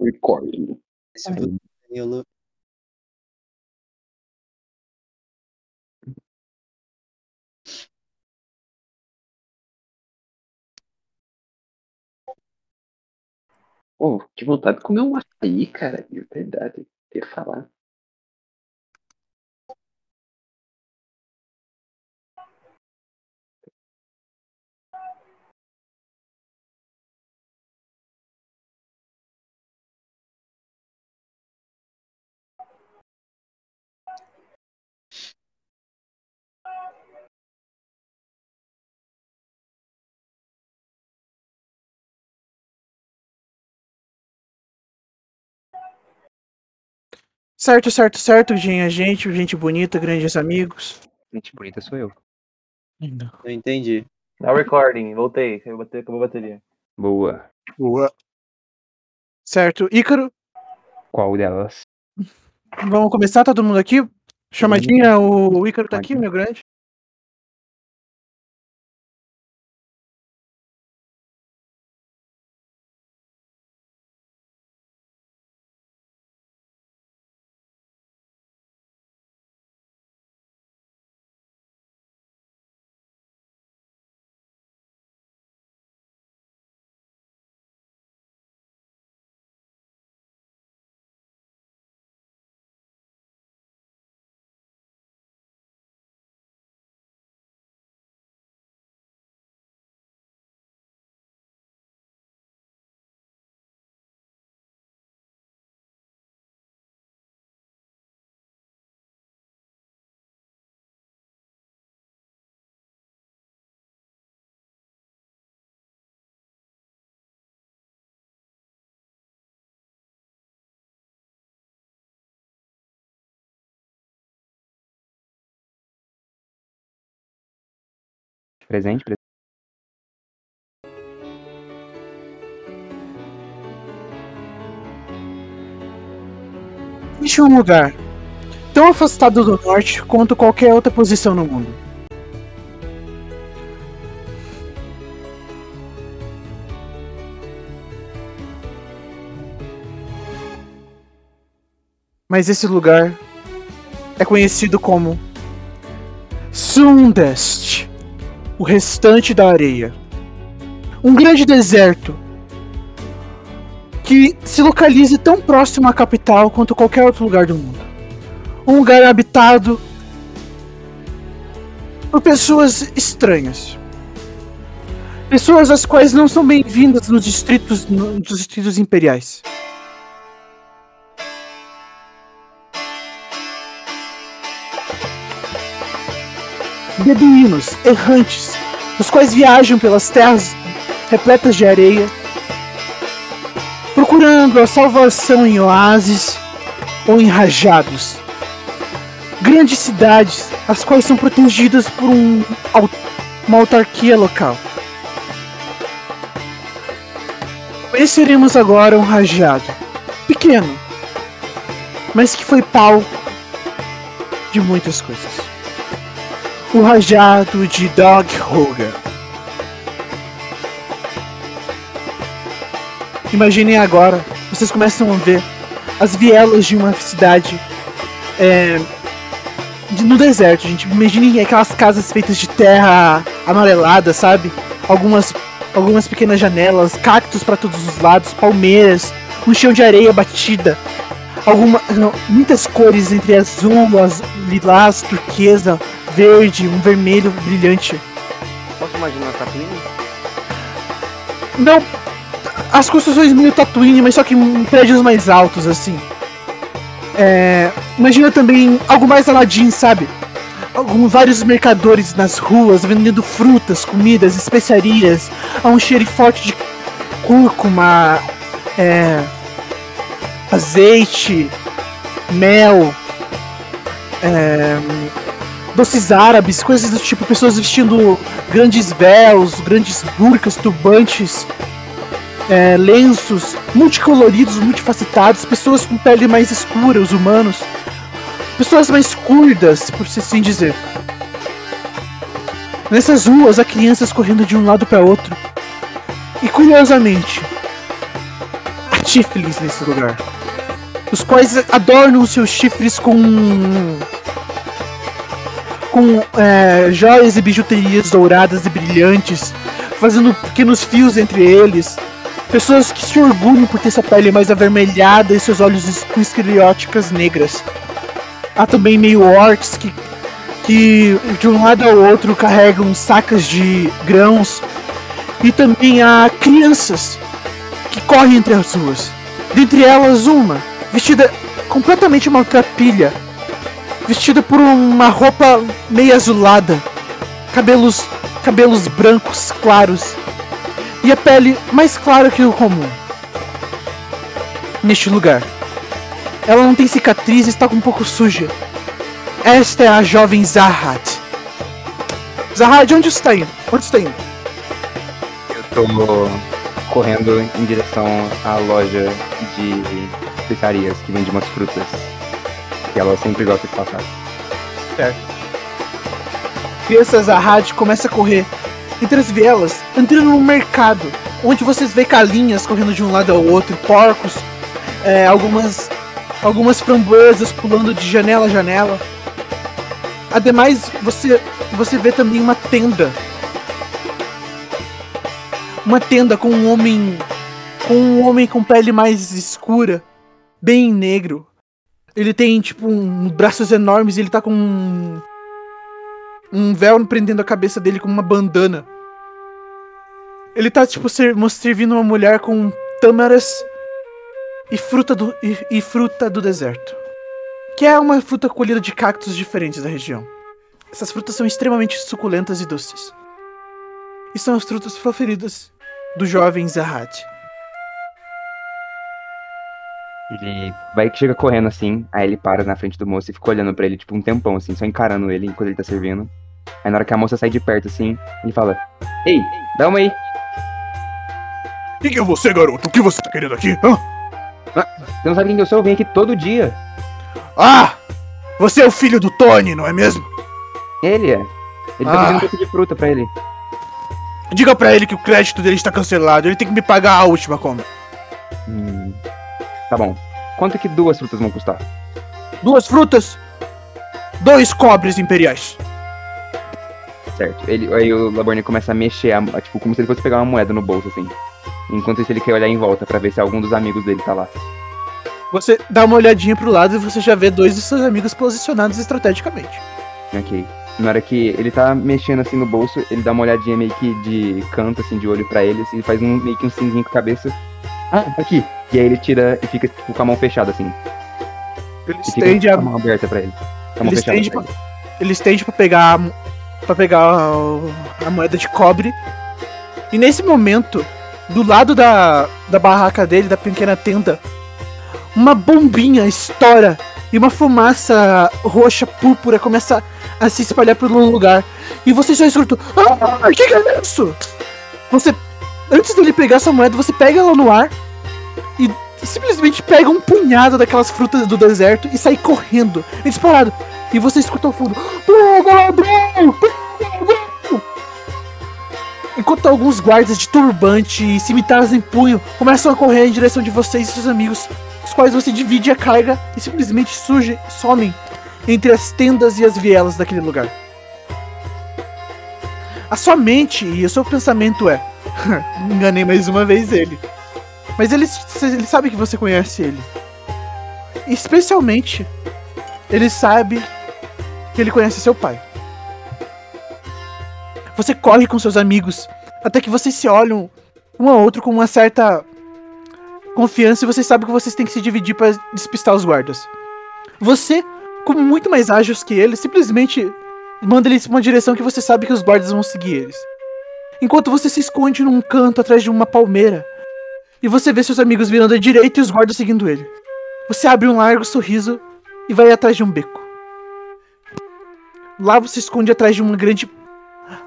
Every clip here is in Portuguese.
Recording. Esse foi o Danilo. Pô, que vontade de comer um açaí, cara. De verdade. Ter falar. Certo, certo, certo, gente, gente, gente bonita, grandes amigos. Gente bonita sou eu. Ainda. Eu entendi. Now recording, voltei. Acabou a bateria. Boa. Boa. Certo, Ícaro, Qual delas? vamos começar, todo mundo aqui? Chamadinha, o, o Ícaro tá aqui, meu grande. Presente, presente. Existe um lugar tão afastado do norte quanto qualquer outra posição no mundo. Mas esse lugar é conhecido como Sundest, o restante da areia. Um grande deserto que se localize tão próximo à capital quanto qualquer outro lugar do mundo. Um lugar habitado por pessoas estranhas. Pessoas as quais não são bem-vindas nos distritos, nos distritos imperiais. Beduínos, errantes, os quais viajam pelas terras repletas de areia procurando a salvação em oásis ou em rajados. Grandes cidades, as quais são protegidas por um, uma autarquia local. Conheceremos agora um rajado, pequeno, mas que foi palco de muitas coisas. O rajado de Dog Hogan. Imaginem agora, vocês começam a ver as vielas de uma cidade é, de- no deserto, gente. Imaginem aquelas casas feitas de terra amarelada, sabe? Algumas, algumas pequenas janelas, cactos para todos os lados, palmeiras, um chão de areia batida. Alguma, não, muitas cores entre azul, az- lilás, turquesa, verde, um vermelho brilhante. Posso imaginar Tatooine? Não. As construções meio Tatooine, mas só que em prédios mais altos, assim. É, imagina também algo mais Aladdin, sabe? Algum, vários mercadores nas ruas vendendo frutas, comidas, especiarias. Há um cheiro forte de cúrcuma, é, azeite, mel, é, doces árabes, coisas do tipo. Pessoas vestindo grandes véus, grandes burcas, turbantes é, lenços multicoloridos, multifacetados, pessoas com pele mais escura, os humanos, pessoas mais curdas, por assim dizer. Nessas ruas há crianças correndo de um lado para outro. E curiosamente, a chifres nesse lugar. Os quais adornam seus chifres com. Com é, joias e bijuterias douradas e brilhantes, fazendo pequenos fios entre eles. Pessoas que se orgulham por ter sua pele mais avermelhada e seus olhos com escleróticas negras. Há também meio orcs que, que de um lado ao outro carregam sacas de grãos. E também há crianças que correm entre as ruas. Dentre elas, uma, vestida completamente maltrapilha, vestida por uma roupa meio azulada, cabelos, cabelos brancos claros e a pele mais clara que o comum. Neste lugar, ela não tem cicatriz e está um pouco suja. Esta é a jovem Zahat. Zahat, onde está indo? Onde está indo? Eu tô correndo em direção à loja de especiarias que vende umas frutas. Que ela sempre gosta de passar. criança Zahat começa a correr entre as vielas, entrando num mercado, onde vocês vê galinhas correndo de um lado ao outro, porcos, é, algumas, algumas framboesas pulando de janela a janela. Ademais, você, você vê também uma tenda. Uma tenda com um homem. com um homem com pele mais escura, bem negro. Ele tem, tipo, um, braços enormes e ele tá com um, um véu prendendo a cabeça dele com uma bandana. Ele tá, tipo, ser, servindo uma mulher com tâmaras e fruta do, e, e fruta do deserto. Que é uma fruta colhida de cactos diferentes da região. Essas frutas são extremamente suculentas e doces. E são as frutas preferidas do jovem Zahat. Ele vai que chega correndo assim, aí ele para na frente do moço e fica olhando pra ele, tipo, um tempão, assim, só encarando ele enquanto ele tá servindo. Aí na hora que a moça sai de perto, assim, ele fala: Ei, dá uma aí. Quem é você, garoto? O que você tá querendo aqui? Hã? Você não sabe quem que eu sou? Eu venho aqui todo dia. Ah! Você é o filho do Tony, não é mesmo? Ele é. Ele tá Ah. pedindo um pouco de fruta pra ele. Diga pra ele que o crédito dele está cancelado. Ele tem que me pagar a última compra. Hum. Tá bom. Quanto que duas frutas vão custar? Duas frutas, dois cobres imperiais. Certo. Ele, aí o Laborne começa a mexer, a- a- tipo, como se ele fosse pegar uma moeda no bolso, assim. Enquanto isso, ele quer olhar em volta pra ver se algum dos amigos dele tá lá. Você dá uma olhadinha pro lado e você já vê dois de seus amigos posicionados estrategicamente. Ok. Na hora que ele tá mexendo assim no bolso, ele dá uma olhadinha meio que de canto, assim, de olho pra ele, assim, faz um meio que um cinzinho com a cabeça. Ah, aqui. E aí ele tira e fica tipo, com a mão fechada, assim. Ele E estende a, a mão aberta pra ele. Com a mão ele fechada estende pra pra, ele estende pra pegar para pegar o- a moeda de cobre. E nesse momento, do lado da, da barraca dele, da pequena tenda, uma bombinha estoura e uma fumaça roxa púrpura começa a se espalhar por um lugar. E você só escuta: Ah, que que é isso? Você, antes dele pegar sua moeda, você pega ela no ar e simplesmente pega um punhado daquelas frutas do deserto e sai correndo, disparado. E você escuta ao fundo! Pega ladrão! Enquanto alguns guardas de turbante e cimitarras em punho começam a correr em direção de vocês e seus amigos, os quais você divide a carga e simplesmente surge, somem entre as tendas e as vielas daquele lugar. A sua mente e o seu pensamento é: enganei mais uma vez ele. Mas ele, ele sabe que você conhece ele. Especialmente, ele sabe que ele conhece seu pai. Você corre com seus amigos até que vocês se olham um ao outro com uma certa confiança e vocês sabem que vocês têm que se dividir para despistar os guardas. Você, como muito mais ágil que eles, simplesmente manda eles pra uma direção que você sabe que os guardas vão seguir eles. Enquanto você se esconde num canto atrás de uma palmeira e você vê seus amigos virando à direita e os guardas seguindo ele. Você abre um largo sorriso e vai atrás de um beco. Lá você esconde atrás de uma grande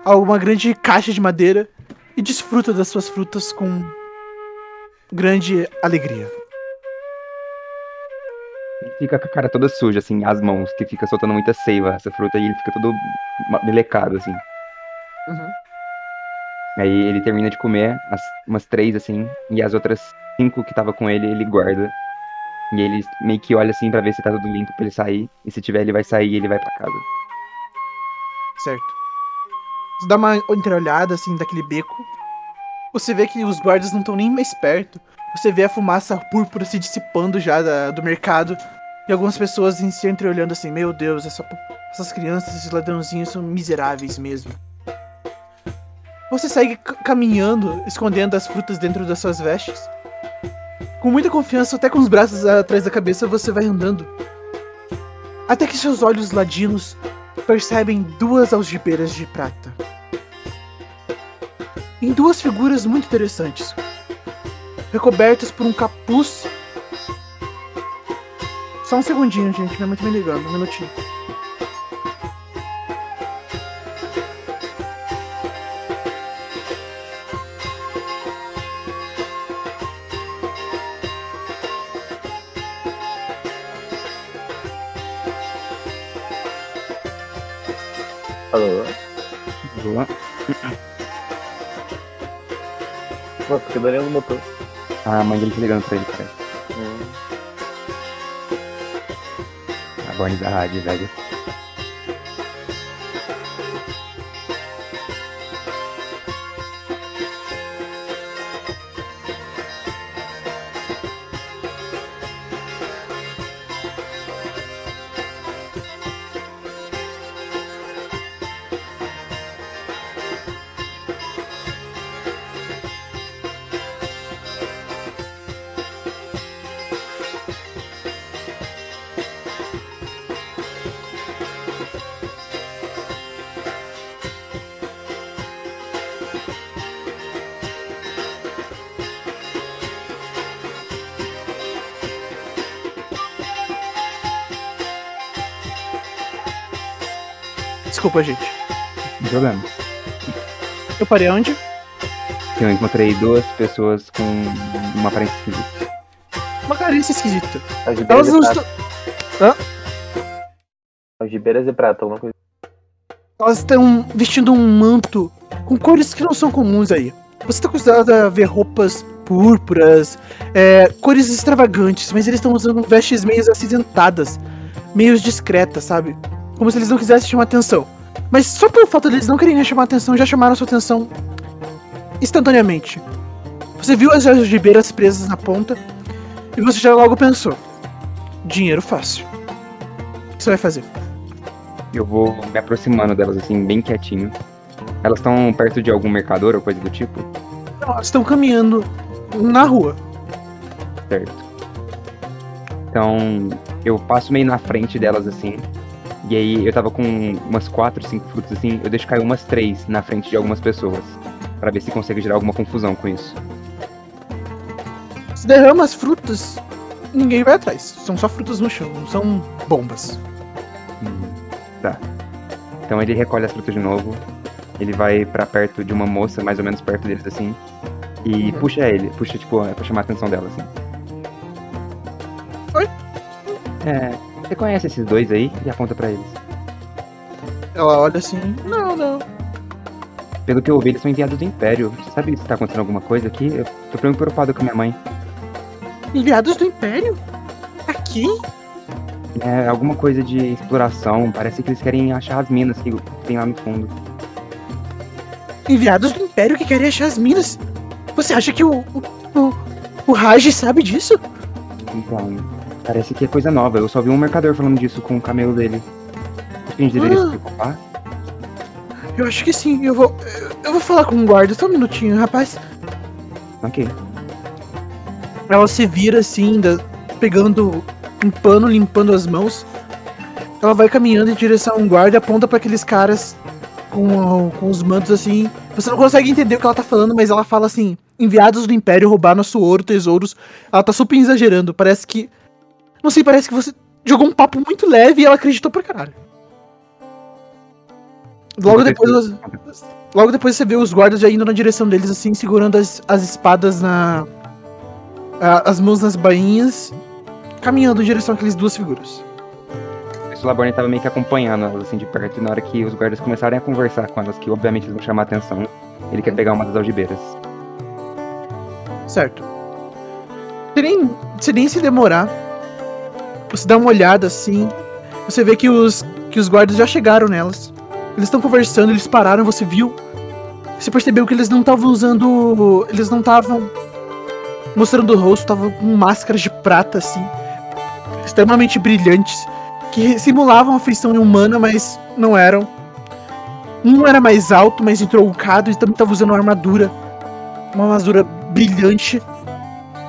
uma grande caixa de madeira e desfruta das suas frutas com grande alegria. Ele fica com a cara toda suja, assim, as mãos, que fica soltando muita seiva essa fruta e ele fica todo melecado, assim. Uhum. Aí ele termina de comer as- umas três, assim, e as outras cinco que tava com ele, ele guarda. E ele meio que olha assim pra ver se tá tudo limpo pra ele sair. E se tiver, ele vai sair e ele vai pra casa. Certo. Você dá uma entreolhada assim daquele beco. Você vê que os guardas não estão nem mais perto. Você vê a fumaça púrpura se dissipando já da- do mercado. E algumas pessoas si entreolhando assim: Meu Deus, essa essas crianças, esses ladrãozinhos são miseráveis mesmo. Você segue ca- caminhando, escondendo as frutas dentro das suas vestes. Com muita confiança, até com os braços atrás da cabeça, você vai andando. Até que seus olhos ladinos percebem duas algibeiras de prata. Em duas figuras muito interessantes, recobertas por um capuz. Só um segundinho, gente, minha mãe tá me ligando, um minutinho. Alô? Boa. Nossa, que barulho no motor. A mãe dele tá ligando pra ele, parece. Hum. A Bonnie da rádio, velho. Desculpa, gente. Não tem problema. Eu parei onde? Eu encontrei duas pessoas com uma aparência esquisita. Uma carência esquisita. Algibeiras Elas e não prata. estão. Algibeiras e prata, alguma coisa. Elas estão vestindo um manto com cores que não são comuns aí. Você tá acostumado a ver roupas púrpuras, é, cores extravagantes, mas eles estão usando vestes meio acinzentadas, meio discretas, sabe? Como se eles não quisessem chamar atenção. Mas só pelo fato deles não quererem chamar atenção, já chamaram sua atenção instantaneamente. Você viu as algibeiras presas na ponta e você já logo pensou: dinheiro fácil. O que você vai fazer? Eu vou me aproximando delas, assim, bem quietinho. Elas estão perto de algum mercador ou coisa do tipo? Não, elas estão caminhando na rua. Certo. Então, eu passo meio na frente delas, assim. E aí, eu tava com umas quatro, cinco frutas, assim. Eu deixo cair umas três na frente de algumas pessoas. Pra ver se consegue gerar alguma confusão com isso. Se derrama as frutas, ninguém vai atrás. São só frutas no chão, não são bombas. Hum, Tá. Então ele recolhe as frutas de novo. Ele vai pra perto de uma moça, mais ou menos perto deles assim. E Uhum. puxa ele, puxa tipo, é pra chamar a atenção dela assim. Oi? É. Você conhece esses dois aí? E aponta pra eles. Ela olha assim: Não, não. Pelo que eu ouvi, eles são enviados do Império. Você sabe se tá acontecendo alguma coisa aqui? Eu tô preocupado com a minha mãe. Enviados do Império? Aqui? É alguma coisa de exploração. Parece que eles querem achar as minas que tem lá no fundo. Enviados do Império que querem achar as minas? Você acha que o. o, o, o Raj sabe disso? Então, parece que é coisa nova. Eu só vi um mercador falando disso com o camelo dele. Acho que a gente deveria se Ah. preocupar. Eu acho que sim. Eu vou. Eu vou falar com o guarda. Só um minutinho, rapaz. Ok. Ela se vira assim, ainda pegando um pano, limpando as mãos. Ela vai caminhando em direção a um guarda e aponta pra aqueles caras com, com os mantos assim. Você não consegue entender o que ela tá falando, mas ela fala assim: enviados do Império roubar nosso ouro, tesouros. Ela tá super exagerando. Parece que. Não sei, parece que você jogou um papo muito leve e ela acreditou pra caralho. Logo depois, você- logo depois você vê os guardas já indo na direção deles, assim, segurando as, as espadas na. a- as mãos nas bainhas, caminhando em direção àquelas duas figuras. O Laborne tava meio que acompanhando elas assim de perto. E na hora que os guardas começarem a conversar com elas, que obviamente eles vão chamar a atenção, ele quer pegar uma das algibeiras. Certo. Nem, você nem se demorar. Você dá uma olhada assim. Você vê que os, que os guardas já chegaram nelas. Eles estão conversando, eles pararam, você viu. Você percebeu que eles não estavam usando. Eles não estavam mostrando o rosto, estavam com máscaras de prata, assim. Extremamente brilhantes. Que simulavam a feição humana, mas não eram. Um era mais alto, mais entroncado, e também estava usando uma armadura. Uma armadura brilhante,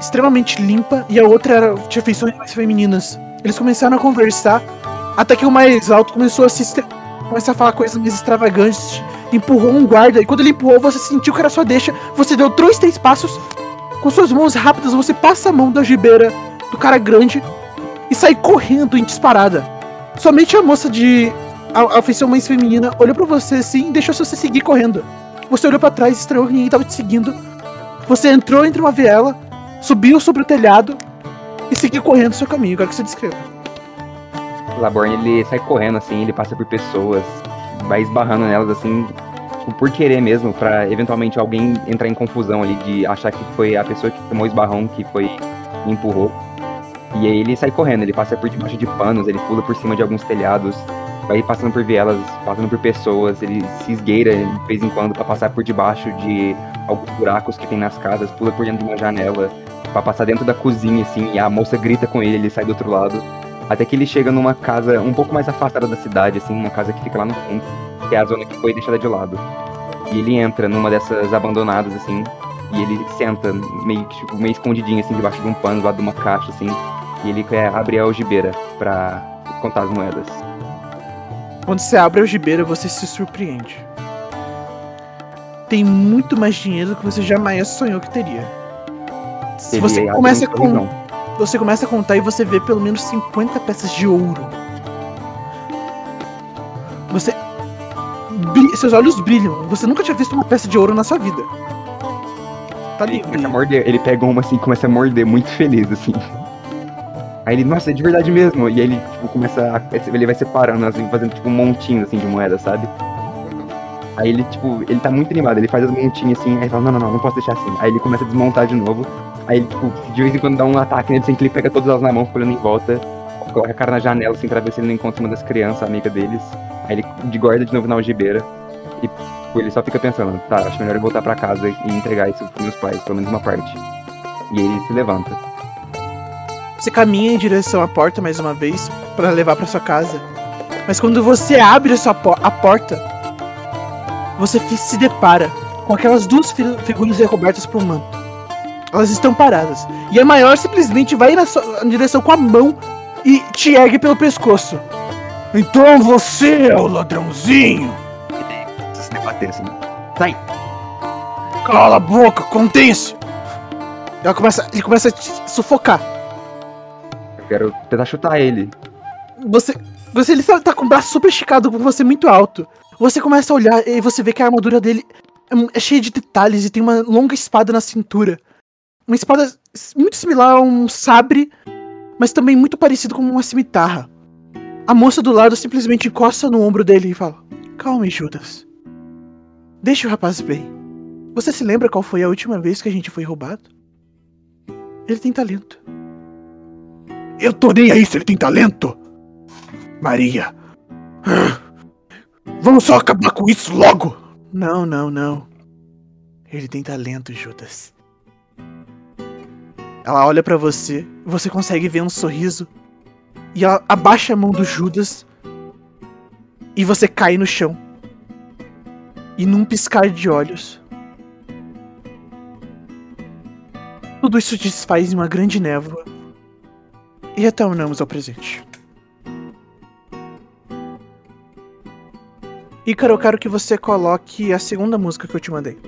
extremamente limpa, e a outra era, tinha feições mais femininas. Eles começaram a conversar, até que o mais alto começou a se estra- começar a falar coisas mais extravagantes. Empurrou um guarda, e quando ele empurrou, você sentiu que era sua deixa. Você deu dois, três passos. Com suas mãos rápidas, você passa a mão da gibeira do cara grande e sai correndo em disparada. Somente a moça de. A, a feição mais feminina olhou pra você assim e deixou você seguir correndo. Você olhou pra trás, estranhou que ninguém tava te seguindo. Você entrou entre uma viela, subiu sobre o telhado e seguiu correndo seu caminho. Agora que você descreva. Laborn, ele sai correndo, assim, ele passa por pessoas, vai esbarrando nelas, assim, tipo, por querer mesmo, pra eventualmente alguém entrar em confusão ali, de achar que foi a pessoa que tomou o esbarrão que foi empurrou. E aí ele sai correndo, ele passa por debaixo de panos, ele pula por cima de alguns telhados, vai passando por vielas, passando por pessoas, ele se esgueira de vez em quando pra passar por debaixo de alguns buracos que tem nas casas, pula por dentro de uma janela, pra passar dentro da cozinha, assim, e a moça grita com ele, ele sai do outro lado. Até que ele chega numa casa um pouco mais afastada da cidade, assim, uma casa que fica lá no fundo, que é a zona que foi deixada de lado. E ele entra numa dessas abandonadas, assim, e ele senta meio, tipo, meio escondidinho, assim, debaixo de um pano, do lado de uma caixa, assim, e ele quer abrir a algibeira pra contar as moedas. Quando você abre a algibeira, você se surpreende. Tem muito mais dinheiro do que você jamais sonhou que teria. Você abre começa com você começa a contar e você vê pelo menos 50 peças de ouro. Você. Seus olhos brilham. Você nunca tinha visto uma peça de ouro na sua vida. Tá Ele livre. começa a morder, ele pega uma assim, começa a morder, muito feliz, assim. Aí ele, nossa, é de verdade mesmo. E aí ele, tipo, começa a. Ele vai separando, assim, fazendo tipo um montinho assim de moeda, sabe? Aí ele, tipo, ele tá muito animado, ele faz as montinhas assim, aí ele fala, não, não, não, não posso deixar assim. Aí ele começa a desmontar de novo. Aí ele, tipo, de vez em quando dá um ataque nele, assim, que ele pega todas elas na mão, fica olhando em volta, coloca a cara na janela, assim, pra ver se ele não encontra uma das crianças, amiga deles. Aí ele de guarda de novo na algibeira. E tipo, ele só fica pensando, tá, acho melhor eu voltar pra casa e entregar isso pros meus pais, pelo menos uma parte. E ele se levanta. Você caminha em direção à porta mais uma vez para levar para sua casa. Mas quando você abre a, sua po- a porta, você se depara com aquelas duas fi- figuras recobertas por um manto. Elas estão paradas. E a maior simplesmente vai na sua na direção com a mão e te ergue pelo pescoço. Então você é o ladrãozinho! Se debater assim. Sai! Cala a boca, contém-se! Ela começa, ele começa a te sufocar. Eu quero tentar chutar ele. Você, você ele tá, tá com o braço super esticado, com você muito alto. Você começa a olhar e você vê que a armadura dele é, é cheia de detalhes e tem uma longa espada na cintura. Uma espada muito similar a um sabre, mas também muito parecido com uma cimitarra. A moça do lado simplesmente encosta no ombro dele e fala: Calme, Judas. Deixa o rapaz bem. Você se lembra qual foi a última vez que a gente foi roubado? Ele tem talento. Eu tô nem aí se ele tem talento! Maria. Vamos só acabar com isso logo! Não, não, não. Ele tem talento, Judas. Ela olha pra você, você consegue ver um sorriso. E ela abaixa a mão do Judas. E você cai no chão. E num piscar de olhos. Tudo isso desfaz em uma grande névoa. E retornamos ao presente. Ícaro, eu quero que você coloque a segunda música que eu te mandei.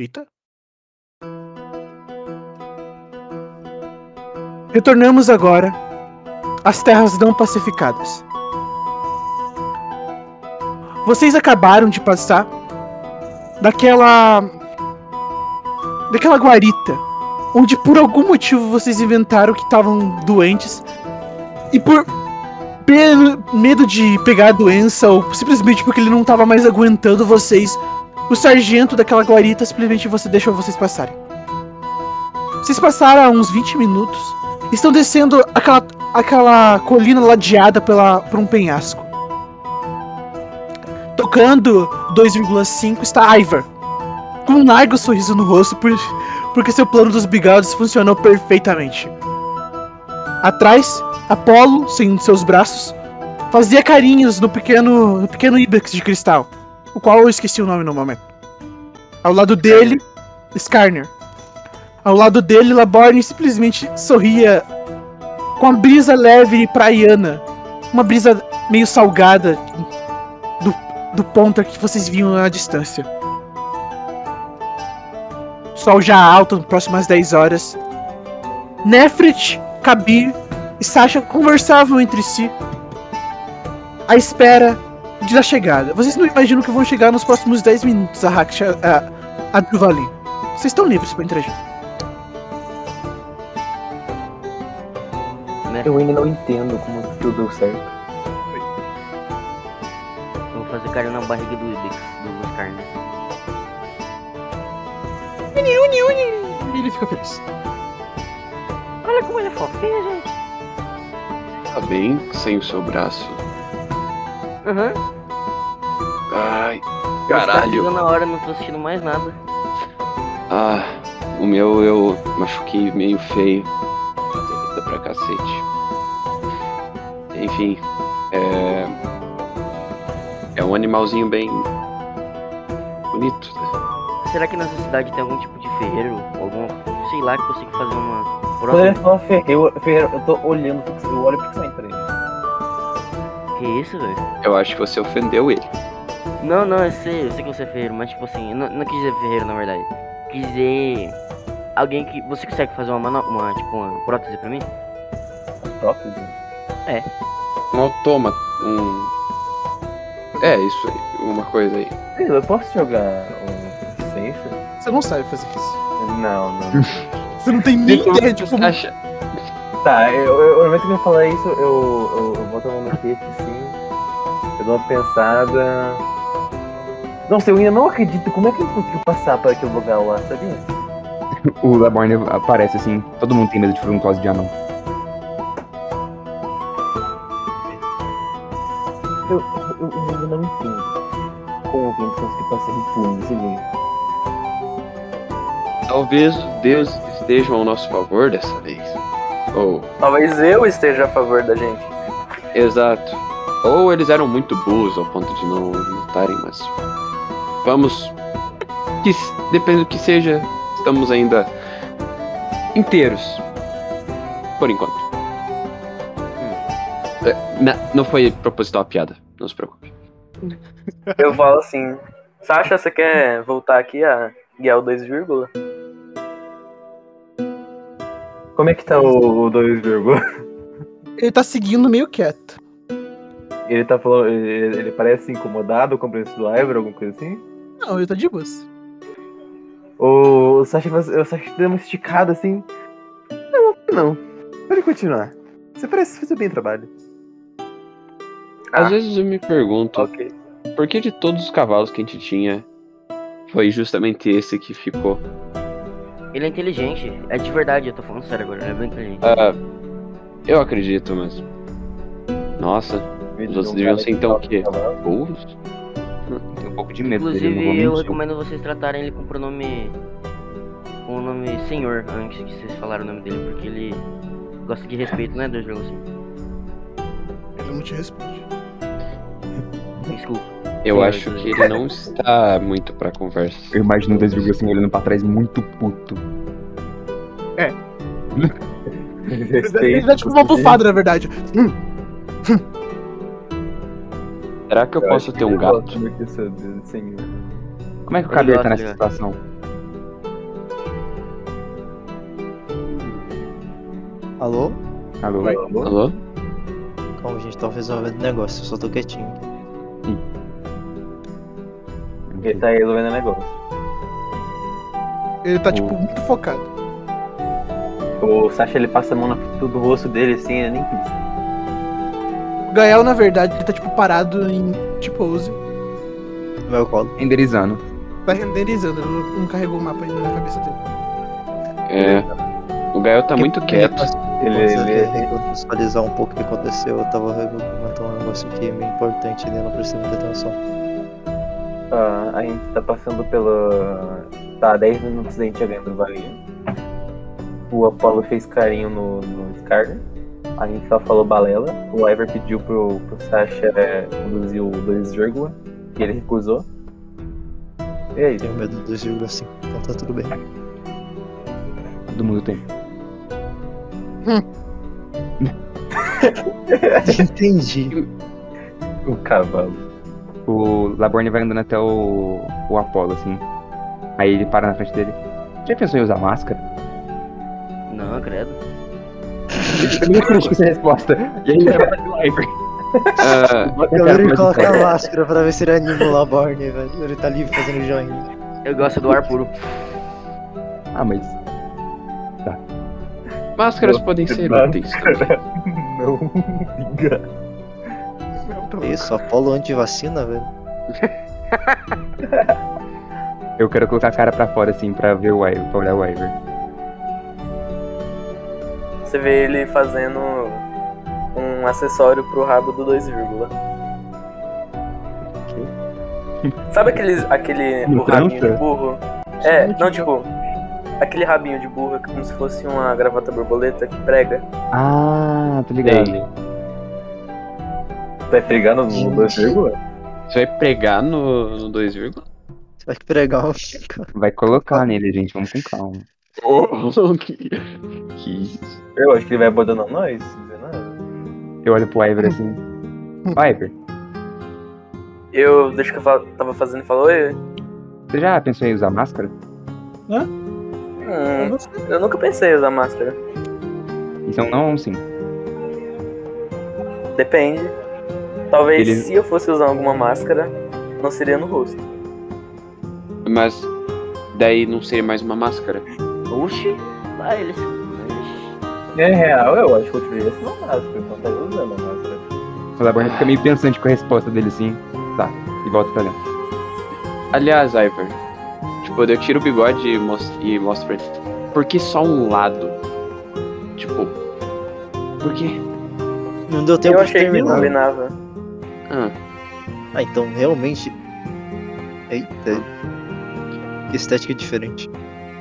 Eita. Retornamos agora às terras não pacificadas. Vocês acabaram de passar daquela daquela guarita, onde por algum motivo vocês inventaram que estavam doentes e por medo de pegar a doença ou simplesmente porque ele não tava mais aguentando vocês, o sargento daquela guarita simplesmente você deixou vocês passarem. Vocês passaram há uns 20 minutos, estão descendo aquela, aquela colina ladeada pela, por um penhasco. Tocando 2,5 está Ivar, com um largo sorriso no rosto por, porque seu plano dos bigodes funcionou perfeitamente. Atrás, Apolo, sem seus braços, fazia carinhos no pequeno, no pequeno Ibex de cristal, o qual eu esqueci o nome no momento. Ao lado dele, Skarner. Ao lado dele, Laborne simplesmente sorria com a brisa leve e praiana. Uma brisa meio salgada do, do ponto que vocês viam à distância. Sol já alto, próximas 10 horas. Nefret, Kabir e Sasha conversavam entre si à espera de da chegada. Vocês não imaginam que vão chegar nos próximos 10 minutos a Raksha, a, a Druvali. Vocês estão livres para interagir. Mestre, Eu ainda não entendo como tudo deu certo. eu vou fazer carinho na barriga do Ibex, do Oscar, né? E ele fica feliz. Olha como ele é fofinho, gente. Tá bem sem o seu braço. Aham. Ai, Tá caralho. chegando a hora, não tô assistindo mais nada. Ah, o meu eu machuquei meio feio. Dá pra cacete. Enfim, é. É um animalzinho bem. bonito, né? Será que nessa cidade tem algum tipo de ferreiro? Algum, sei lá, que consiga fazer uma Quando ele prótese? fala Ferreiro, Ferreiro, eu tô olhando, eu olho fixamente pra ele. Que isso, velho? Eu acho que você ofendeu ele. Não, não, eu sei, eu sei que você é ferreiro, mas tipo assim, eu não, não quis dizer ferreiro na verdade. Quis dizer. Alguém que. Você consegue fazer uma, mano- uma tipo, uma prótese pra mim? Prótese. Um autômato. Um. É, isso aí. Uma coisa aí. Eu posso jogar um Safe? Você não sabe fazer isso. Não, não. Você não tem nem ideia de como. Acha? Tá, eu, eu, eu, no momento que ele falar isso, eu, eu, eu boto a mão no queixo assim, eu dou uma pensada. Nossa, eu ainda não acredito como é que ele conseguiu passar para aquele lugar lá, sabia? O Laborne aparece assim, todo mundo tem medo de frontose de anão. Eu, eu, eu ainda não entendo como ele conseguiu passar impune desse jeito. Talvez os deuses estejam ao nosso favor dessa vez. Ou, Talvez eu esteja a favor da gente. exato. Ou eles eram muito burros ao ponto de não notarem, mas. Vamos. Que, depende do que seja, estamos ainda inteiros. Por enquanto. É, na- não foi proposital a piada, não se preocupe. Eu falo assim, Sasha, você quer voltar aqui a guiar o 2, vírgula? Como é que tá o, o 2, vírgula? Ele tá seguindo meio quieto. Ele tá falando. Ele, ele parece incomodado com o preço do Ivor, alguma coisa assim? Não, ele tá de boas. O, o Sasha, o Sasha deu uma esticada assim. Não, não. Pode continuar. Você parece fazer bem o trabalho. Às Ah. vezes eu me pergunto, Ok. por que de todos os cavalos que a gente tinha, foi justamente esse que ficou? Ele é inteligente. É de verdade, eu tô falando sério agora, ele é bem inteligente. Ah, eu acredito, mas. Nossa, os outros deviam ser então o quê? Burros? Tenho um pouco de medo dele, Inclusive, eu mentir. recomendo vocês tratarem ele com o pronome. com o nome senhor, antes que vocês falarem o nome dele, porque ele gosta de respeito, né, 2,5? Ele não te responde. Desculpa. Eu Sim, acho eu- que ele não está muito pra conversa. Eu imagino o 2,5 olhando pra trás muito puto. Ele dá tipo uma bufada, na verdade. Hum, Será que eu, posso ter um gato? Como é que o gosta, tá nessa situação? Alô? Alô? Vai. Alô? Calma, a gente tá resolvendo o negócio, eu só tô quietinho. Ele tá resolvendo o negócio. Ele tá, tipo, muito focado. O Sasha ele passa a mão na pintura do rosto dele assim, ele nem pisca. O Gael, na verdade, ele tá, tipo, parado em tipo pose. No meu colo. Renderizando. Tá renderizando, ele não, não carregou o mapa ainda na cabeça dele. É. O Gael tá muito quieto. Ele, Ele, ele, contextualizar um pouco o que aconteceu, eu tava comentando um negócio que é meio importante e eu não prestei muita atenção. Ah, a gente tá passando pela. Tá, 10 minutos da gente chegando no Vale. O Apollo fez carinho no, no Scar. A gente só falou balela. O Iver pediu pro, pro Sasha é, conduzir o 2, e ele recusou. E aí? Tenho medo do 2,5, então tá tudo bem. Todo mundo tem. Entendi. O cavalo. O Laborne vai andando até o, o Apollo, assim. Aí ele para na frente dele. Já pensou em usar máscara? Não, credo. Eu nem acredito essa resposta. E aí ele vai pra Iver. Ah, A galera coloca a máscara pra ver se ele anima o Laborne, velho. Ele tá ali fazendo joinha. Eu gosto do ar puro. Ah, mas. máscaras podem ser úteis. Não, diga. Isso, Apolo antivacina, velho. Eu quero colocar a cara pra fora, assim, pra ver o Iver, pra olhar o Iver. Você vê ele fazendo um acessório pro rabo do 2, Sabe aqueles, aquele o rabinho de burro? É, não, tipo, aquele rabinho de burro que é como se fosse uma gravata borboleta que prega. Ah, tô ligado. Ei, Tá pegando no 2, Você vai pregar no, no 2, Você vai pregar um. Vai colocar nele, gente. Vamos com calma. Oh, que, que isso. Eu acho que ele vai abandonando nós. não dizer nada. Eu olho pro Iver assim. Iver, Eu, desde que eu fa- tava fazendo, falou, oi. você já pensou em usar máscara? Hum, eu nunca pensei em usar máscara. Então não, sim. Depende. Talvez Ele- se eu fosse usar alguma máscara, não seria no rosto. Mas daí não seria mais uma máscara. Oxi, vai eles. É real, eu acho que eu tirei essa máscara, então tá usando a máscara. O Laborne fica meio pensante com a resposta dele assim. Tá, e volta pra dentro. Aliás, Iver, tipo, eu tiro o bigode e mostro, e mostro pra ele. Por que só um lado? Tipo, por quê? Não deu tempo eu de achei que terminar. combinava. Ah, Ah, então realmente. Eita. Que estética diferente.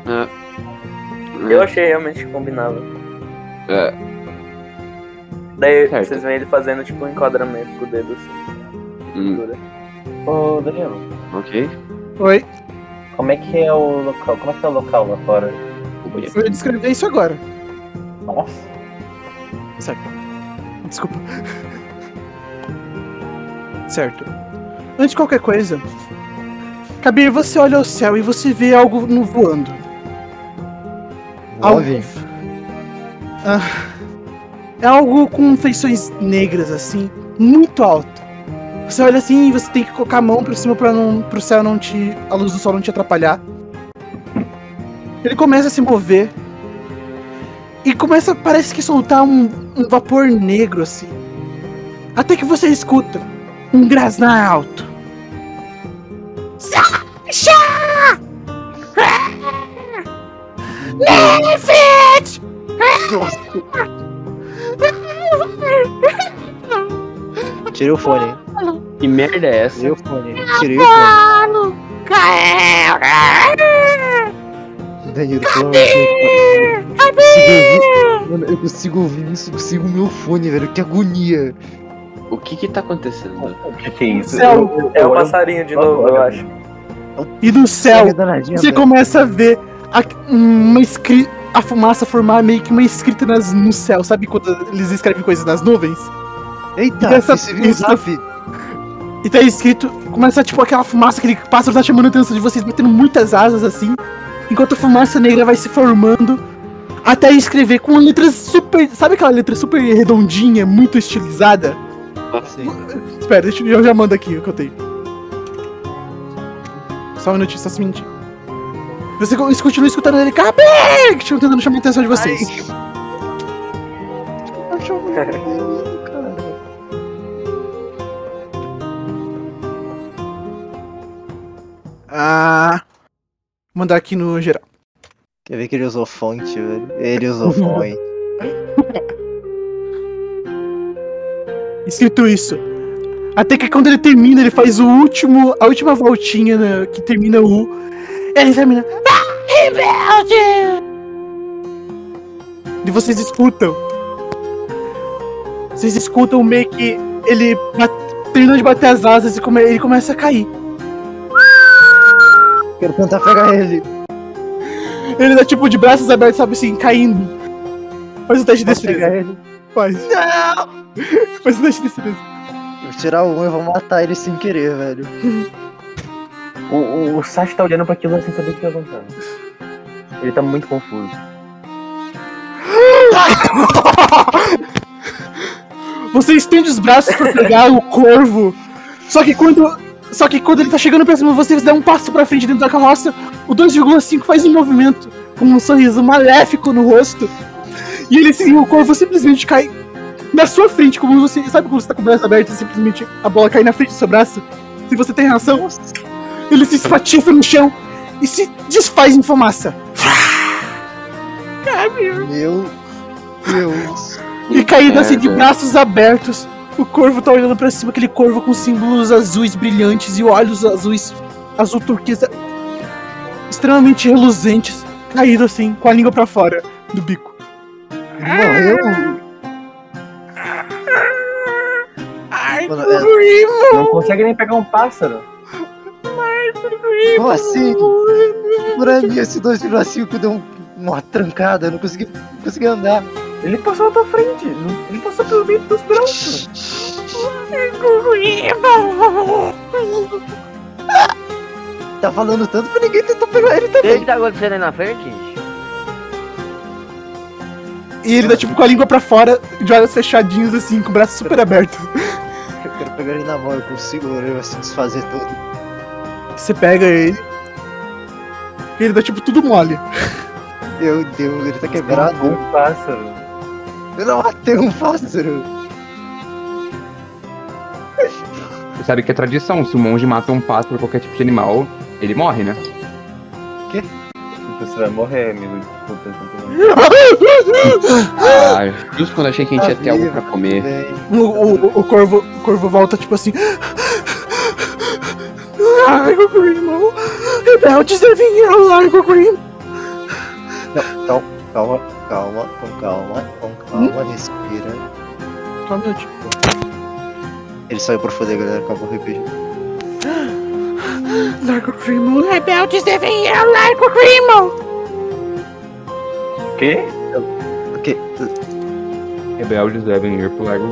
ah, Eu achei realmente que combinava. É. Daí Certo. vocês veem ele fazendo tipo um enquadramento com o dedo assim. hum. Ô, Danilo, ok. Oi, como é que é o local? Como é que tá o local lá fora? eu ia descrever isso agora. Nossa. Certo. Desculpa. Certo. Antes de qualquer coisa, Kabir, você olha ao céu e você vê algo no voando. Algo. Ah, é algo com feições negras, assim, muito alto. Você olha assim e você tem que colocar a mão pra cima pra não, pro céu não te. a luz do sol não te atrapalhar. Ele começa a se mover. E começa, parece que soltar um, um vapor negro, assim. Até que você escuta um grasnar alto. Sasha! Nefit! Tirei o fone? Que merda é essa? Tirei o fone, hein? Tirei o fone. Danilo, Deus. Mano, eu consigo ouvir isso, eu consigo o meu fone, velho. Que agonia. O que que tá acontecendo? O que, que é isso? Céu. Eu- É o passarinho de novo, eu acho. E do céu, você começa a ver a, uma escrita. A fumaça formar meio que uma escrita nas, no céu. Sabe quando eles escrevem coisas nas nuvens? Eita, Essa- viu o isso- zap. E tá escrito. Começa tipo aquela fumaça, aquele pássaro tá chamando a atenção de vocês, batendo muitas asas assim. Enquanto a fumaça negra vai se formando. Até escrever com letras super. Sabe aquela letra super redondinha, muito estilizada? Sim. Espera, deixa eu já mando aqui o que eu tenho. Só um minutinho, só se mentir. Você co- você continua escutando ele, Cabir! Tentando chamar a atenção de vocês. Lindo, cara. Ah. Mandar aqui no geral. Quer ver que ele usou fonte, velho? Ele usou fonte. Escrito isso. Até que quando ele termina, ele faz o último. A última voltinha né, que termina o U. Ele termina. Ah, rebelde! E vocês escutam. Vocês escutam meio que ele terminando de bater as asas e come- ele começa a cair. Quero tentar pegar ele. Ele dá tipo de braços abertos, sabe assim, caindo. Faz o teste de Posso pegar ele? Faz. Faz o teste de destreza. Eu vou tirar um e vou matar ele sem querer, velho. O, o, o Sashi tá olhando pra aquilo sem saber o que tá acontecendo. Ele tá muito confuso. Você estende os braços pra pegar o corvo. Só que quando. Só que quando ele tá chegando pra cima, você dá um passo pra frente dentro da carroça, o 2,5 faz um movimento com um sorriso maléfico no rosto. E ele sim, o corvo simplesmente cai na sua frente, como você. Sabe quando você tá com o braço aberto e simplesmente a bola cai na frente do seu braço? Se você tem reação, ele se espatifa no chão e se desfaz em fumaça. Meu Deus. E caído assim de Merda. braços abertos, o corvo tá olhando pra cima, aquele corvo com símbolos azuis brilhantes e olhos azuis, azul turquesa, extremamente reluzentes, caído assim, com a língua pra fora do bico. Morreu? Mano, é- Não consegue nem pegar um pássaro. como assim? Pra mim, esse 2,5 deu um- uma trancada, eu não consegui, não consegui andar. Ele passou na tua frente. Ele passou pelo meio dos braços. Tá falando tanto que ninguém tentou pegar ele O que também. tá acontecendo aí na frente? E ele tá tipo com a língua pra fora, de olhos fechadinhos assim, com o braço super aberto. Eu quero pegar ele na mão, eu consigo, ele vai se desfazer todo. Você pega ele. E ele tá tipo tudo mole. Meu Deus, ele tá quebrado. Um pássaro. Eu não matei um pássaro. Você sabe que é tradição, se o monge mata um pássaro ou qualquer tipo de animal, ele morre, né? Você vai morrer, amigo. Desculpa, Ah, justo quando achei que a gente ia ter algo pra comer. O, o, o corvo, o corvo volta tipo assim. Largo Grimo! Rebeldes devem ir ao Largo Grimo! não, calma, calma, com calma, com calma, respira. Só um minutinho. Ele saiu pra foder, galera, acabou o RPG. Largo Grimo! Rebeldes devem ir ao Largo Grimo! O quê? Rebeldes devem ir pro é que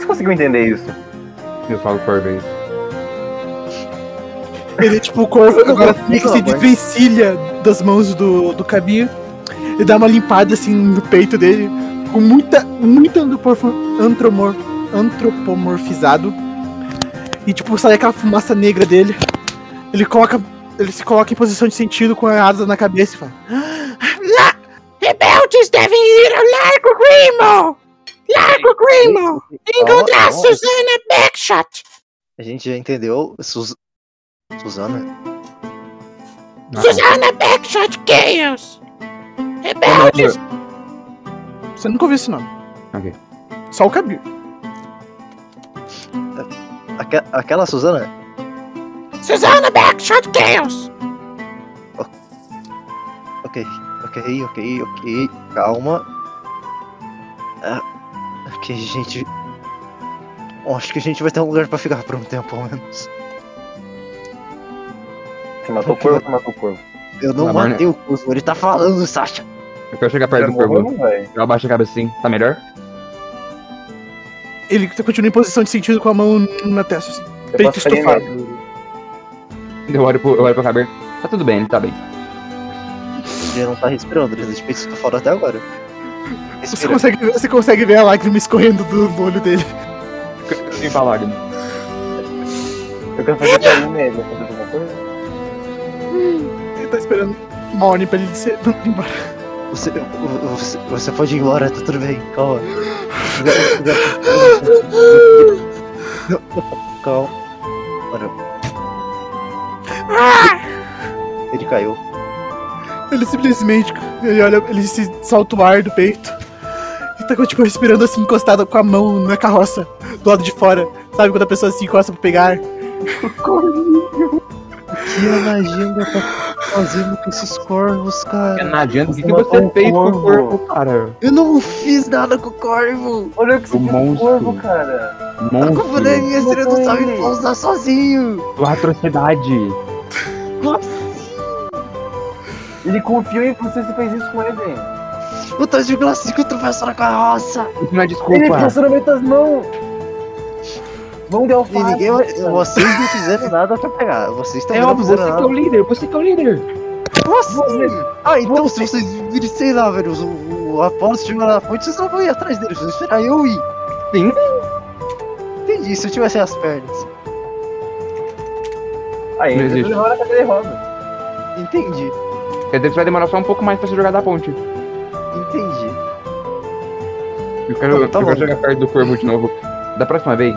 você conseguiu entender isso? Eu falo por vez. Ele, tipo, o corvo agora meio que se mas- desvencilha das mãos do, do Kabir. Ele dá uma limpada assim no peito dele, com muita, muito antropomor, antromor, antropomorfizado. E tipo, sai aquela fumaça negra dele. Ele coloca. Ele se coloca em posição de sentido com a asa na cabeça e fala. Lá! Rebeldes devem ir ao Largo Grimo! Largo Grimo! Encontrar Ó, ó. Susana Backshot! a gente já entendeu. Sus... Suzana? Susana Backshot Chaos! Rebeldes! Você nunca ouviu esse nome. Ok. Só o Kabir. Aque- aquela Suzana? Susana Backshot Chaos! Ok, ok, ok, ok, calma. Ah, ok, gente. Bom, acho que a gente vai ter um lugar pra ficar por um tempo, ao menos. Você matou o corvo ou você matou o corvo? Eu não Lamar, matei o corvo, ele tá falando, Sasha. Eu quero chegar perto do morreu, corvo. Eu abaixo a cabeça assim, tá melhor? Ele continua em posição de sentido com a mão na testa. Assim. Eu Peito estufado. Eu olho pro, eu olho pro cabelo. Tá tudo bem, ele tá bem. Ele não tá respirando, ele tá de tá fora até agora. Você consegue, você consegue ver a lágrima escorrendo do do olho dele. Sem falar, né? Eu quero fazer carinho nele. Quer fazer alguma coisa? Ele tá esperando uma ordem pra ele ser mandado embora. Você, você, você pode ir embora, tá tudo bem, calma. Não, Calma. Olha. Ele caiu. Ele simplesmente. Ele olha, ele se solta o ar do peito. E tá tipo respirando assim, encostado com a mão na carroça, do lado de fora. Sabe quando a pessoa se encosta pra pegar? que a Nagenda tá fazendo com esses corvos, cara? Adianta, o que, que você um fez com o corvo. corvo, cara? Eu não fiz nada com o corvo! Olha o que você O fez com o monstro. corvo, cara. Monstro, não é minha, você não sabe pousar sozinho! sua atrocidade. Ele confiou em você, você fez isso com ele. O tal de Glacico tropeçou na carroça! Não é Ele desculpa. passou no meio das mãos. Vão de E alface. ninguém vai. Vocês não fizeram nada pra pegar. Vocês também É não óbvio, você que é o líder, você que é o líder. Ah, então se vocês virem, sei lá, velho, o, o Apolo chegou lá na fonte, vocês não vão ir atrás dele, vocês vão esperar eu ir. Sim. Entendi, se eu tivesse as pernas. Aí, Não ele existe. levou na cadeira de roda. Entendi, Quer dizer que vai demorar só um pouco mais pra se jogar da ponte. entendi. Eu quero, Tá eu quero jogar perto do corvo de novo. Da próxima vez,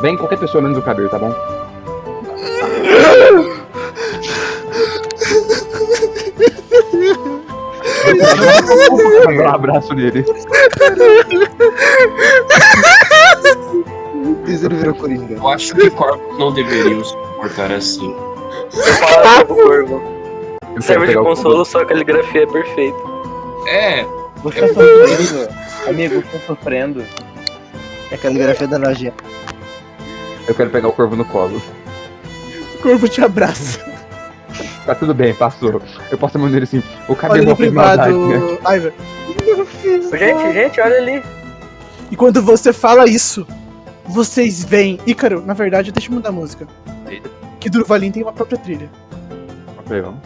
vem qualquer pessoa menos o cabelo, tá bom? Um abraço nele. Virou Coringa. Eu acho que corpos não deveriam se comportar assim. Fala corvo. Serve de consolo, sua caligrafia é perfeita. É, Você tá sofrendo. Amigo, você tá sofrendo. É a caligrafia da Nagia. Eu quero pegar o corvo no colo. O corvo te abraça. Tá tudo bem, passou. Eu posso mandar ele assim. O cabelo fez privado. maldade, né? Ivan. Gente, gente, olha ali. E quando você fala isso, vocês veem. Ícaro, na verdade, deixa eu mudar a música. Eita. Que Durvalin tem uma própria trilha. Ok, vamos.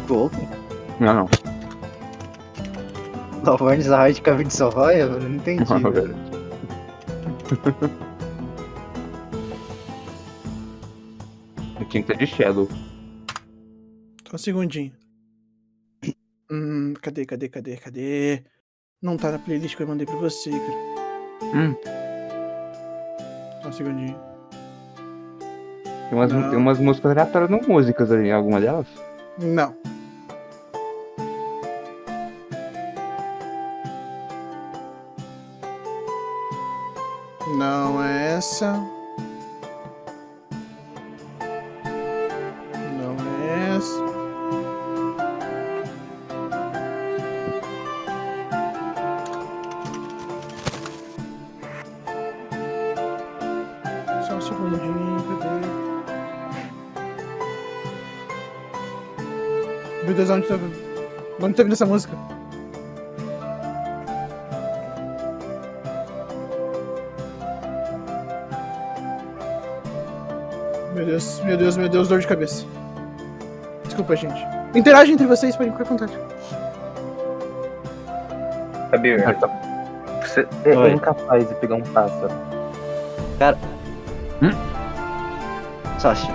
Tipo, Não, não. Lavarnes da Raid Caverna de Salvaia? Eu não entendi. Não, velho. velho. Eu tinha que ser de Shadow. Só um segundinho. Hum, cadê, cadê, cadê, cadê? Não tá na playlist que eu mandei pra você, cara. Hum. Só um segundinho. Tem umas, tem umas músicas aleatórias, não músicas ali, alguma delas? Não. Não é essa. Deus, onde tá, onde tá vindo essa música? Meu Deus, meu Deus, meu Deus, dor de cabeça. Desculpa, gente. Interage entre vocês, podem ficar à vontade. Kabir, Ah, tá. você é Oi. incapaz de pegar um pássaro. Sasha.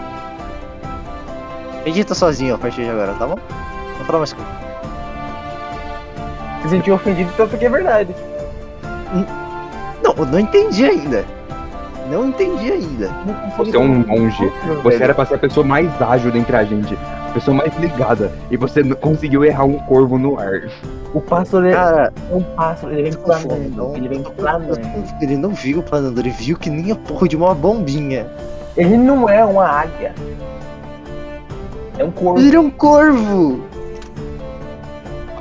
Medita sozinho a partir de agora, tá bom? Não fala mais. Se sentiu ofendido, então porque é verdade. Não, eu não entendi ainda. Não entendi ainda. Você é um monge. Você era pra ser a pessoa mais ágil dentre a gente. A pessoa mais ligada. E você conseguiu errar um corvo no ar. O pássaro é Cara, um pássaro, ele vem não, planando. Ele vem planando. ele não viu planando, ele viu que nem a porra de uma bombinha. Ele não é uma águia. É um corvo. Ele é um corvo!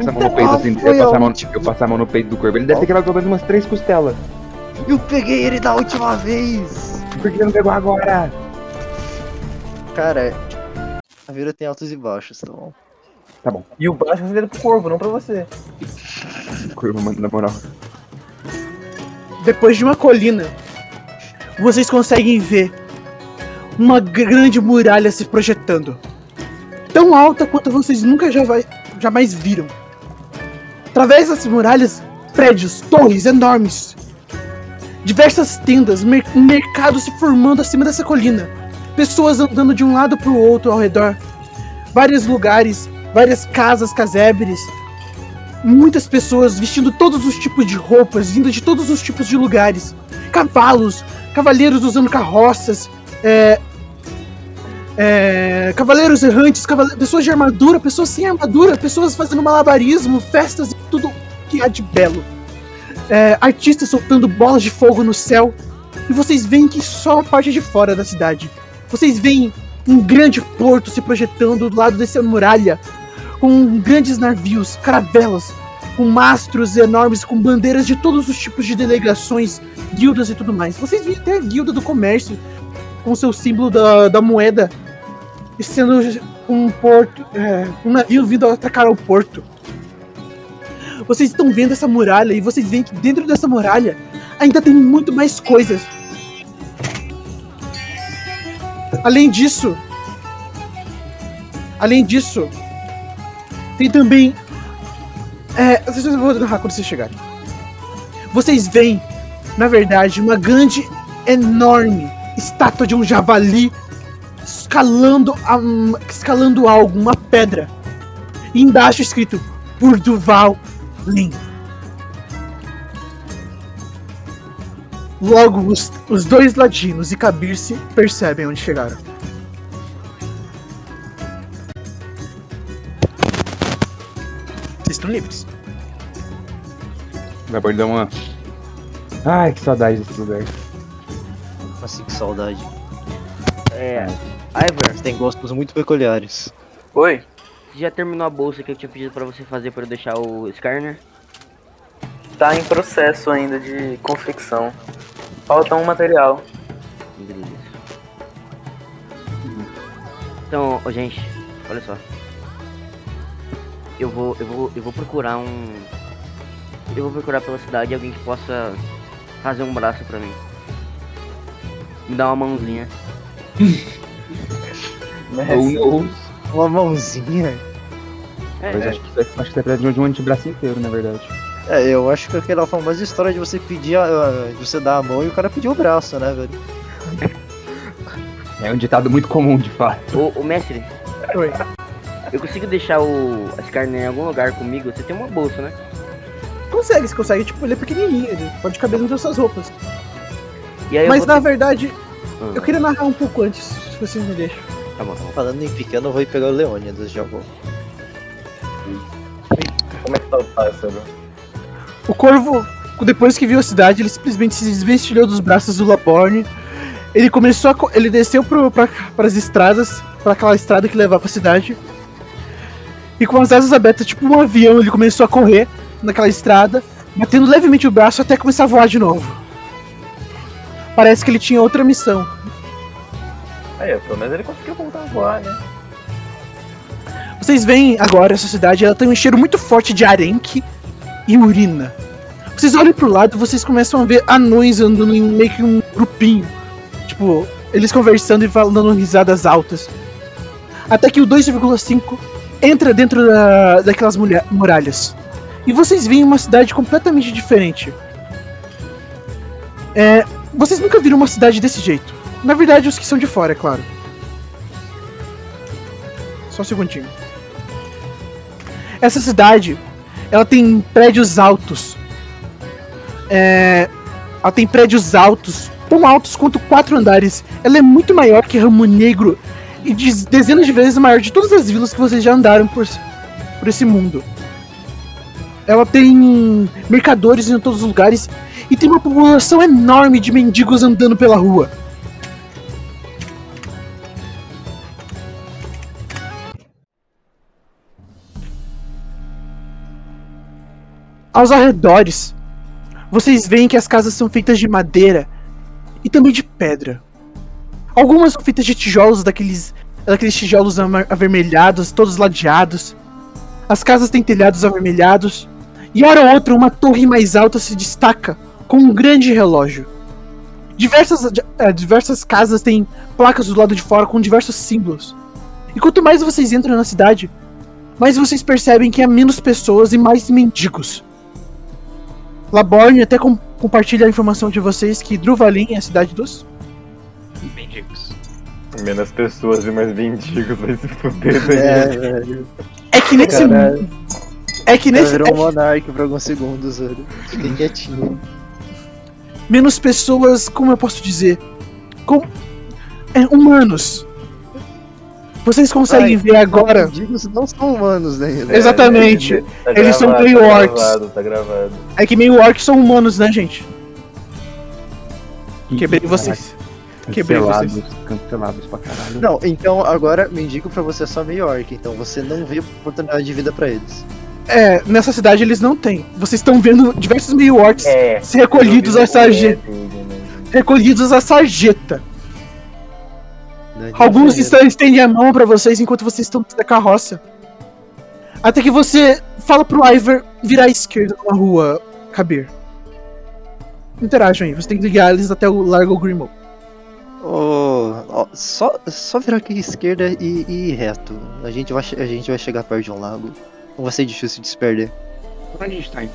Passa a mão no peito assim. Eu passo a mão, aonde? eu passo a mão no peito do corvo. Ele deve ter quebrado pelo menos umas três costelas. Eu peguei ele da última vez! Por que não pegou agora? Cara, a vida tem altos e baixos, tá bom? E o baixo é pro corvo, não pra você. Corvo, mano, na moral. Depois de uma colina, vocês conseguem ver uma grande muralha se projetando. Tão alta quanto vocês nunca já vai- jamais viram. Através das muralhas, prédios, torres enormes. Diversas tendas, mer um mercado se formando acima dessa colina. Pessoas andando de um lado para o outro ao redor. vários lugares, várias casas, casebres, muitas pessoas vestindo todos os tipos de roupas, vindo de todos os tipos de lugares, cavalos, cavaleiros usando carroças, é, é, cavaleiros errantes, pessoas de armadura, pessoas sem armadura, pessoas fazendo malabarismo, festas e tudo que há de belo. É, artistas soltando bolas de fogo no céu. E vocês veem que só a parte de fora da cidade. Vocês veem um grande porto se projetando do lado dessa muralha, com grandes navios, caravelas, com mastros enormes, com bandeiras de todos os tipos de delegações, guildas e tudo mais. Vocês veem até a guilda do comércio, com seu símbolo da, da moeda, sendo um porto, é, um navio vindo atacar o porto. Vocês estão vendo essa muralha e vocês veem que dentro dessa muralha ainda tem muito mais coisas. Além disso, além disso, tem também. É, vocês vou narrar quando vocês chegarem. Vocês veem, na verdade, uma grande, enorme estátua de um javali escalando, a- escalando algo, uma pedra. E embaixo escrito por Duval Lin. Logo, os, os dois ladinos e Kabir-se percebem onde chegaram. Vocês estão livres. Vai poder dar uma. Ai, que saudade desse lugar. Assim, que saudade. É. Ivor, Você tem gostos muito peculiares. Oi? você já terminou a bolsa que eu tinha pedido pra você fazer pra eu deixar o scanner? Tá em processo ainda de confecção. Falta um material. Beleza. Então, ô, gente, olha só. Eu vou, eu vou, eu vou procurar um. Eu vou procurar pela cidade alguém que possa fazer um braço pra mim. Me dá uma mãozinha. Ou não. Uma mãozinha. É, Mas acho que, acho que você precisa de um antebraço inteiro, na verdade. É, eu acho que aquela famosa história de você pedir a, a- de você dar a mão e o cara pedir o braço, né, velho? É um ditado muito comum, de fato. Ô, ô mestre, Oi. eu consigo deixar o a scanner em algum lugar comigo? Você tem uma bolsa, né? Consegue, você consegue, tipo, ele é pequenininho, ele pode caber dentro das suas roupas. E Mas na ter- verdade, Ah, eu queria narrar um pouco antes, se vocês me deixam. Tá bom, tá bom. Falando em pequeno, eu vou ir pegar o Leônidas já vou. Como é que tá o pássaro? O corvo, depois que viu a cidade, ele simplesmente se desvencilhou dos braços do Laborne. Ele começou a. Ele desceu pro, pra, as estradas, para aquela estrada que levava pra cidade. E com as asas abertas, tipo um avião, ele começou a correr naquela estrada, batendo levemente o braço até começar a voar de novo. Parece que ele tinha outra missão. Aí, pelo menos ele conseguiu voltar a voar, né? Vocês veem agora essa cidade, ela tem um cheiro muito forte de arenque e urina. Vocês olham pro lado, vocês começam a ver anões andando em meio que um grupinho. Tipo, eles conversando e falando risadas altas. Até que o 2,5 entra dentro da, daquelas mulher- muralhas. E vocês veem uma cidade completamente diferente. É, vocês nunca viram uma cidade desse jeito. Na verdade, os que são de fora, é claro. Só um segundinho. Essa cidade, ela tem prédios altos. É, ela tem prédios altos, tão altos quanto quatro andares. Ela é muito maior que Ramo Negro e de- dezenas de vezes maior de todas as vilas que vocês já andaram por, por esse mundo. Ela tem mercadores em todos os lugares e tem uma população enorme de mendigos andando pela rua. Aos arredores, vocês veem que as casas são feitas de madeira e também de pedra. Algumas são feitas de tijolos daqueles, daqueles tijolos avermelhados, todos ladeados. As casas têm telhados avermelhados. E hora ou outra, uma torre mais alta se destaca com um grande relógio. Diversas, eh, diversas casas têm placas do lado de fora com diversos símbolos. E quanto mais vocês entram na cidade, mais vocês percebem que há menos pessoas e mais mendigos. Laborne até com- compartilha a informação de vocês que Druvalin é a cidade dos. Mendigos. Menos pessoas e mais mendigos vai se fuder? É, velho. É que nesse Caralho. É que nesse. virou é um monarca por alguns segundos, velho. Fiquei quietinho. Menos pessoas, como eu posso dizer? Com, é, humanos. Vocês conseguem Ai, ver agora? Mendigos não são humanos, né? É, Exatamente. Tá Eles são gravado, meio tá orcs. Gravado, tá gravado. É que meio orcs são humanos, né, gente? Quebrei vocês. Quebrei Cancelados, vocês. cancelados pra caralho. Não, então agora mendigo pra você é só meio orc, então você não vê oportunidade de vida pra eles. É, nessa cidade eles não têm. Vocês estão vendo diversos meio orcs É. se recolhidos à sarjeta. né, Recolhidos à sarjeta. Alguns estão estendem a mão pra vocês enquanto vocês estão da carroça. Até que você fala pro Iver virar à esquerda na rua Kabir. Interajam aí, você tem que ligar eles até o Largo Grimo. Ô, ó, só, só virar aqui à esquerda e, e ir reto. A gente, vai, a gente vai chegar perto de um lago. Vai ser difícil de se perder. Onde a gente tá indo?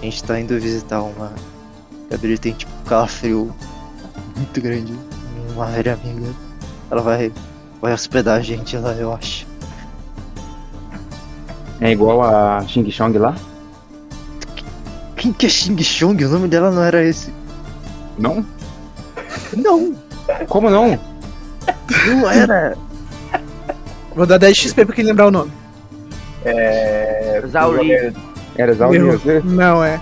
A gente tá indo visitar uma. Gabriel tem tipo um calafrio muito grande. Uma velha amiga. Ela vai, vai hospedar a gente lá, eu acho. É igual a Xing Chong lá? Quem que é Xing Chong? O nome dela não era esse. Não? Não, Como não? não era. Vou dar 10 XP pra quem lembrar o nome. É. Zauri. Era Zauri Errou. você? Não é.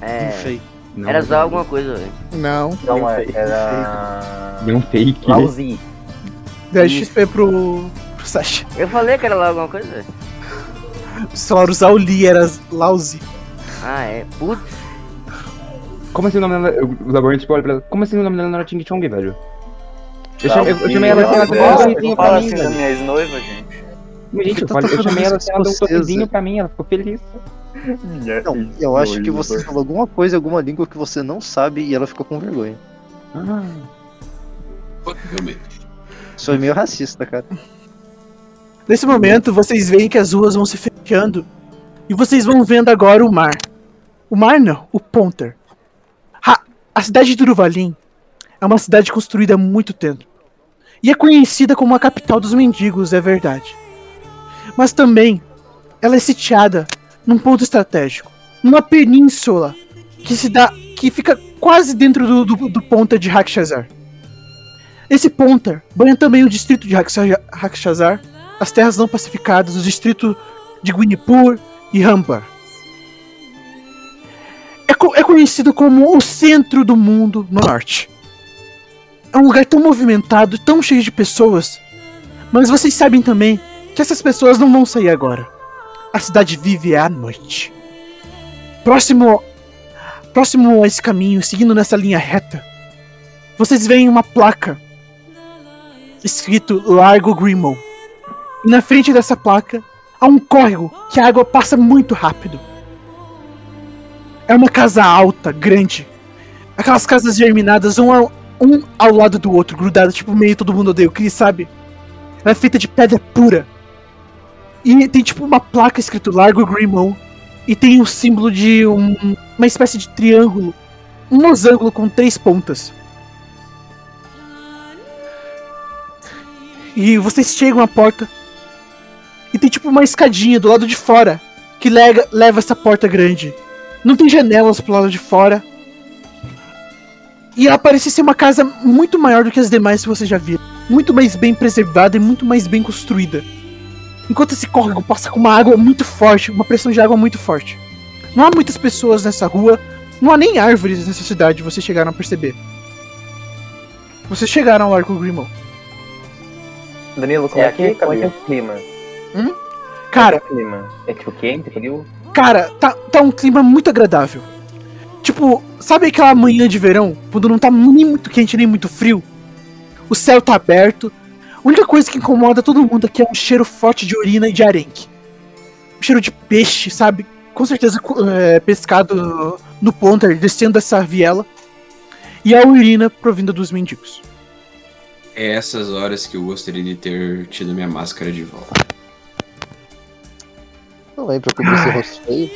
Não É. sei. Não, Era só alguma coisa, velho. Não. Não, é, era. Não fake. Lauzi. 10 XP pro, pro Sasha. Eu falei que era lá alguma coisa, velho. Falaram Zauli, era Lauzi. Ah, é. Putz. Como assim o nome dela? O Zaborn tipo olha pra ela. Como assim o nome dela não era Ching Chong, velho? Eu, chamei, ela assim, ela deu um não pra fala assim minha ex-noiva, gente. Gente, eu, falei, eu chamei ela ela deu um sorrisinho pra mim, ela ficou feliz. Não, eu acho que você falou alguma coisa, alguma língua que você não sabe e ela ficou com vergonha. Ah, foi meio racista, cara. Nesse momento, vocês veem que as ruas vão se fechando. E vocês vão vendo agora o mar. O mar não, o Ponter. Ha- a cidade de Duruvalim é uma cidade construída há muito tempo. E é conhecida como a capital dos mendigos, é verdade. Mas também, ela é sitiada num ponto estratégico. Numa península que se dá. que fica quase dentro do, do, do Ponter de Rakshazar. Esse Ponter banha também o distrito de Rakshazar- as terras não pacificadas do distrito de Guinipur e Rambar. É, co- é conhecido como o centro do mundo no norte. É um lugar tão movimentado, tão cheio de pessoas. Mas vocês sabem também que essas pessoas não vão sair agora. A cidade vive à noite. Próximo, próximo a esse caminho, seguindo nessa linha reta, vocês veem uma placa escrito Largo Grimo. E na frente dessa placa há um córrego que a água passa muito rápido. É uma casa alta, grande. Aquelas casas germinadas, um ao, um ao lado do outro, grudadas, tipo meio todo mundo odeia o Chris, sabe? Ela é feita de pedra pura. E tem tipo uma placa escrito Largo Grimo. E tem um símbolo de um- uma espécie de triângulo. Um losango com três pontas. E vocês chegam à porta. E tem tipo uma escadinha do lado de fora que lega- leva essa porta grande. Não tem janelas pro lado de fora. E ela parece ser uma casa muito maior do que as demais que vocês já viram. Muito mais bem preservada e muito mais bem construída. Enquanto esse córrego passa com uma água muito forte, uma pressão de água muito forte. Não há muitas pessoas nessa rua, não há nem árvores nessa cidade, vocês chegaram a perceber. Vocês chegaram ao Arco Grimo. Danilo, como É é, que, aqui, como é que é o clima? Cara, Como é que é o clima? É tipo quente, frio? Cara, tá, tá um clima muito agradável. Tipo, sabe aquela manhã de verão, quando não tá nem muito quente nem muito frio? O céu tá aberto. A única coisa que incomoda todo mundo aqui é um cheiro forte de urina e de arenque. Um cheiro de peixe, sabe? Com certeza é, pescado no, ponter, descendo essa viela. E a urina provinda dos mendigos. É essas horas que eu gostaria de ter tido minha máscara de volta. Não lembro como esse rosto feio.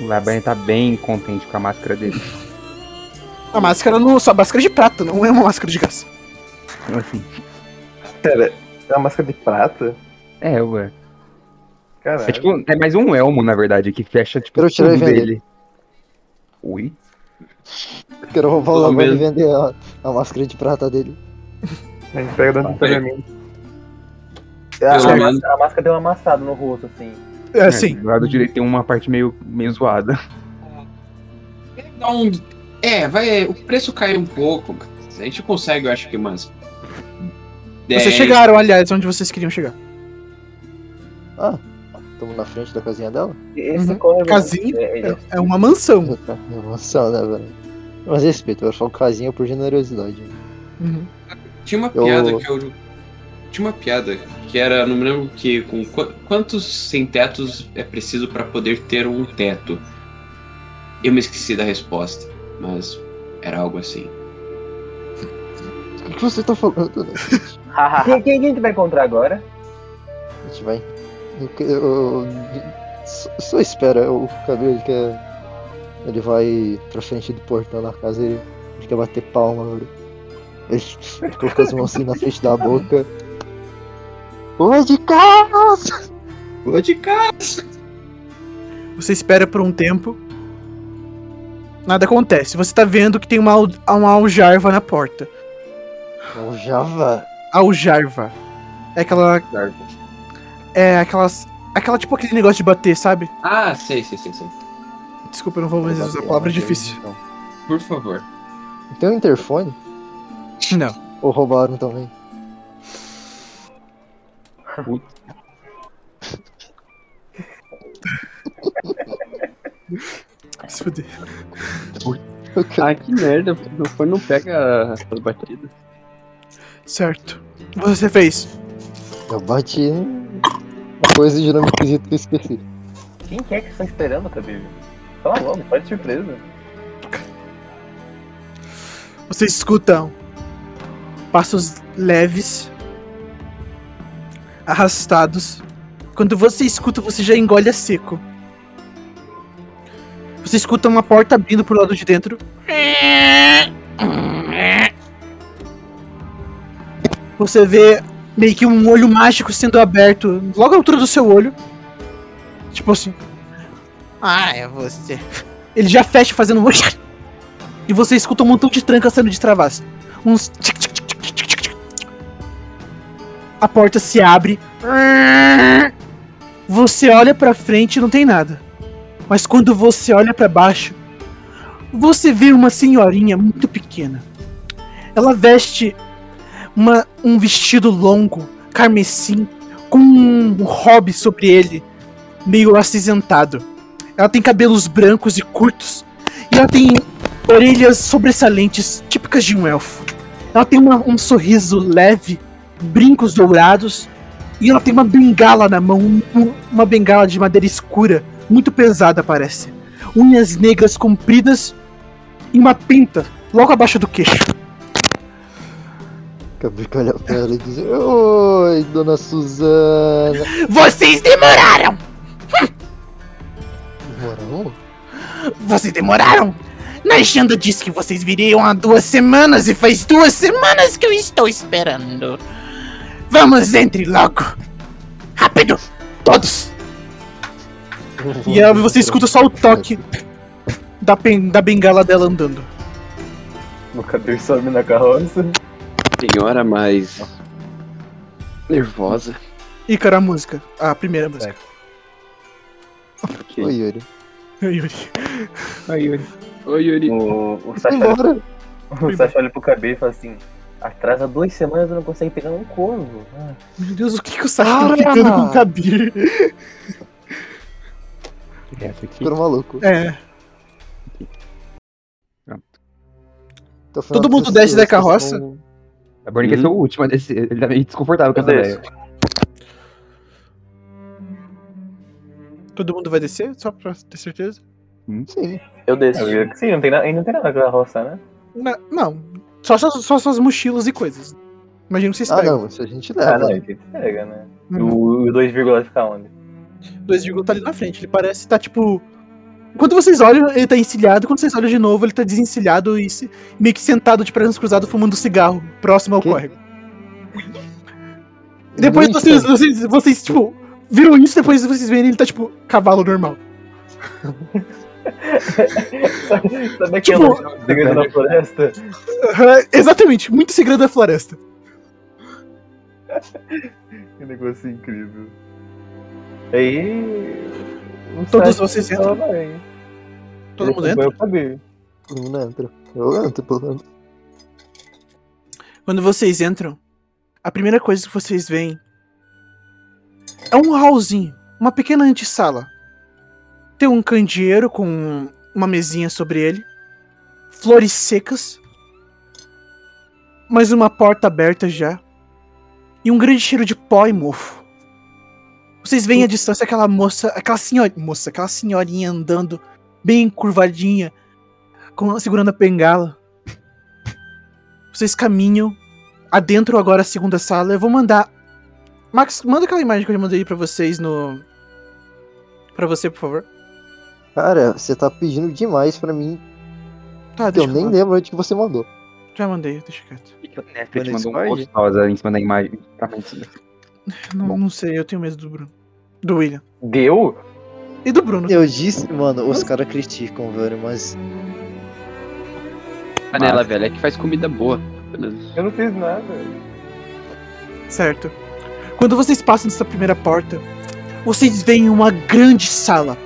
o Labarn tá bem contente com a máscara dele. A máscara não, só máscara de prata, não é uma máscara de gás. Assim? Pera, é uma máscara de prata? É, ué. Caralho. É tipo, é mais um elmo, na verdade, que fecha, tipo, Quero tirar tudo dele. Ui? Quero roubar o Lamborghini e vender a, a máscara de prata dele. A gente pega dentro do Pera. pagamento. A, a, a máscara deu uma amassada no rosto, assim. É assim. Do lado direito tem uma parte meio, meio zoada. Um- É, vai. O preço cai um pouco, mas a gente consegue, eu acho que umas. Vocês 10. chegaram, aliás, onde vocês queriam chegar. Ah, estamos na frente da casinha dela? Esse Uhum. corre- Casinha é- é- é, é uma mansão. É emoção, né, velho? Mas respeito, eu falo casinha por generosidade. Uhum. Tinha uma Eu- piada que eu. Tinha uma piada que era, não me lembro que com qu- quantos sem tetos é preciso pra poder ter um teto. Eu me esqueci da resposta, mas era algo assim. O que você tá falando, né? Quem, quem a gente vai encontrar agora? A gente vai. Eu, eu, eu- só, espera, o cabelo ele quer. Ele vai pra frente do portão da casa, ele, ele quer bater palma, velho. Ele, ele colocou as mãos assim na frente da boca. Oi de casa! Vou de casa! Você espera por um tempo. Nada acontece. Você tá vendo que tem uma, uma aljarva na porta. O Java. Aljarva. É aquela. É aquelas. Aquela tipo aquele negócio de bater, sabe? Ah, sei, sei, sei, sei. Desculpa, eu não vou mais usar a palavra difícil. Por favor. Tem um interfone? Não. Ou roubaram também? Se fuder. Ah, que merda, não foi, não pega as batidas. Certo. O que você fez? Eu bati em uma coisa de nome esquisito que eu esqueci. Quem que é que está esperando, cabelo? Fala logo, faz surpresa. Vocês escutam passos leves, arrastados. Quando você escuta, você já engole a seco. Você escuta uma porta abrindo pro lado de dentro. Você vê meio que um olho mágico sendo aberto logo à altura do seu olho. Tipo assim. Ah, é você. Ele já fecha fazendo um. E você escuta um montão de trancas sendo destravadas. Uns. A porta se abre. Você olha pra frente e não tem nada. Mas quando você olha pra baixo, você vê uma senhorinha muito pequena. Ela veste uma, um vestido longo, carmesim, com um hobby sobre ele, meio acinzentado. Ela tem cabelos brancos e curtos. E ela tem orelhas sobressalentes, típicas de um elfo. Ela tem uma- um sorriso leve, brincos dourados. E ela tem uma bengala na mão, um- um- uma bengala de madeira escura, muito pesada parece. Unhas negras compridas e uma pinta logo abaixo do queixo. Acabei de olhar pra ela e dizer: Oi, dona Suzana. Vocês demoraram! Morão? Vocês demoraram! Najanda disse que vocês viriam há duas semanas e faz duas semanas que eu estou esperando. Vamos, entre logo! Rápido! Todos! E aí você escuta só o toque da, pen- da bengala dela andando. O cabelo sobe na carroça. Senhora mais. nervosa. Ícaro, a música. A primeira música. Ok. Oi, Yuri. Yuri. Oi, Yuri. Oi, Yuri. O, o, Sasha, embora. o Sasha olha pro cabelo e fala assim: Atrás há duas semanas eu não consigo pegar um corvo. Ah, Meu Deus, o que, que o Sasha tá ficando com o Kabir? Essa aqui. Ficando maluco. É. Todo mundo desce da carroça? A ser o último a descer. Ele tá meio desconfortável com essa ideia. Todo mundo vai descer? Só pra ter certeza? Sim. Eu desço. eu- Sim, não tem, na, não tem nada na carroça, né? Na- não. Só, só, só suas mochilas e coisas. Imagino que vocês Ah, pegam. não, isso a gente Ah, leva. não, a gente pega, né? E Uhum. o, o 2, fica onde? 2, tá ali na frente. Ele parece tá tipo. Quando vocês olham, ele tá encilhado. Quando vocês olham de novo, ele tá desencilhado e se- meio que sentado de pernas cruzadas fumando cigarro, próximo ao Que? córrego. Depois vocês, vocês, vocês, tipo, viram isso, depois vocês verem ele tá, tipo, cavalo normal. Sabe aquele Tipo- segredo da floresta? Aham, exatamente, muito segredo da floresta. Que negócio incrível. Aí. O Todos vocês entram? Todo mundo entra? cabelo. Todo mundo entra. Eu entro, pelo menos. Quando vocês entram, a primeira coisa que vocês veem é um hallzinho, uma pequena antessala. Tem um candeeiro com uma mesinha sobre ele, flores secas, mais uma porta aberta já, e um grande cheiro de pó e mofo. Vocês veem à distância aquela moça, aquela senhora, moça, aquela senhorinha andando bem curvadinha, com, segurando a bengala. Vocês caminham adentro agora a segunda sala. Eu vou mandar. Max, manda aquela imagem que eu mandei pra vocês no. Pra você, por favor. Cara, você tá pedindo demais pra mim. Tá, eu deixa eu nem lembro onde que você mandou. Já mandei, deixa quieto. O mandou um em cima da imagem. Não, não sei, eu tenho medo do Bruno. Do William. Deu? E do Bruno. Eu disse, mano, os caras criticam, velho, mas. Panela velha é que faz comida boa. Eu não fiz nada. Certo. Quando vocês passam dessa primeira porta, vocês veem uma grande sala.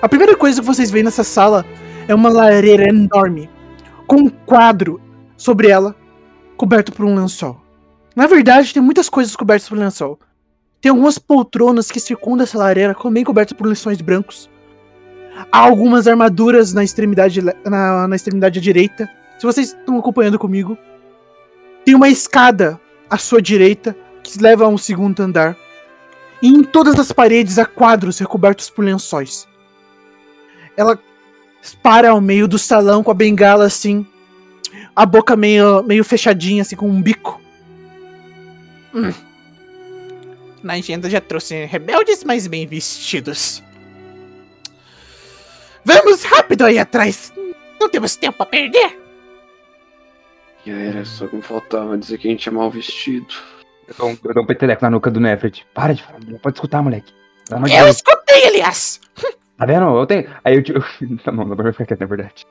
A primeira coisa que vocês veem nessa sala é uma lareira enorme, com um quadro sobre ela, coberto por um lençol. Na verdade, tem muitas coisas cobertas por lençol. Tem algumas poltronas que circundam essa lareira, também cobertas por lençóis brancos. Há algumas armaduras na extremidade, na, na extremidade direita. Se vocês estão acompanhando comigo, tem uma escada à sua direita que leva a um segundo andar. E em todas as paredes há quadros recobertos por lençóis. Ela para ao meio do salão com a bengala assim, a boca meio, meio fechadinha, assim, com um bico. Hum. Na agenda já trouxe rebeldes mais bem vestidos. Vamos rápido aí atrás! Não temos tempo a perder! E aí era só que me faltava dizer que a gente é mal vestido. Eu dou um, eu dou um peteleco na nuca do Nefret. Para de falar, não pode escutar, moleque. Eu escutei, aliás! Tá vendo? Eu tenho. Aí eu. tipo, Tá bom, dá pra ficar quieto, na verdade.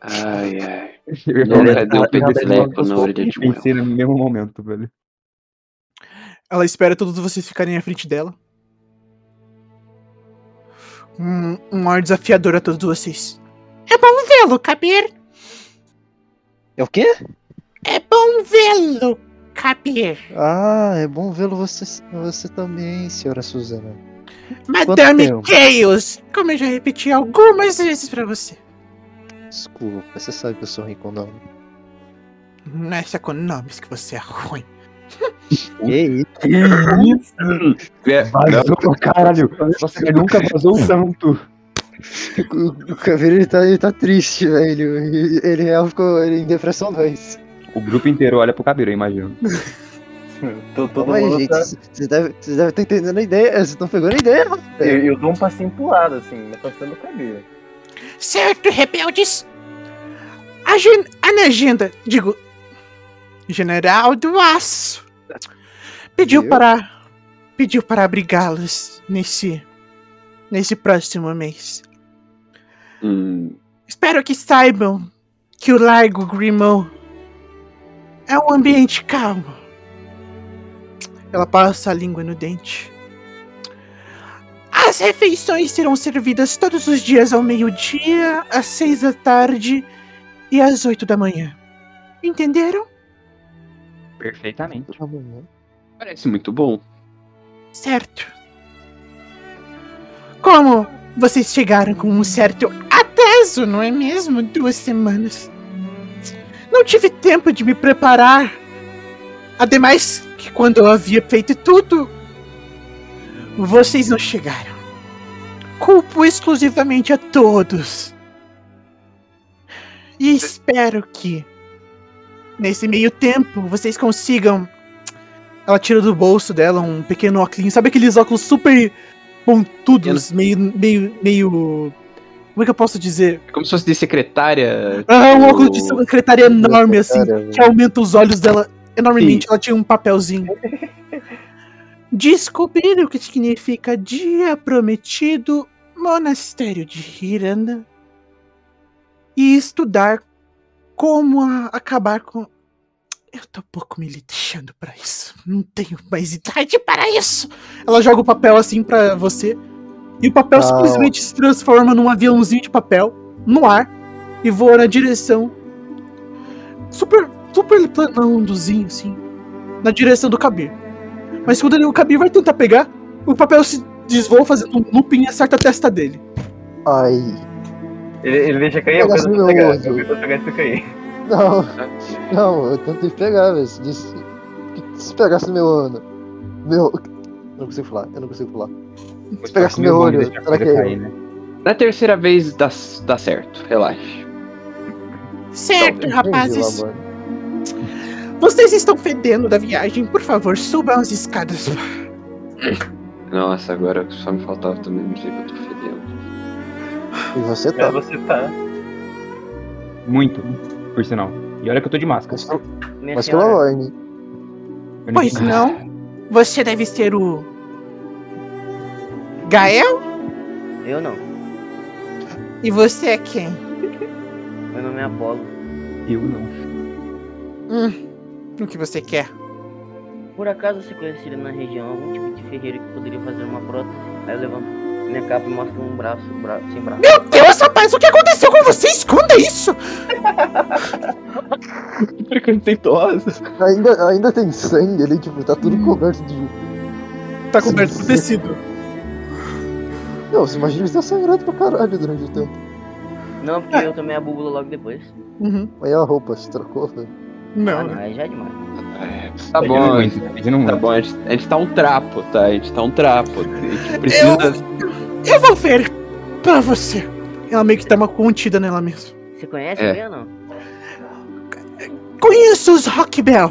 Ai, ai. Eu Não, falar, cara, deu um "Ah, não, peteleco não, na orelha de Will." Pensei no mesmo momento, velho. Ela espera todos vocês ficarem à frente dela. Um, um ar desafiador a todos vocês. É bom vê-lo, Kabir. É o quê? É bom vê-lo, Kabir. Ah, é bom vê-lo você, você também, senhora Suzana. Madame? Chaos. Como eu já repeti algumas vezes pra você. Desculpa, você sabe que eu sou ruim com nome. Não é só com nomes que você é ruim. Que isso? É, Vazou, caralho. Nossa, ele nunca vazou tanto. O, o Caveiro ele tá, ele tá triste, velho. Ele, ele real ficou em depressão 2. O grupo inteiro olha pro cabelo, eu imagino. Tô, todo Mas, mundo gente, tá... vocês devem devem estar entendendo a ideia. Vocês estão pegando a ideia, eu, velho. eu dou um passinho pro lado, assim, me afastando do cabelo. Certo, rebeldes. A, gen a na agenda, digo, General do Aço, pediu Eu? para pediu para abrigá-los nesse nesse próximo mês. hum, Espero que saibam que o Largo Grimmauld é um ambiente calmo. Ela passa a língua no dente. As refeições serão servidas todos os dias ao meio-dia, às seis da tarde e às oito da manhã. Entenderam? Perfeitamente. Parece muito bom. Certo. Como vocês chegaram com um certo atraso, não é mesmo? Duas semanas. Não tive tempo de me preparar. Ademais, que quando eu havia feito tudo, vocês não chegaram. Culpo exclusivamente a todos. E espero que, nesse meio tempo, vocês consigam ela tira do bolso dela um pequeno óculos. Sabe aqueles óculos super pontudos, meio, meio, meio. Como é que eu posso dizer? É como se fosse de secretária. Ah, um tipo, óculos de secretária enorme, assim, Secretária, que aumenta os olhos dela enormemente, ela tinha um papelzinho. Descobrir o que significa Dia Prometido, Monastério de Hiranda. E estudar como a- acabar com. Eu tô um pouco me lixando pra isso. Não tenho mais idade para isso. Ela joga o papel assim pra você. E o papel Não. simplesmente se transforma num aviãozinho de papel no ar e voa na direção. Super, super planandozinho, assim. Na direção do Kabir. Mas quando ele- o Kabir vai tentar pegar, o papel se desvoa fazendo um looping e acerta a testa dele. Ai. Ele, ele deixa cair, eu quero pegar. Eu quero pegar isso cair. Não, não, eu tentei pegar, velho. Se, disse- que se pegasse meu ano. Meu. Eu não consigo falar, eu não consigo falar. Se pegasse meu olho, será que é eu? né? Na terceira vez dá, dá certo, relaxa. Certo, Entendi, rapazes. Lamor. Vocês estão fedendo da viagem. Por favor, subam as escadas. Nossa, agora só me faltava também me dizer que eu tô fedendo. E você É, tá. você tá. Muito, por sinal. E olha que eu tô de máscara. Mas, Minha senhora, ordem. Eu Pois não. Você deve ser o. Gael? eu não. E você é quem? Meu nome é Apolo. Eu não. Hum, o que você quer? Por acaso você conheceria na região algum tipo de ferreiro que poderia fazer uma prótese? Aí eu levanto minha capa mostro um braço, bra sem braço. Meu Deus, rapaz, o que aconteceu com você? Esconda isso! Preconceituosa. Ainda, ainda tem sangue ali, tipo, tá tudo coberto de. Tá coberto de tecido. Não, você imagina ele tá sangrando pra caralho durante o tempo. Não, porque eu tomei a búbula logo depois. Uhum. Aí a roupa se trocou, velho. Não, ah, não, aí já é demais. É, tá bom, muito, tá muito. tá bom. A gente, a gente tá um trapo, tá? A gente tá um trapo. A gente precisa. Eu vou ver pra você. Ela meio que tá uma contida nela mesma. Você conhece É. ou não? Conheço os Rockbell.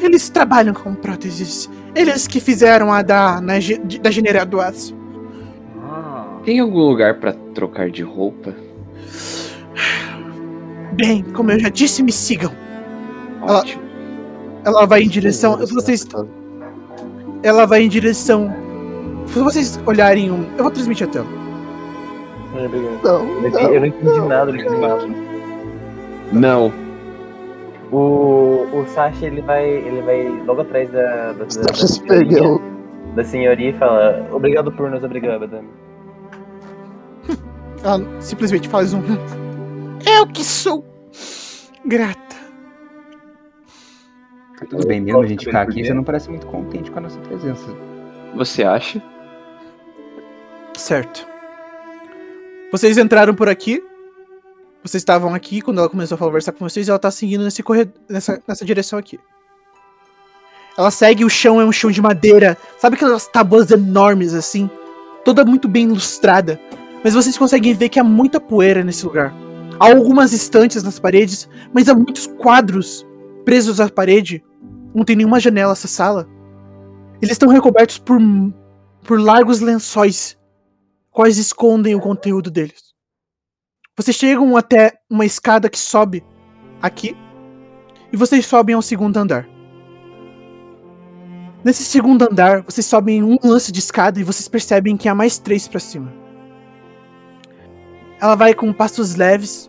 Eles trabalham com próteses. Eles que fizeram a da, na, da General do Aço. Ah, Tem algum lugar pra trocar de roupa? Bem, como eu já disse, me sigam. Ela-. Ela vai em direção. Vocês, ela vai em direção. Se vocês olharem um. Eu vou transmitir a tela. É, obrigado. Não, Eu não entendi- não nada do que você falou. Não. O, o Sasha, ele vai, ele vai logo atrás da, da, da, se senhoria- da senhoria e fala obrigado por nos obrigar, madame. Ela simplesmente faz um. Eu que sou grata. Tudo bem, mesmo a gente ficar aqui, você não parece muito contente com a nossa presença. Você acha? Certo. Vocês entraram por aqui. Vocês estavam aqui quando ela começou a conversar com vocês e ela tá seguindo nesse corredor, nessa, nessa direção aqui. Ela segue, o chão é um chão de madeira. Sabe aquelas tábuas enormes assim? Toda muito bem ilustrada. Mas vocês conseguem ver que há muita poeira nesse lugar. Há algumas estantes nas paredes, mas há muitos quadros presos à parede. Não tem nenhuma janela essa sala. Eles estão recobertos por, por largos lençóis quais escondem o conteúdo deles. Vocês chegam até uma escada que sobe aqui e vocês sobem ao segundo andar. Nesse segundo andar, vocês sobem um lance de escada e vocês percebem que há mais três pra cima. Ela vai com passos leves,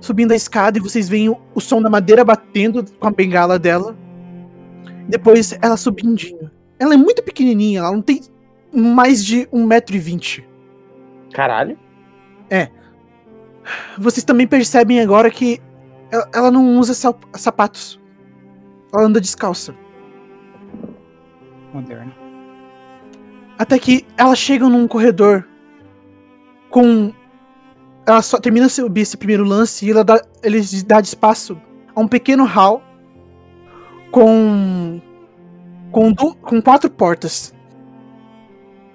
subindo a escada e vocês veem o, o som da madeira batendo com a bengala dela. Depois ela subindinho. Ela é muito pequenininha, ela não tem mais de 1,20m. Caralho. Vocês também percebem agora que ela, ela não usa sapatos. Ela anda descalça. Moderno. Até que ela chega num corredor com. Ela só termina subir esse primeiro lance e ela dá, eles dá espaço a um pequeno hall com. Com, du- com quatro portas.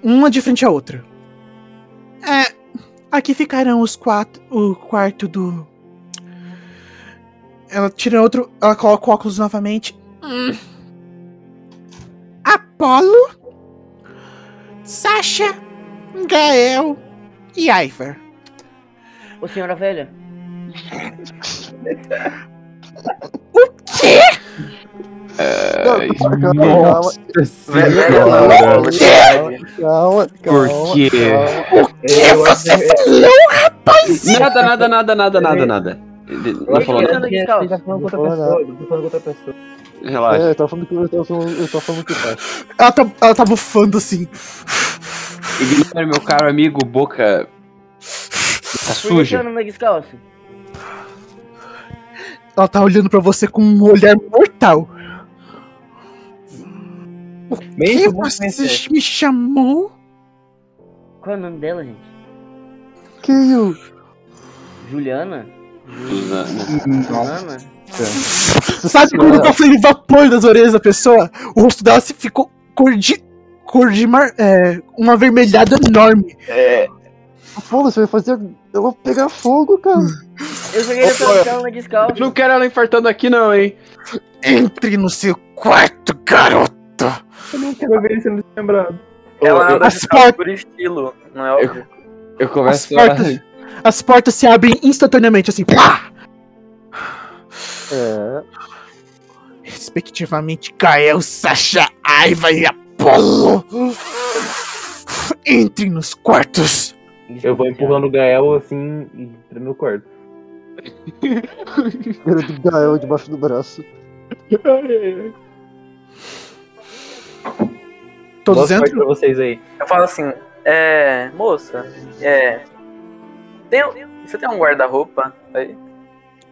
Uma de frente à outra. É. Aqui ficarão os quatro. O quarto do. Ela tira outro. Ela coloca o óculos novamente. Hum. Apolo. Sasha. Gael. E Ivar. Ô senhora velha, Quê? Não, isso- calma, calma, calma, Por quê? calma. Eu acho que- Nada, nada, nada, nada, nada, nada. Ele eu não falou que nada. ele tá falando com outra Não falou pessoa. Ele tá outra pessoa. Relaxa. É, eu tava falando que eu tava falando, eu tava falando que tá. Ela tá, ela tá bufando assim. Ignore meu caro amigo, boca. Boca Por que você suja. na descalço? Ela tá olhando pra você com um olhar mortal. O Bem, que você conhecer. me chamou? Qual é o nome dela, gente? Que eu? Juliana? Não, Juliana? Sabe quando tá saindo vapor das orelhas da pessoa? O rosto dela se ficou cor de. cor de mar. É, uma avermelhada enorme. Pô, você vai fazer ela pegar fogo, cara. Eu queria colocar ela na descalço. Não quero ela infartando aqui, não, hein? Entre no seu quarto, garoto. Eu não quero ver ele sendo lembrado. Ela anda As portas- por estilo, não é óbvio? Eu As começo a. portas, as portas se abrem instantaneamente, assim. Pá! É. Respectivamente, Gael, Sasha, Aiva e Apolo. Entrem nos quartos. Eu vou empurrando o Gael assim e entrando no quarto. Garoto Gael debaixo do braço. Todos Boa entram? pra vocês aí. Eu falo assim, é. Moça, é. Tem, você tem um guarda-roupa aí?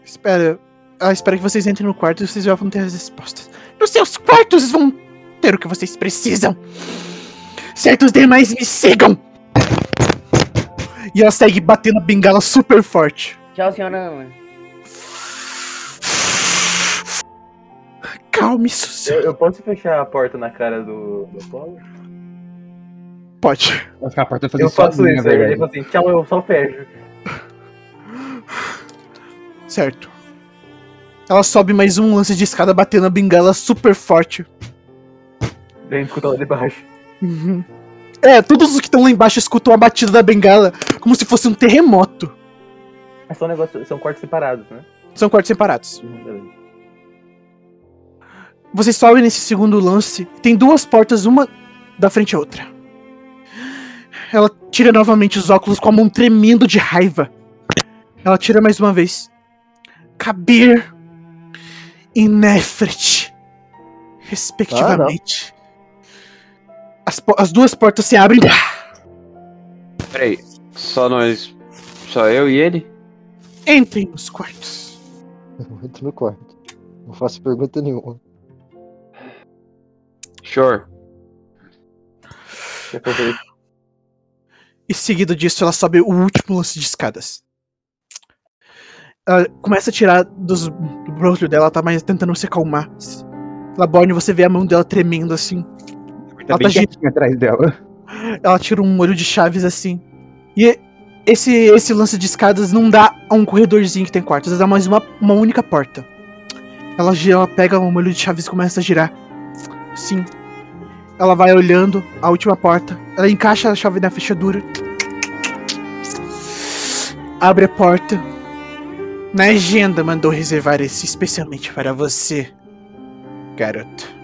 Espera. Ela espera que vocês entrem no quarto e vocês já vão ter as respostas. Nos seus quartos vão ter o que vocês precisam. Certos demais me sigam. E ela segue batendo a bengala super forte. Tchau, senhora Ana. Calme, Suzy. Eu, eu posso fechar a porta na cara do, do Apolo? Pode. Vai ficar a porta fazer Eu faço isso, aí ele fala assim, tchau, eu só fecho. Certo. Ela sobe mais um lance de escada batendo a bengala super forte. Vem escutar lá de baixo. Uhum. É, todos os que estão lá embaixo escutam a batida da bengala como se fosse um terremoto. É só um negócio, são quartos separados, né? São quartos separados. Beleza. Vocês sobem nesse segundo lance. Tem duas portas, uma da frente à outra. Ela tira novamente os óculos com a mão tremendo de raiva. Ela tira mais uma vez. Kabir e Nefret. Respectivamente. As, as duas portas se abrem. Peraí, só nós. Só eu e ele? Entrem nos quartos. Eu entro no quarto. Não faço pergunta nenhuma. Sure. E seguido disso, ela sobe o último lance de escadas. Ela começa a tirar dos, do rosto dela, ela tá mais tentando se acalmar. Laborne, você vê a mão dela tremendo assim. Tá Ela bem tá atrás dela. Ela tira um molho de chaves assim. E esse, esse lance de escadas não dá a um corredorzinho que tem quartos, dá mais uma, uma única porta. Ela ela pega o molho de chaves e começa a girar. Sim. Ela vai olhando a última porta. Ela encaixa a chave na fechadura. Abre a porta. Na agenda mandou reservar esse especialmente para você, garoto.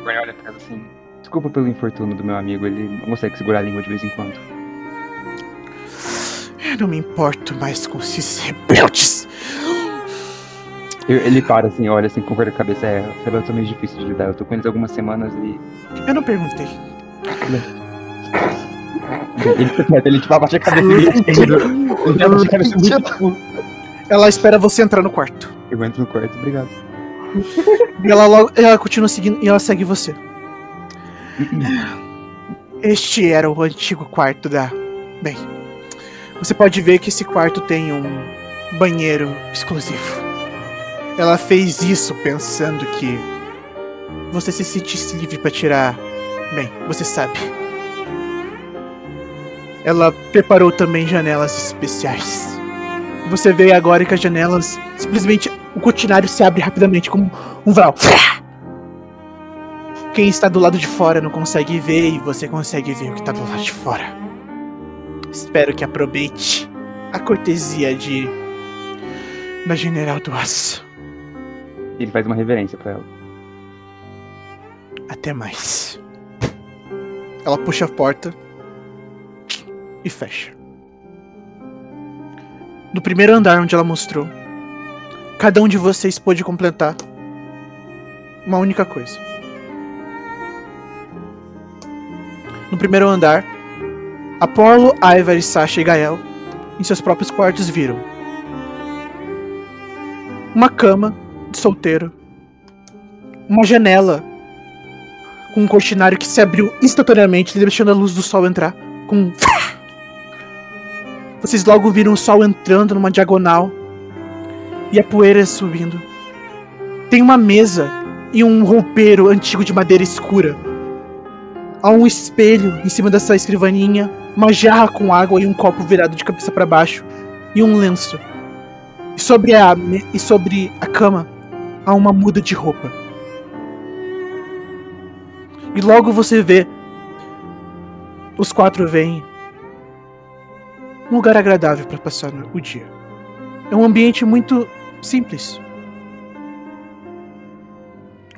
O olha pra ela assim. Desculpa pelo infortúnio do meu amigo, ele não consegue segurar a língua de vez em quando. Eu não me importo mais com esses rebeldes. Ele para assim, olha assim, com a cabeça. É, os rebeldes são meio difíceis de lidar. Eu tô com eles algumas semanas e. Eu não perguntei. Ele fica quieto, ele tipo abaixa a cabeça e ele. Ele abaixa a cabeça muito tipo. Ela espera você entrar no quarto. Eu entro no quarto, obrigado. E ela logo. Ela continua seguindo e ela segue você. Este era o antigo quarto da. Bem. Você pode ver que esse quarto tem um banheiro exclusivo. Ela fez isso pensando que você se sentisse livre para tirar. Bem, você sabe. Ela preparou também janelas especiais. Você vê agora que as janelas simplesmente o cortinário se abre rapidamente como um varal. Quem está do lado de fora não consegue ver e você consegue ver o que está do lado de fora. Espero que aproveite a cortesia de da General do Aço. Ele faz uma reverência pra ela. Até mais. Ela puxa a porta e fecha. No primeiro andar onde ela mostrou, cada um de vocês pôde completar uma única coisa. No primeiro andar, Apollo, Ivar, Sasha e Gael, em seus próprios quartos, viram uma cama de solteiro, uma janela com um cortinário que se abriu instantaneamente, deixando a luz do sol entrar. Com um Vocês logo viram o sol entrando numa diagonal e a poeira subindo. Tem uma mesa e um roupeiro antigo de madeira escura. Há um espelho em cima dessa escrivaninha, uma jarra com água e um copo virado de cabeça para baixo e um lenço. E sobre a e sobre a cama há uma muda de roupa. E logo você vê os quatro vêm um lugar agradável para passar o dia. É um ambiente muito simples.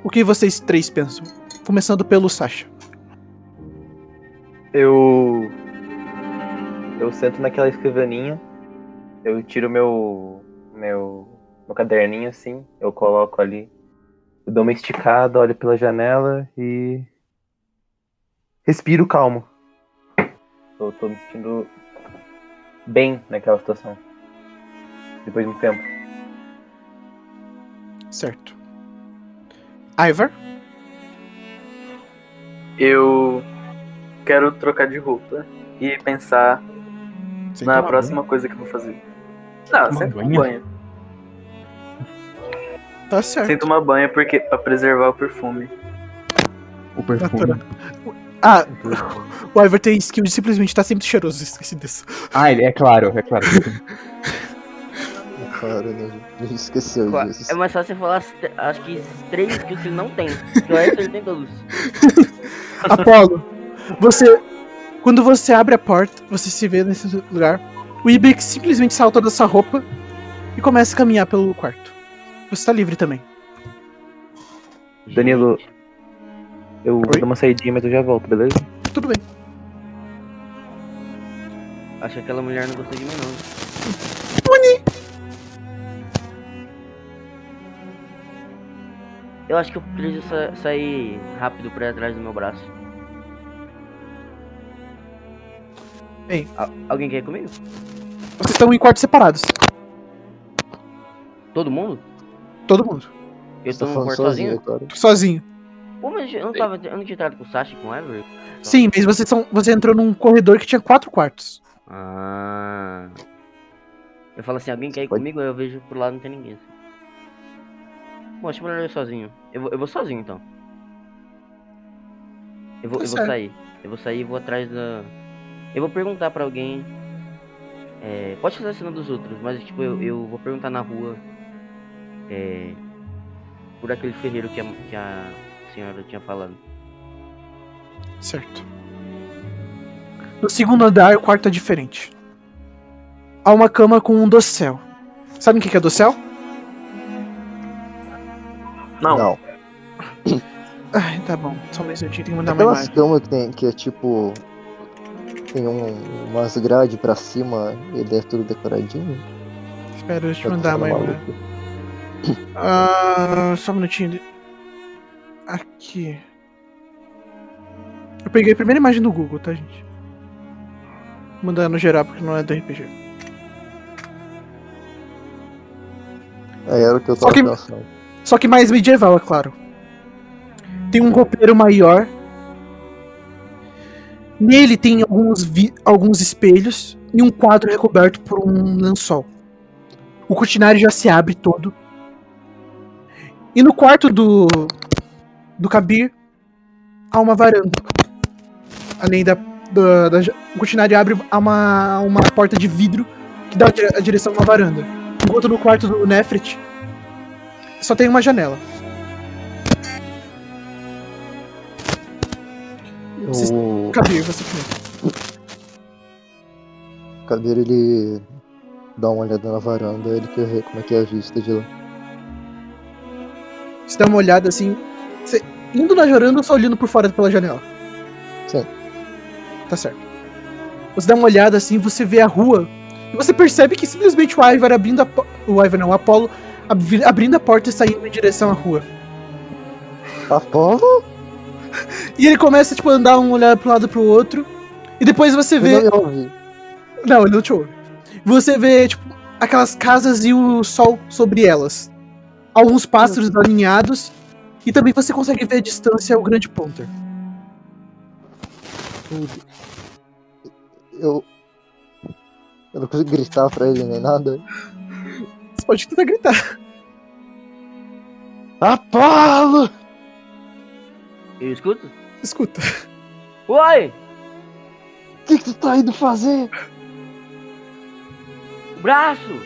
O que vocês três pensam? Começando pelo Sasha. Eu. Eu sento naquela escrivaninha, eu tiro meu. meu. meu caderninho assim, eu coloco ali, eu dou uma esticada, olho pela janela e. respiro calmo. Eu tô me sentindo bem naquela situação. Depois de muito tempo. Certo. Ivar? Eu quero trocar de roupa e pensar Você na toma próxima coisa que eu vou fazer. Não, Tomar sempre banho? banho. banho. banho? Tá certo. Sem tomar banho porque pra preservar o perfume. O perfume. Natural. Ah, o Ivar tem skill de simplesmente tá sempre cheiroso, esqueci disso. Ah, ele é claro, é claro. Cara, né? A gente esqueceu Qua- disso. É mais fácil você falar acho que três skills que ele não tem. Que o resto ele tem todos. Apolo, você. Quando você abre a porta, você se vê nesse lugar. O Ibex simplesmente salta da sua roupa e começa a caminhar pelo quarto. Você tá livre também. Danilo, eu vou Oi? dar uma saidinha, mas eu já volto, beleza? Tudo bem. Acho que aquela mulher não gostou de mim, não. Eu acho que eu preciso sa- sair rápido pra ir atrás do meu braço. Bem. Al- alguém quer ir comigo? Vocês estão em quartos separados. Todo mundo? Todo mundo. Eu Você tô tá no quarto sozinho sozinho? Mas eu não tava. Eu não tinha entrado com o Sasha e com o Ever? Sim, mas vocês são, você entrou num corredor que tinha quatro quartos. Ah. Eu falo assim, alguém quer ir Pode- comigo? Aí eu vejo pro lado não tem ninguém. assim. Bom, acho melhor eu ir sozinho. Eu vou, eu vou sozinho então. Eu vou, Tá eu vou sair. Eu vou sair e vou atrás da. Eu vou perguntar pra alguém. É, pode fazer a cena dos outros, mas tipo, eu, eu vou perguntar na rua. É, por aquele ferreiro que a, que a senhora tinha falado. Certo. No segundo andar, o quarto é diferente. Há uma cama com um dossel. Sabe o que é dossel? Não, Não. Ai, tá bom. Só um minutinho, tem que mandar uma Aquelas imagem. camas que tem, que é tipo. Tem um, umas grades pra cima, ele é tudo decoradinho. Espera, deixa eu Tá mandar uma ficando imagem. maluco. Ah, só um minutinho. Aqui. Eu peguei a primeira imagem do Google, tá, gente? Vou mandar no geral porque não é do RPG. Aí era o que eu Só tava que- pensando. Só que mais medieval, é claro. Tem um roupeiro maior. Nele tem alguns, vi- alguns espelhos e um quadro recoberto por um lençol. O cortinário já se abre todo. E no quarto do do Kabir há uma varanda. Além da, da, da o cortinário abre a uma, uma porta de vidro que dá a dire- a direção a uma varanda. Enquanto no quarto do Nefret só tem uma janela. O Kabir, você primeiro. cadeira ele dá uma olhada na varanda, ele quer ver como é que é a vista de lá. Você dá uma olhada assim. Você, indo na varanda ou só olhando por fora pela janela? Sim. Tá certo. Você dá uma olhada assim, você vê a rua. E você percebe que simplesmente o Ivar abrindo a O Ivar não, o Apollo abri- abrindo a porta e saindo em direção à rua. Apolo? E ele começa, tipo, a andar um olhar pro lado pro outro. E depois você vê. Eu não ouvi. Não, ele não te ouve. Você vê, tipo, aquelas casas e o sol sobre elas. Alguns pássaros alinhados. E também você consegue ver a distância o grande ponter. Eu. Eu não consigo gritar pra ele nem nada. Você pode tentar gritar. Apolo! Eu escuto? Escuta. Oi! O que, que tu tá indo fazer? Braço!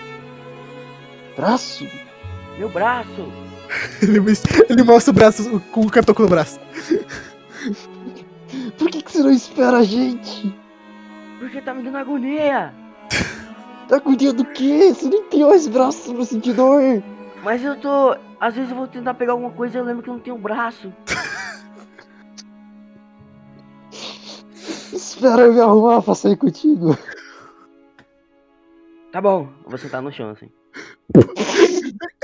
Braço? Meu braço! Ele, ele mostra o braço com o catoco no braço. Por que, que você não espera a gente? Porque tá me dando agonia! Tá com dia do quê? Você nem tem mais braço pra sentir dor. Mas eu tô. Às vezes eu vou tentar pegar alguma coisa e eu lembro que eu não tenho braço. Espera eu me arrumar pra sair contigo. Tá bom, eu vou sentar no chão assim.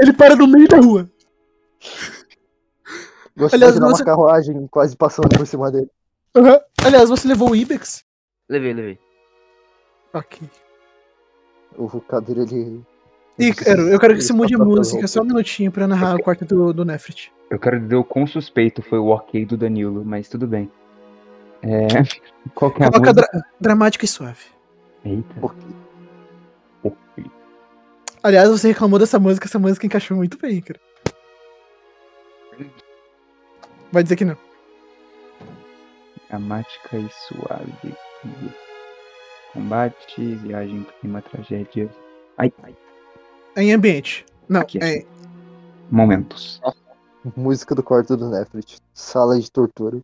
Ele para no meio da rua. Gosto Aliás, de você- uma carruagem quase passando por cima dele. Aham. Aliás, você levou o Ibex? Levei, levei. Ok. O Kabir, ele. E, eu quero que você mude a tá música, só um minutinho pra narrar o quarto do, do Nefrit. Eu quero dizer o quão suspeito foi o ok do Danilo, mas tudo bem. É. Qual que é a Coloca música? dra- dramática e suave. Eita. Ok. ok. Aliás, você reclamou dessa música, essa música encaixou muito bem, cara. Vai dizer que não. Dramática e suave. Combate, viagem, clima, tragédia. Ai, ai. Em ambiente. Não, Aqui, é. Momentos. Música do quarto do Nefrit. Sala de tortura.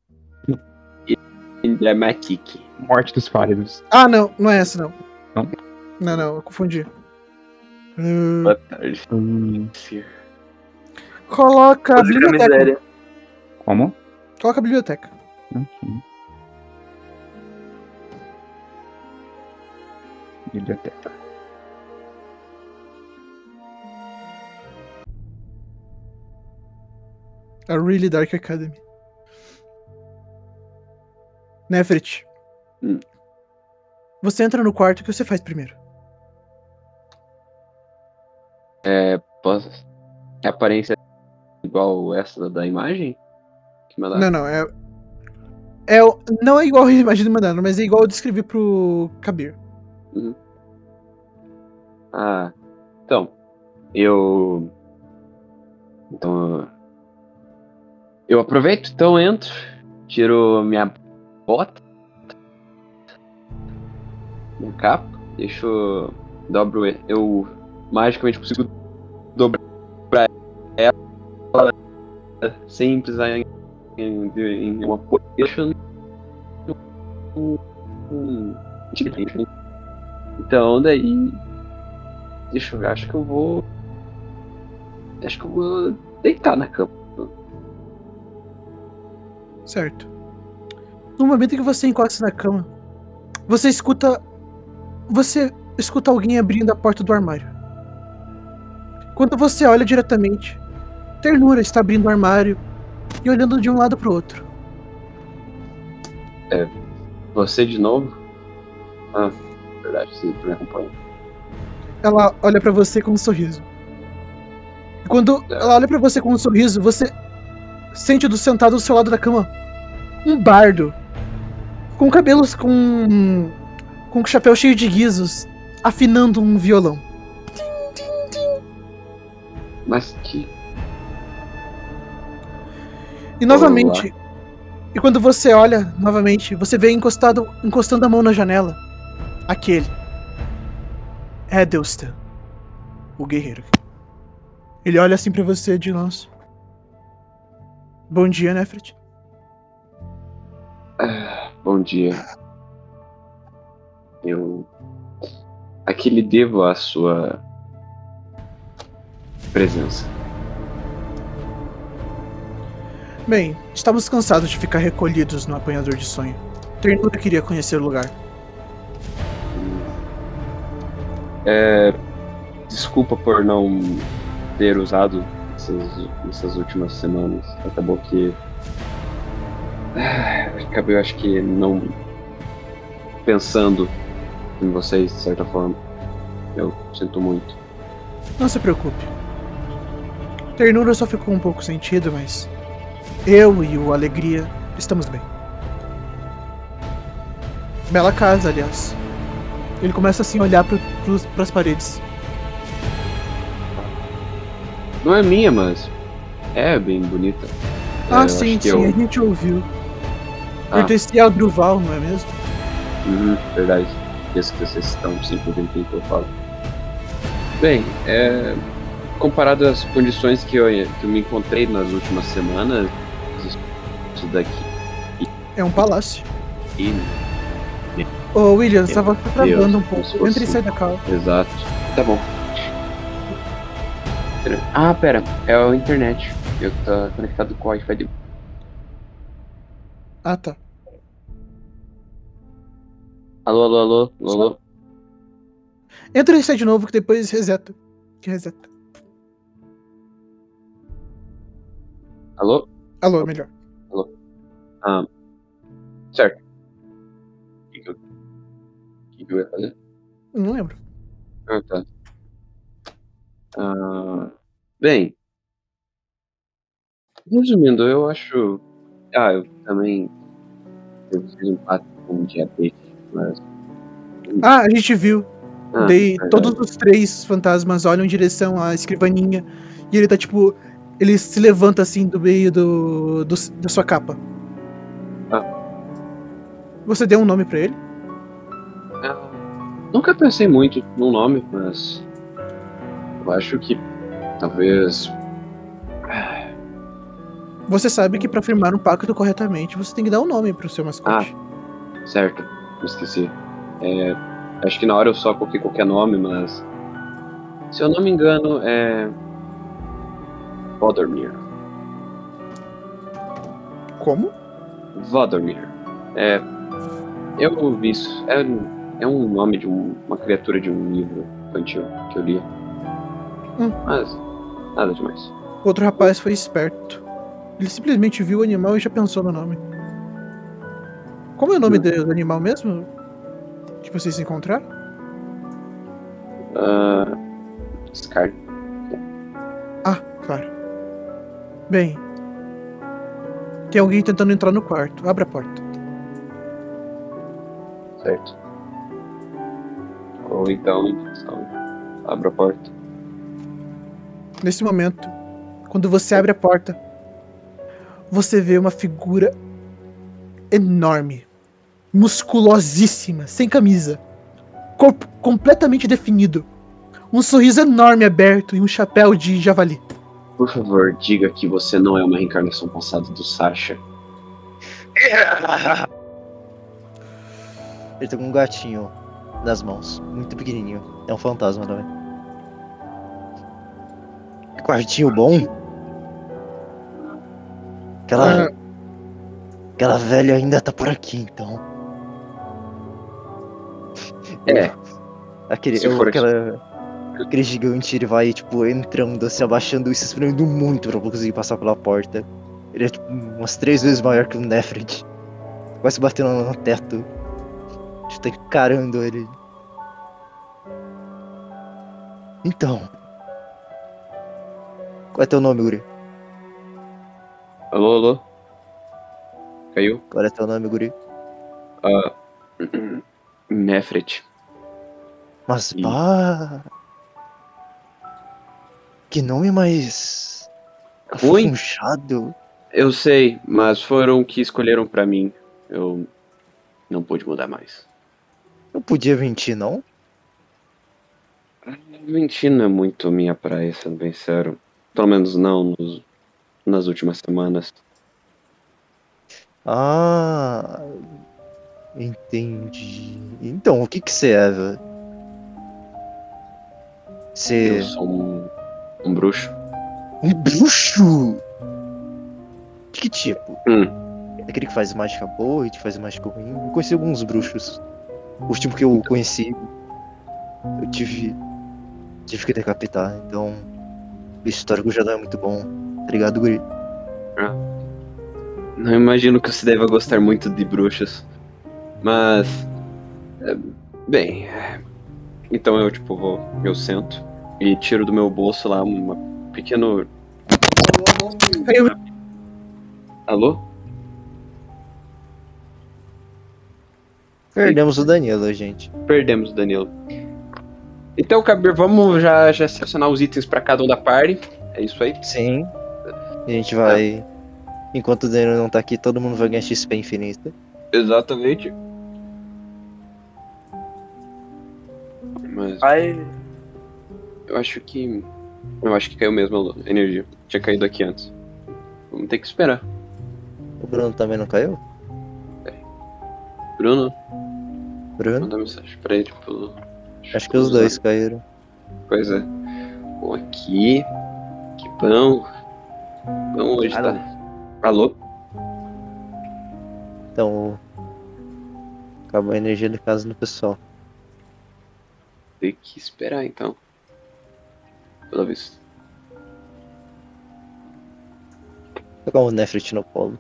Dramatic. Morte dos Fálidos. Ah, não, não é essa, não. Não? Não, não, eu confundi. Hum, Boa tarde. Hum, coloca a biblioteca. Como? Coloca a biblioteca. Ok. Biblioteca. A Really Dark Academy. Nefrit. Hum. Você entra no quarto, o que você faz primeiro? Posso... É a aparência igual essa da imagem? Não, não, é. É, o- não é igual a imagem mandando, mas é igual eu descrevi pro Kabir. Ah, então, eu. Então. Eu aproveito, então entro, tiro minha bota, minha capa, deixo. Dobro. Eu magicamente consigo dobrar ela sem precisar em, em, uma position. Então, daí. Deixa eu ver, acho que eu vou. Acho que eu vou deitar na cama. Certo. No momento que você encosta na cama, você escuta. Você escuta alguém abrindo a porta do armário. Quando você olha diretamente, Ternura está abrindo o armário e olhando de um lado pro outro. Você de novo? Ah, verdade, você me acompanha. Ela olha pra você com um sorriso. E quando ela olha pra você com um sorriso, você sente do sentado do seu lado da cama um bardo com cabelos com com um chapéu cheio de guizos, afinando um violão. Mas que. E novamente, e quando você olha novamente, você vê encostado, encostando a mão na janela, aquele. Edelstan, o guerreiro. Ele olha assim pra você de lanço. Bom dia, Nefret. Ah, bom dia. Eu. Aqui lhe devo a sua. presença. Bem, estamos cansados de ficar recolhidos no apanhador de sonho. Ternura queria conhecer o lugar. É, desculpa por não ter usado essas, essas últimas semanas. Acabou que. Ah, Acabei, eu acho que não. Pensando em vocês, de certa forma. Eu sinto muito. Não se preocupe. Ternura só ficou um pouco sentido, mas eu e o Alegria estamos bem. Bela casa, aliás. Ele começa assim a olhar para as paredes. Não é minha, mas. É bem bonita. É, Ah, eu sim, sim, eu- a gente ouviu. Ah. Pertencia ao Druval, não é mesmo? Uhum, verdade. Esqueço que vocês estão sempre ouvindo o que eu falo. Bem, é, comparado às condições que eu, que eu me encontrei nas últimas semanas, isso daqui É um palácio. e Ô, William, você tava travando um pouco. Entra e sai da cal. Exato. Tá bom. Ah, pera. É a internet. Eu tô conectado com o Wi-Fi de... Ah, tá. Alô, alô, alô, alô, alô. Entra e sai de novo que depois reseta. Que reseta. Alô? Alô, melhor. Ah, certo. O que, que, eu... o que que eu ia fazer? Não lembro. Ah, tá. Ah, bem. Resumindo, eu acho. Ah, eu também. Eu fiz um pacto com diabetes, mas. Ah, a gente viu. Ah, Daí verdade. todos os três fantasmas olham em direção à escrivaninha. E ele tá tipo. Ele se levanta assim do meio do, do- da sua capa. Ah. Você deu um nome pra ele? Ah, nunca pensei muito no nome, mas. Eu acho que. Talvez. Você sabe que pra firmar um pacto corretamente você tem que dar um nome pro seu mascote. Certo, me esqueci. É, acho que na hora eu só coloquei qualquer nome, mas. Se eu não me engano, é. Vodomir. Como? Vodomir. É. Eu ouvi isso. É, é um nome de um- uma criatura de um livro infantil que eu li. Hum. Mas. Nada demais. O outro rapaz foi esperto. Ele simplesmente viu o animal e já pensou no nome. Como é o nome Hum. do animal mesmo? Que vocês se encontraram? Ah. Scar. Ah, claro. Bem. Tem alguém tentando entrar no quarto. Abre a porta. Certo. Ou então. então abra a porta. Nesse momento, quando você abre a porta, você vê uma figura enorme, musculosíssima, sem camisa, corpo completamente definido, um sorriso enorme aberto e um chapéu de javali. Por favor, diga que você não é uma reencarnação passada do Sasha. Ele tá com um gatinho nas mãos, muito pequenininho. É um fantasma também. Quartinho bom? Aquela. Ah. Aquela velha ainda tá por aqui, então. É. Aquele, eu- aquela, aquele gigante, ele vai, tipo, entrando, se abaixando e se espremendo muito pra conseguir passar pela porta. Ele é, tipo, umas três vezes maior que o Nefrid. Quase batendo no teto. Gente tá encarando ele. Então. Qual é teu nome, Guri? Alô, alô? Caiu? Qual é teu nome, Guri? Nefret. Mas, Ih. pá. Que nome mais. Ruim? Afunchado. Eu sei, mas foram que escolheram pra mim. Eu não pude mudar mais. Não podia mentir, não? Mentir não é muito minha praia, sendo bem sério. Pelo menos não nos- nas últimas semanas. Ah. Entendi. Então, o que que você é, velho? Você. Eu sou um, um bruxo. Um bruxo! De que tipo? Hum. Aquele que faz mágica boa e que faz mágica ruim. Eu conheci alguns bruxos. O último que eu conheci, eu tive. tive que decapitar, então. O histórico já não é muito bom. Obrigado, Guri. Não imagino que você deva gostar muito de bruxas. Mas. é, bem. Então eu, tipo, vou. Eu sento e tiro do meu bolso lá uma pequeno. Alô? Perdemos o Danilo, gente. Perdemos o Danilo. Então, Kabir, vamos já, já selecionar os itens pra cada um da party. É isso aí? Sim. A gente vai. Enquanto o Danilo não tá aqui, todo mundo vai ganhar XP infinita. Exatamente. Mas Vai. eu acho que. Eu acho que caiu mesmo a energia. Tinha caído aqui antes. Vamos ter que esperar. O Bruno também não caiu? Bruno, Bruno? manda mensagem pra ele pelo. Acho que os dois caíram. Pois é. Bom, aqui. Que bom. Bom hoje, Alô? tá? Alô? Então. Acabou a energia de casa do pessoal. Tem que esperar então. Pela vista. Vou pegar o Nefrit no colo.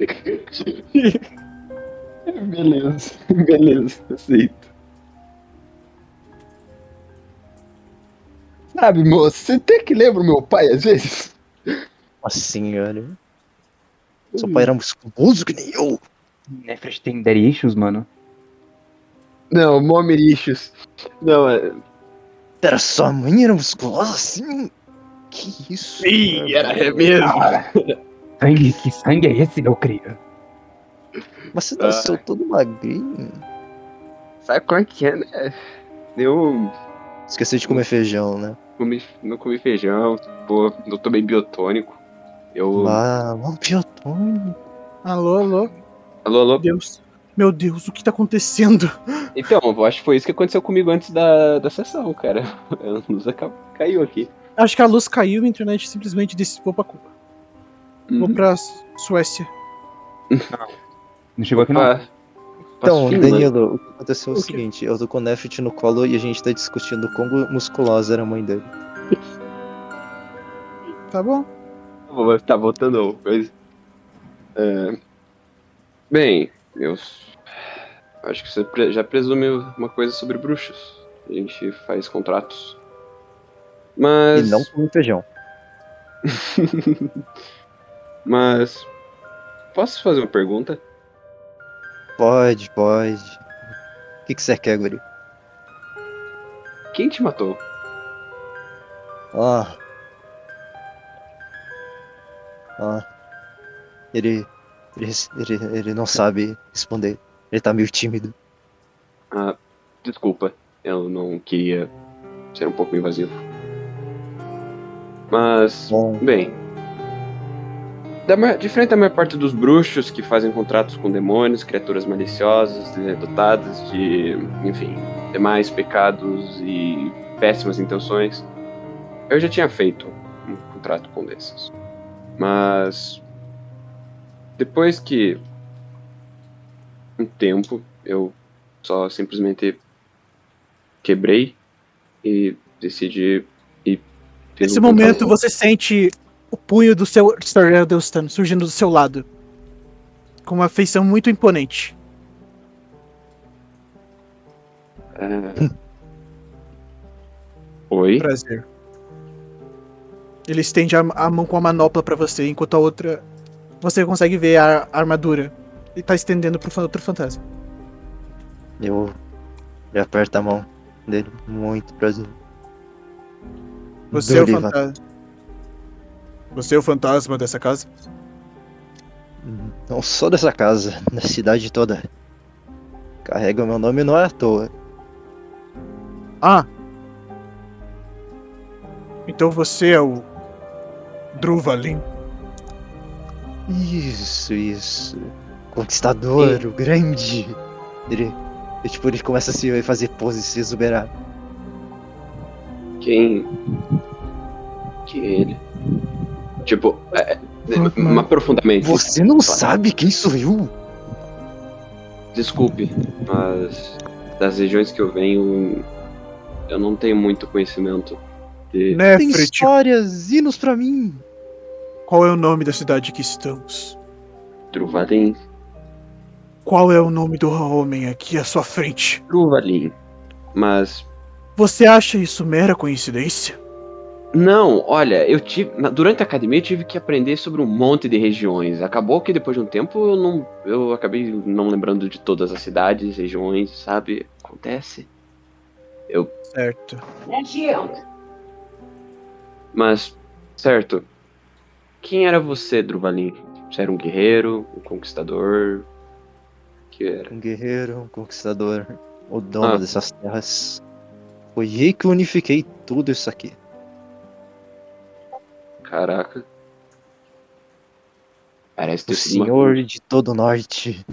beleza, beleza, aceito. Sabe, moço, você até que lembra o meu pai às vezes? Nossa senhora. Seu pai era musculoso que nem eu. Nefret tem daddy issues, mano. Não, Momirichos. Não, é. Pera, sua mãe era musculosa assim? Que isso? Sim, cara? era é mesmo. Sangue, que sangue é esse, meu cria? Mas você nasceu todo magrinho. Sabe como é que é, né? Eu Esqueceu de comer feijão, né? comi, não comi feijão, pô, não tomei biotônico. Eu. Ah, um piotônico. Alô, alô. Alô, alô? Deus. Meu Deus, o que tá acontecendo? Então, eu acho que foi isso que aconteceu comigo antes da, da sessão, cara. A luz caiu aqui. Acho que a luz caiu e a internet simplesmente dissipou pra Cuba. Vou pra Su- Suécia. Não chegou aqui não? Opa, Então, fino, né? Danilo, o que aconteceu é o O seguinte: eu tô com o Nefrit no colo e a gente tá discutindo como musculosa era a mãe dele. Tá bom? Vou tá voltando coisa. É, Bem, eu acho que você já presume uma coisa sobre bruxos. A gente faz contratos. Mas. E não come feijão. Mas. Posso fazer uma pergunta? Pode, pode. O que, que você quer, Guri? Quem te matou? Ah. Ah. Ele, ele, ele, ele não sabe responder. Ele tá meio tímido. Ah, desculpa. Eu não queria ser um pouco invasivo. Mas. Bom, Bem. Da diferente da maior parte dos bruxos que fazem contratos com demônios, criaturas maliciosas, dotadas de, enfim, demais pecados e péssimas intenções, eu já tinha feito um contrato com um desses. Mas. Depois que. Um tempo, eu só simplesmente quebrei e decidi Nesse momento você sente o punho do seu Star Delstan surgindo do seu lado. Com uma feição muito imponente. É. Oi? Prazer. Ele estende a, a mão com a manopla pra você, enquanto a outra. Você consegue ver a, a armadura. E tá estendendo pro outro fantasma. eu. Ele aperta a mão dele. Muito prazer. Você é o fantasma. Você é o fantasma dessa casa? Não sou dessa casa, da cidade toda. Carrega o meu nome não é à toa. Ah! Então você é o. Druvalin. Isso, isso. Conquistador, o grande. Ele, ele, tipo, ele começa a se fazer pose, se exuberar. Quem. Que é ele? Tipo, é, Mas profundamente. Você não sabe quem sou eu? Desculpe, mas das regiões que eu venho, eu não tenho muito conhecimento de. Tem histórias, hinos pra mim. qual é o nome da cidade que estamos? Truvalin. Qual é o nome do homem aqui à sua frente? Truvalin. Mas. Você acha isso mera coincidência? Não, olha, eu tive. na- Durante a academia eu tive que aprender sobre um monte de regiões. Acabou que depois de um tempo eu não. Eu acabei não lembrando de todas as cidades, regiões, sabe? Acontece. Certo. Mas, certo. Quem era você, Druvalin? Você era um guerreiro, um conquistador? O que era? Um guerreiro, um conquistador, o dono Ah. dessas terras. Foi eu que unifiquei tudo isso aqui. Caraca. Parece O sido uma- senhor de todo o norte.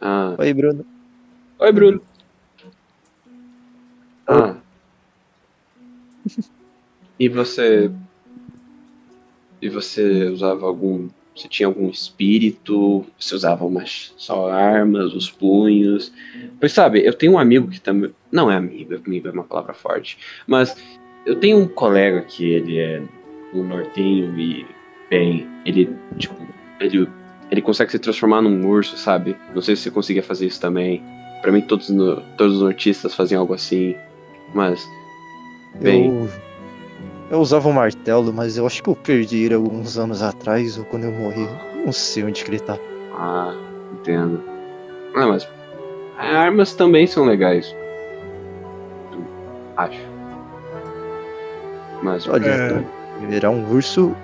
Ah. Oi, Bruno. Oi, Bruno. Ah. E você. E você usava algum. Você tinha algum espírito? Você usava umas só armas, os punhos? Pois sabe, eu tenho um amigo que também. Não é amigo, amigo é uma palavra forte. Mas eu tenho um colega que ele é um nortenho e. Bem, ele, tipo. Ele, ele consegue se transformar num urso, sabe? Não sei se você conseguia fazer isso também. Pra mim, todos, no- todos os nortistas faziam algo assim. Mas. Bem. Eu, eu usava um martelo, mas eu acho que eu perdi ele alguns anos atrás, ou quando eu morri. Não sei onde que ele tá. Ah, entendo. Ah, mas. Armas também são legais. Acho. Mas. Olha, É. virar um urso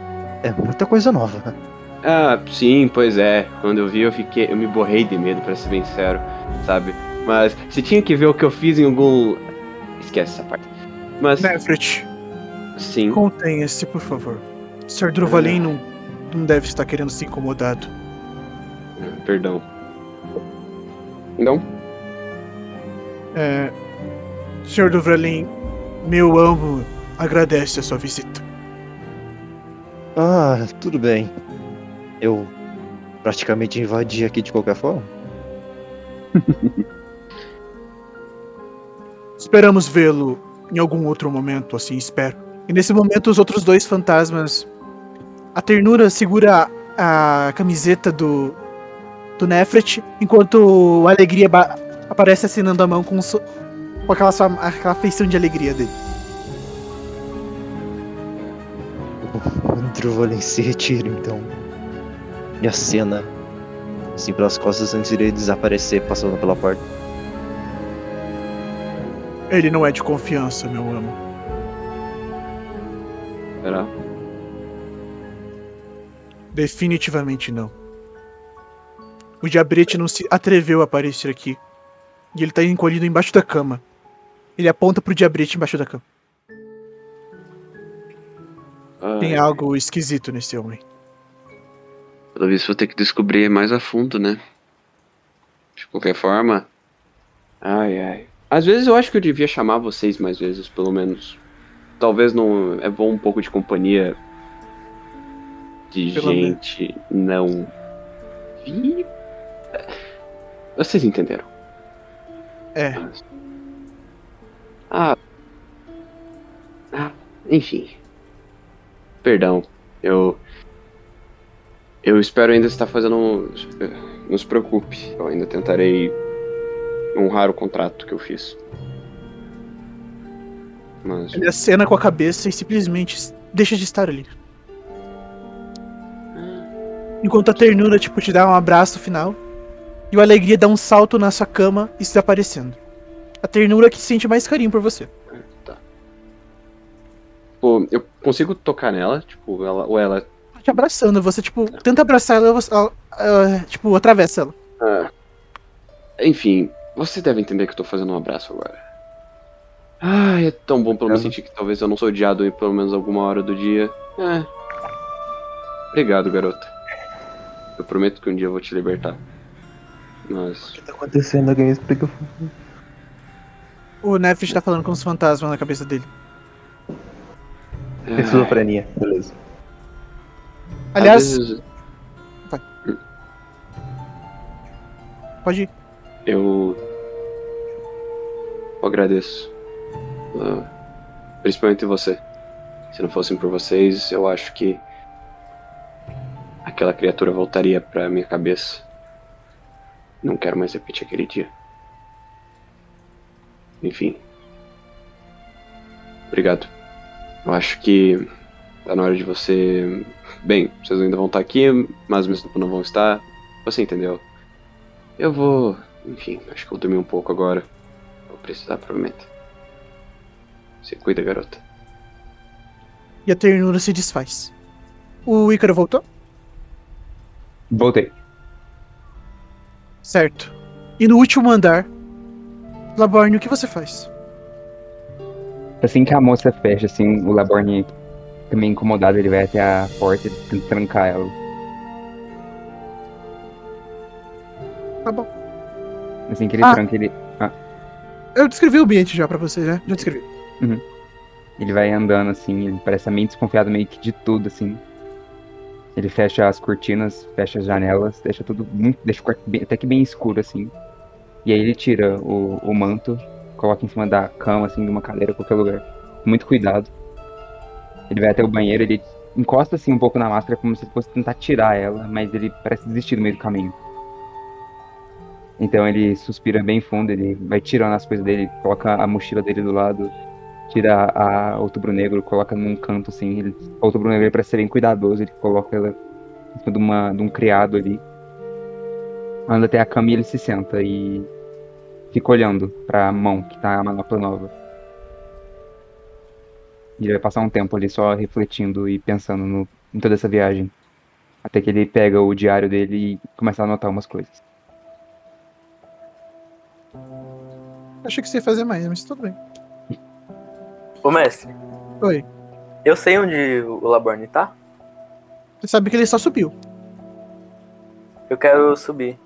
é muita coisa nova. Ah, sim, pois é. Quando eu vi, eu fiquei. Eu me borrei de medo, pra ser bem sincero, sabe? Mas você tinha que ver o que eu fiz em algum. Esquece essa parte. Mas. Nefret, Sim. contenha-se, por favor. Sr. Druvalin não, não deve estar querendo ser incomodado. Perdão. Então, É, Sr. Druvalin, meu amo agradece a sua visita. Ah, tudo bem. Eu praticamente invadi aqui de qualquer forma. Esperamos vê-lo em algum outro momento, assim espero. E nesse momento, os outros dois fantasmas. A ternura segura a, a camiseta do, do Nefret, enquanto a alegria aparece assinando a mão com, so- com aquela, sua- aquela feição de alegria dele. O Druvalin se retira, então. E a cena, assim, pelas costas antes de ele desaparecer, passando pela porta. Ele não é de confiança, meu amo. será? Definitivamente não. O diabrete não se atreveu a aparecer aqui. E ele tá encolhido embaixo da cama. Ele aponta pro diabrete embaixo da cama. Tem Ai, algo esquisito nesse homem. Pelo visto vou ter que descobrir mais a fundo, né? De qualquer forma. Ai, ai. Às vezes eu acho que eu devia chamar vocês mais vezes, pelo menos. Talvez não. É bom um pouco de companhia. De Pelo gente não. Vi. Vocês entenderam. É, Ah. Ah, enfim. Perdão. Eu. Eu espero ainda estar fazendo. Não se preocupe. Eu ainda tentarei honrar o contrato que eu fiz. Mas. ele acena com a cabeça e simplesmente deixa de estar ali. Enquanto a ternura, tipo, te dá um abraço final. E o alegria dá um salto na sua cama e se desaparecendo. A ternura que sente mais carinho por você. Pô, eu consigo tocar nela? Tipo, ela. Ou ela. Tá te abraçando, você, tipo, tenta abraçar ela, você- ela, ela, tipo, atravessa ela. Ah. Enfim, você deve entender que eu tô fazendo um abraço agora. Ai, é tão bom pra eu me sentir que talvez eu não sou odiado em pelo menos alguma hora do dia. É. Obrigado, garota. Eu prometo que um dia eu vou te libertar. Mas. O que tá acontecendo? Alguém explica. O Nefrit tá falando com os fantasmas na cabeça dele. Ai, Esquizofrenia, beleza. Aliás, vezes pode ir. eu eu agradeço. Ah, principalmente você. Se não fossem por vocês, eu acho que aquela criatura voltaria pra minha cabeça. Não quero mais repetir aquele dia. Enfim. Obrigado. Eu acho que tá na hora de você. Bem, vocês ainda vão estar aqui, mas ao mesmo tempo não vão estar. Você entendeu? Eu vou. Enfim, acho que eu vou dormir um pouco agora. Vou precisar, provavelmente. Se cuida, garota. E a ternura se desfaz. O Ícaro voltou? Voltei. Certo. E no último andar, Laborne, o que você faz? Assim que a moça fecha, assim, o Laborne também incomodado, ele vai até a porta e tenta trancar ela. Tá bom. Assim que ele Ah. tranca, ele, Eu descrevi o ambiente já pra vocês, né? Já descrevi. ele vai andando assim, ele parece meio desconfiado meio que de tudo, assim. Ele fecha as cortinas, fecha as janelas, deixa tudo muito. deixa o quarto bem- até que bem escuro, assim. E aí ele tira o, o manto, coloca em cima da cama, assim, de uma cadeira, qualquer lugar. Muito cuidado. Ele vai até o banheiro, ele encosta assim um pouco na máscara como se fosse tentar tirar ela, mas ele parece desistir no meio do caminho. Então ele suspira bem fundo, ele vai tirando as coisas dele, coloca a mochila dele do lado, tira a outubro negro, coloca num canto assim. Ele, a outubro negro para ser bem cuidadoso, ele coloca ela em cima de, uma, de um criado ali. Anda até a cama e ele se senta e fica olhando pra mão que tá a manopla nova. E ele vai passar um tempo ali só refletindo e pensando no, em toda essa viagem. Até que ele pega o diário dele e começa a anotar umas coisas. Achei que você ia fazer mais, mas tudo bem. Ô, mestre, Oi. eu sei onde o Laborne tá? Você sabe que ele só subiu. Eu quero subir.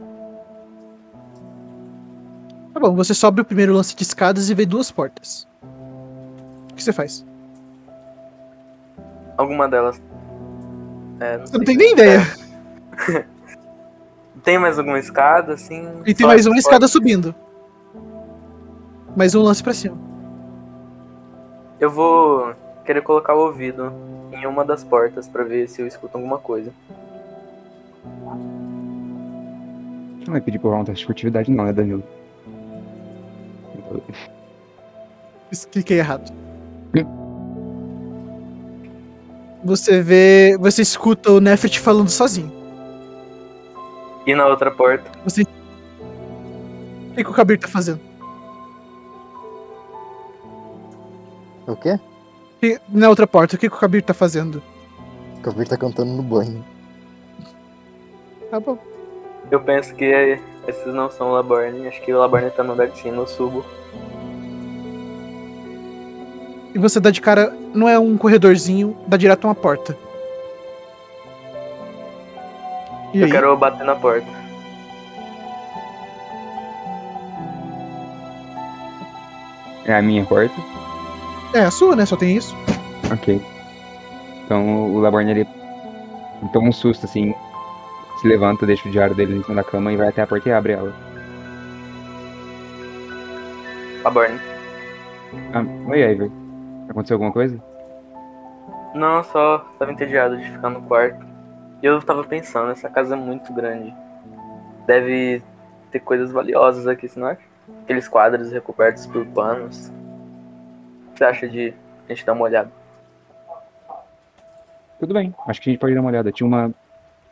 Tá bom, você sobe o primeiro lance de escadas e vê duas portas. O que você faz? Alguma delas. É, não Você não tem nem ideia. Tem mais alguma escada, assim? E tem mais uma essas escada subindo. Mais um lance pra cima. Eu vou querer colocar o ouvido em uma das portas pra ver se eu escuto alguma coisa. Não vai pedir pra rolar um teste de furtividade, não, né, Danilo? Isso, Cliquei errado. Você vê. Você escuta o Nefert falando sozinho. E na outra porta, Você. O que, que o Kabir tá fazendo? O quê? E na outra porta, o que, que o Kabir tá fazendo? O Kabir tá cantando no banho. Tá bom. eu penso que é- esses não são o Laborne. Acho que o Laborne tá no andar de cima, eu subo. E você dá de cara. Não é um corredorzinho, dá direto a uma porta. E Eu aí? quero bater na porta. É a minha porta? É a sua, né? Só tem isso. Ok. Então o Laborne ele toma um susto assim, se levanta, deixa o diário dele em cima da cama e vai até a porta e abre ela. Laborne. Ah, oi, Ivor. Aconteceu alguma coisa? Não, só tava entediado de ficar no quarto. E eu tava pensando, essa casa é muito grande. Deve ter coisas valiosas aqui, você não acha? Aqueles quadros recobertos por panos. O que você acha de a gente dar uma olhada? Tudo bem, acho que a gente pode dar uma olhada. Tinha uma.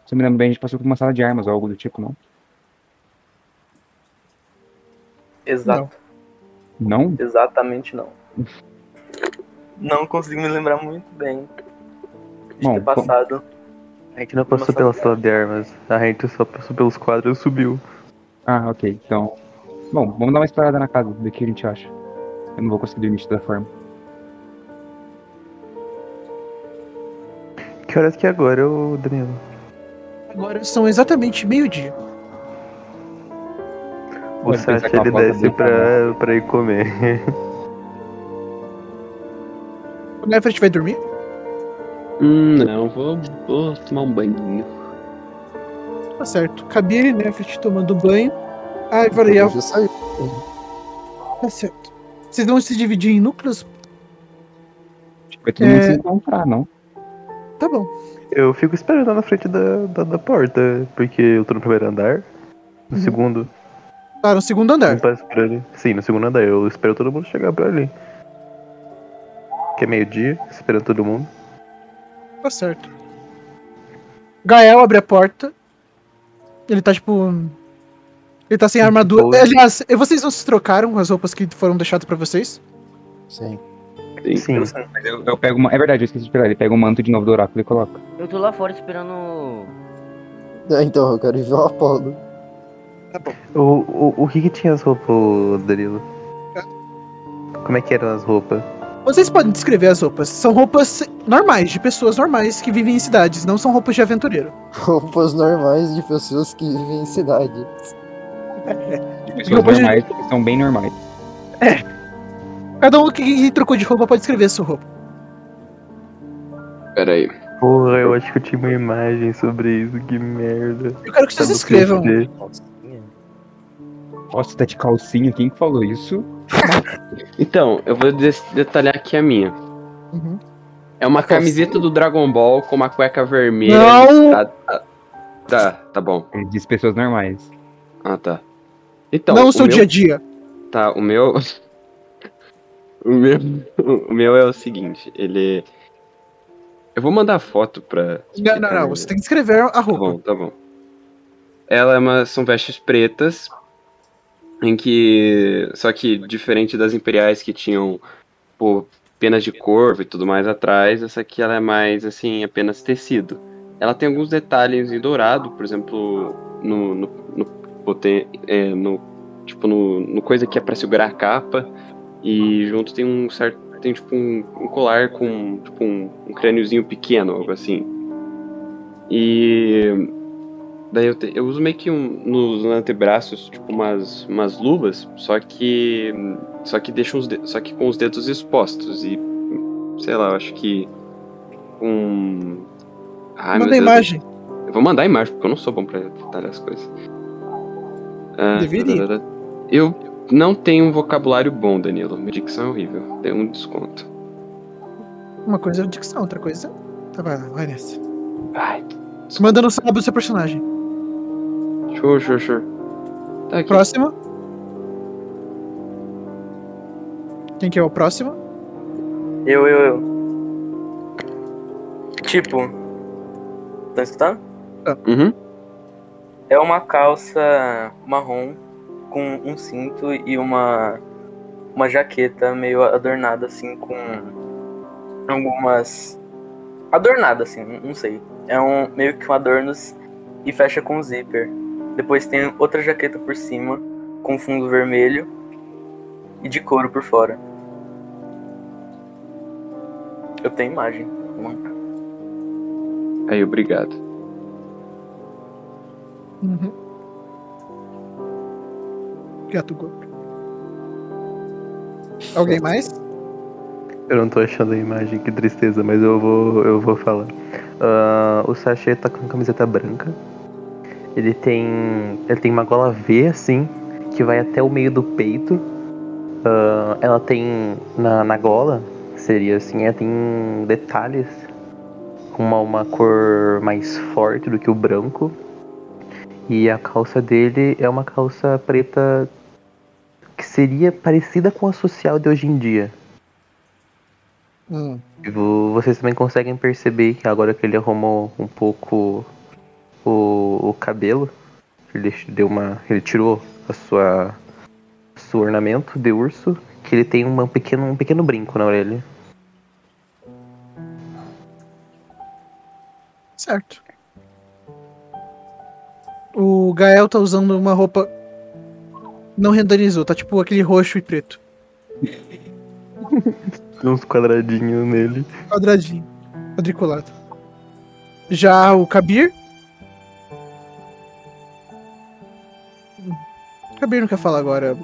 Se eu me lembro bem, a gente passou por uma sala de armas ou algo do tipo, não? Exato. Não? Exatamente não. Não consigo me lembrar muito bem de Bom, ter passado. A gente não passou pela sala de armas, a gente só passou pelos quadros e subiu. Ah, ok. Então. Bom, vamos dar uma explorada na casa, ver o que a gente acha. Eu não vou conseguir dormir toda forma. Que horas que é agora, ô Danilo? Agora são exatamente meio-dia. O é uma ele desce pra, pra ir comer. O Nefert vai dormir? Hum, não, vou, vou tomar um banho. Tá certo. Kabir e Nefert tomando banho. Ah, e Variel. Já saiu. Tá certo. Vocês vão se dividir em núcleos? Vai todo mundo É. se encontrar, não? Tá bom. Eu fico esperando na frente da, da, da porta, porque eu tô no primeiro andar. No Uhum. segundo, Tá, no segundo andar. ali. Sim, no segundo andar. Eu espero todo mundo chegar por ali. Que é meio-dia, esperando todo mundo. Tá certo. Gael abre a porta. Ele tá tipo. Ele tá sem armadura. boa. Aliás, e vocês não se trocaram com as roupas que foram deixadas pra vocês? Sim. Sim. Mas eu, eu pego uma. É verdade, eu esqueci de pegar. Ele pega o manto de novo do oráculo e coloca. Eu tô lá fora esperando. É, então, eu quero ir ver o Apolo. O, o, o que que tinha as roupas, Danilo? Como é que eram as roupas? Vocês podem descrever as roupas. São roupas normais, de pessoas normais que vivem em cidades, não são roupas de aventureiro. Roupas normais de pessoas que vivem em cidade. De pessoas de- normais, que são bem normais. Cada um que, que trocou de roupa pode descrever a sua roupa. Pera aí. Porra, eu acho que eu tinha uma imagem sobre isso, que merda. Eu quero que vocês Tá no escrevam. Nossa, tá de calcinha, quem que falou isso? Então, eu vou detalhar aqui a minha. Uhum. É uma camiseta do Dragon Ball com uma cueca vermelha. Não! listrada- Tá, tá bom. Ele diz pessoas normais. Ah, tá. Então, não o seu meu... dia a dia. Tá, o meu. O meu. O meu é o seguinte, ele. Eu vou mandar foto pra. Não, não, não. Você tem que escrever a Tá roupa. bom, tá bom. Ela é uma, são vestes pretas, em que. Só que diferente das imperiais que tinham pô, penas de corvo e tudo mais atrás, essa aqui ela é mais assim, apenas tecido. Ela tem alguns detalhes em dourado, por exemplo, no. no, no, poten- é, no tipo, no, no coisa que é pra segurar a capa. E junto tem um certo. Tem tipo um, um colar com tipo um, um crâniozinho pequeno, algo assim. E Daí eu, te- eu uso meio que um, nos antebraços, tipo umas, umas luvas, só que. Só que deixam os de- só que com os dedos expostos. E. Sei lá, eu acho que. Um. Ai, Manda a imagem. Eu vou mandar a imagem, porque eu não sou bom pra detalhar as coisas. Ah, Deveria. Eu não tenho um vocabulário bom, Danilo. Minha dicção é horrível. Dei um desconto. Uma coisa é dicção, outra coisa. Tá, vai, vai nessa. Ai, Manda no sábado do seu personagem. sure, sure, sure. Tá aqui. Próximo. Quem que é o próximo? Eu, eu, eu. Tipo. Tá escutando? Uhum. É uma calça marrom com um cinto e uma uma jaqueta meio adornada assim com algumas adornada assim, não sei. É um meio que um adornos e fecha com zíper. Depois tem outra jaqueta por cima com fundo vermelho e de couro por fora. Eu tenho imagem. Aí, obrigado. Uhum. Gato gordo. Alguém mais? Eu não tô achando a imagem, que tristeza, mas eu vou, eu vou falar. Ah, o sachê tá com camiseta branca. Ele tem. Ele tem uma gola V, assim, que vai até o meio do peito. Ah, ela tem. Na, na gola, seria assim, ela tem detalhes com uma, uma cor mais forte do que o branco. E a calça dele é uma calça preta que seria parecida com a social de hoje em dia. Hum. Vo- Vocês também conseguem perceber que agora que ele arrumou um pouco o, o cabelo, ele deu uma, ele tirou a sua seu ornamento de urso, que ele tem uma pequeno, um pequeno brinco na orelha. Certo. O Gael tá usando uma roupa. Não renderizou, tá tipo aquele roxo e preto. Tem uns quadradinhos nele. Quadradinho. Quadriculado. Já o Kabir. O Kabir não quer falar agora.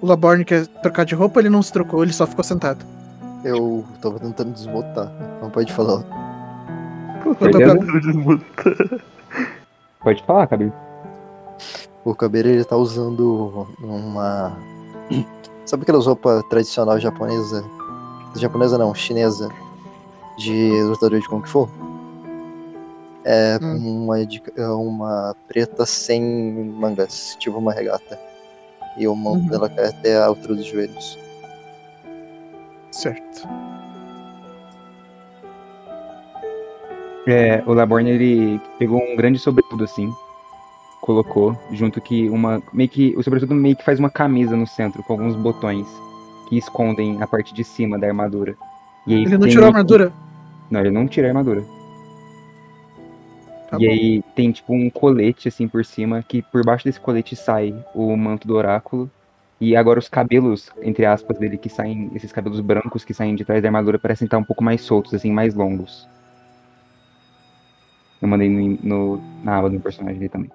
O Laborn quer trocar de roupa, ele não se trocou, ele só ficou sentado. Eu tava tentando desbotar. Não pode falar. Beleza? Pode falar, Cabelo. O cabelo ele tá usando uma. Sabe aquelas roupas tradicional japonesa? Japonesa não, chinesa. De lutador de Kung Fu? É uma, de- é uma preta sem mangas, tipo uma regata. E o manto Uhum. dela cai até a altura dos joelhos. Certo. É, o Laborne ele pegou um grande sobretudo assim, colocou junto que uma meio que o sobretudo meio que faz uma camisa no centro com alguns botões que escondem a parte de cima da armadura. E aí Ele não tirou a meio que- armadura? Não, ele não tira a armadura. Tá e bom. aí tem tipo um colete assim por cima que por baixo desse colete sai o manto do oráculo e agora os cabelos entre aspas dele que saem esses cabelos brancos que saem de trás da armadura parecem estar um pouco mais soltos assim, mais longos. Eu mandei no, no- na aba do personagem dele também.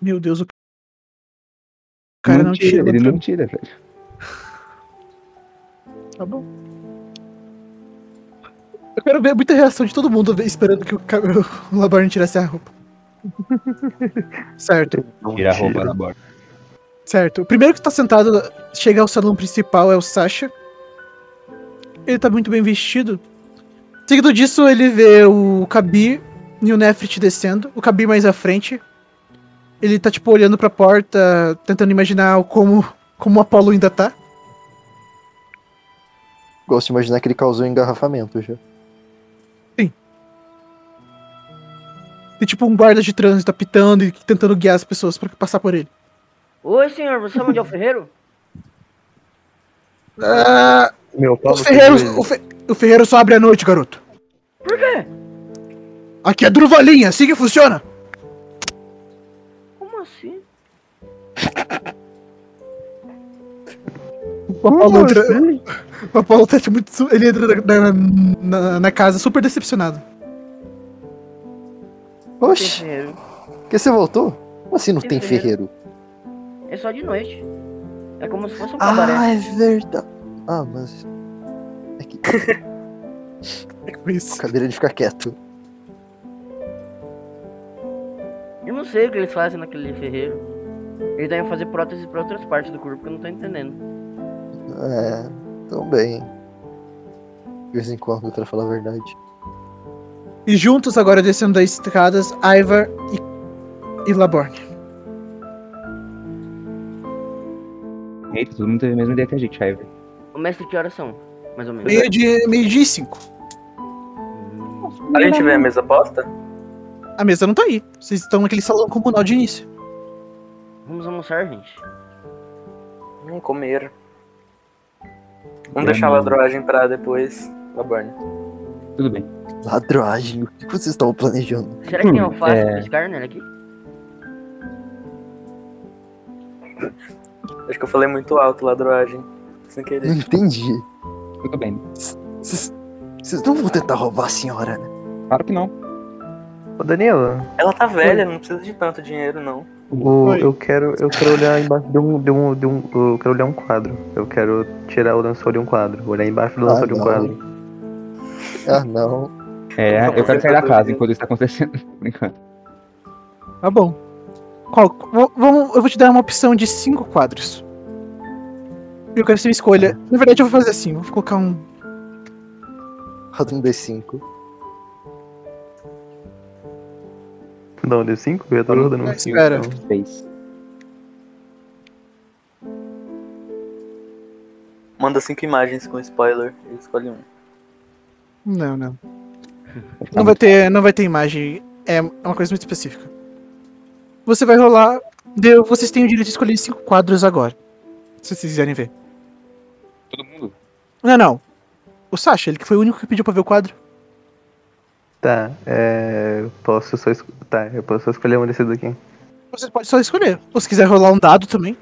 Meu Deus, o cara não tira. ele outra- não tira, velho. Tá bom. Eu quero ver muita reação de todo mundo esperando que o, o Labarne tirasse a roupa. certo, Tira a roupa da borda. certo. O primeiro que tá sentado, chega ao salão principal, é o Sasha. Ele tá muito bem vestido. Seguido disso, ele vê o Kabir e o Nefrit descendo. O Kabir mais à frente. Ele tá, tipo, olhando pra porta, tentando imaginar como, como o Apollo ainda tá. Gosto de imaginar que ele causou engarrafamento já. Tem, tipo, um guarda de trânsito apitando e tentando guiar as pessoas pra passar por ele. Oi, senhor, você chama de Ferreiro? Ah, Meu pau ferreiros, joelho. o, fe- o ferreiro só abre à noite, garoto. Por quê? Aqui é Druvalinha, assim que funciona. Assim? O Apolo, entra, o Apolo tá tipo, muito. Ele entra na, na, na casa super decepcionado. Oxi, ferreiro. que você voltou? Como assim não Tem tem ferreiro. ferreiro? É só de noite. É como se fosse um cabaré. Ah, é verdade. Ah, mas. É que É com isso. cabelo de ficar quieto. Eu não sei o que eles fazem naquele ferreiro. Eles devem fazer próteses pra outras partes do corpo que eu não tô entendendo. É, também. De vez em quando, pra falar a verdade. E juntos, agora descendo das escadas, Ivar e, e Laborne. Eita, todo mundo teve a mesma ideia que a gente, Iver. O mestre, que horas são? Mais ou menos. Meio de, meio de cinco. Hum, A gente vê a mesa posta? A mesa não tá aí. Vocês estão naquele salão comunal de início. Vamos almoçar, gente. Vamos comer. Vamos deixar a ladroagem pra depois, Laborne. Tudo bem. Ladroagem, o que vocês estão planejando? Será que tem Hum, alface é. com Skarner aqui? Acho que eu falei muito alto, ladroagem. Sem Não querer. entendi. Tudo bem. Vocês vocês não vão tentar roubar a senhora, né? Claro que não. Ô, Danilo, Ela tá velha, não precisa de tanto dinheiro, não. o- Oi. eu quero, eu quero olhar embaixo de um, de um, de um, eu quero olhar um quadro. Eu quero tirar o lençol de um quadro, olhar embaixo do Ah, lençol de um não. quadro. Ah, não. É, eu quero sair da casa enquanto isso tá acontecendo. Enquanto. Tá bom. Qual, vou- vamos- eu vou te dar uma opção de cinco quadros. Eu quero que você escolha. Na verdade, eu vou fazer assim. Vou colocar um. Roda um D5. Dá um D5? Eu já tô rodando um Ah, 5. espera. Fez. Manda cinco imagens com spoiler e escolhe um. Não, não. Não vai ter, não vai ter imagem. É uma coisa muito específica. Você vai rolar. Deu, vocês têm o direito de escolher cinco quadros agora. Se vocês quiserem ver. Todo mundo? Não, não. O Sasha, ele que foi o único que pediu pra ver o quadro. Tá, é. Posso só es- Tá, eu posso só escolher um desses daqui. Você pode só escolher. Ou se quiser rolar um dado também.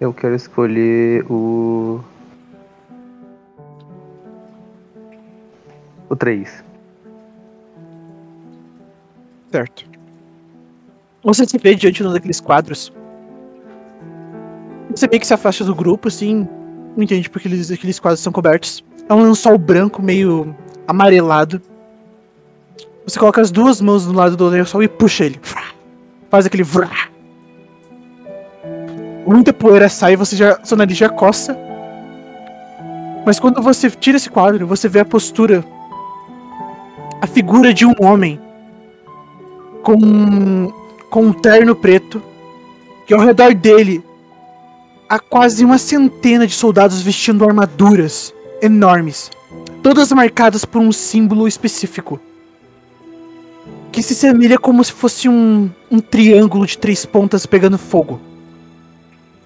Eu quero escolher o. O 3. Certo. Você se vê diante de um daqueles quadros. Você meio que se afasta do grupo, assim. Não entende porque eles, aqueles quadros são cobertos. É um lençol branco, meio amarelado. Você coloca as duas mãos do lado do lençol e puxa ele. Faz aquele. Muita poeira sai e você já, seu nariz já coça. Mas quando você tira esse quadro, você vê a postura, a figura de um homem com, com um terno preto, que ao redor dele há quase uma centena de soldados vestindo armaduras enormes, todas marcadas por um símbolo específico que se semelha como se fosse um, um triângulo de três pontas pegando fogo.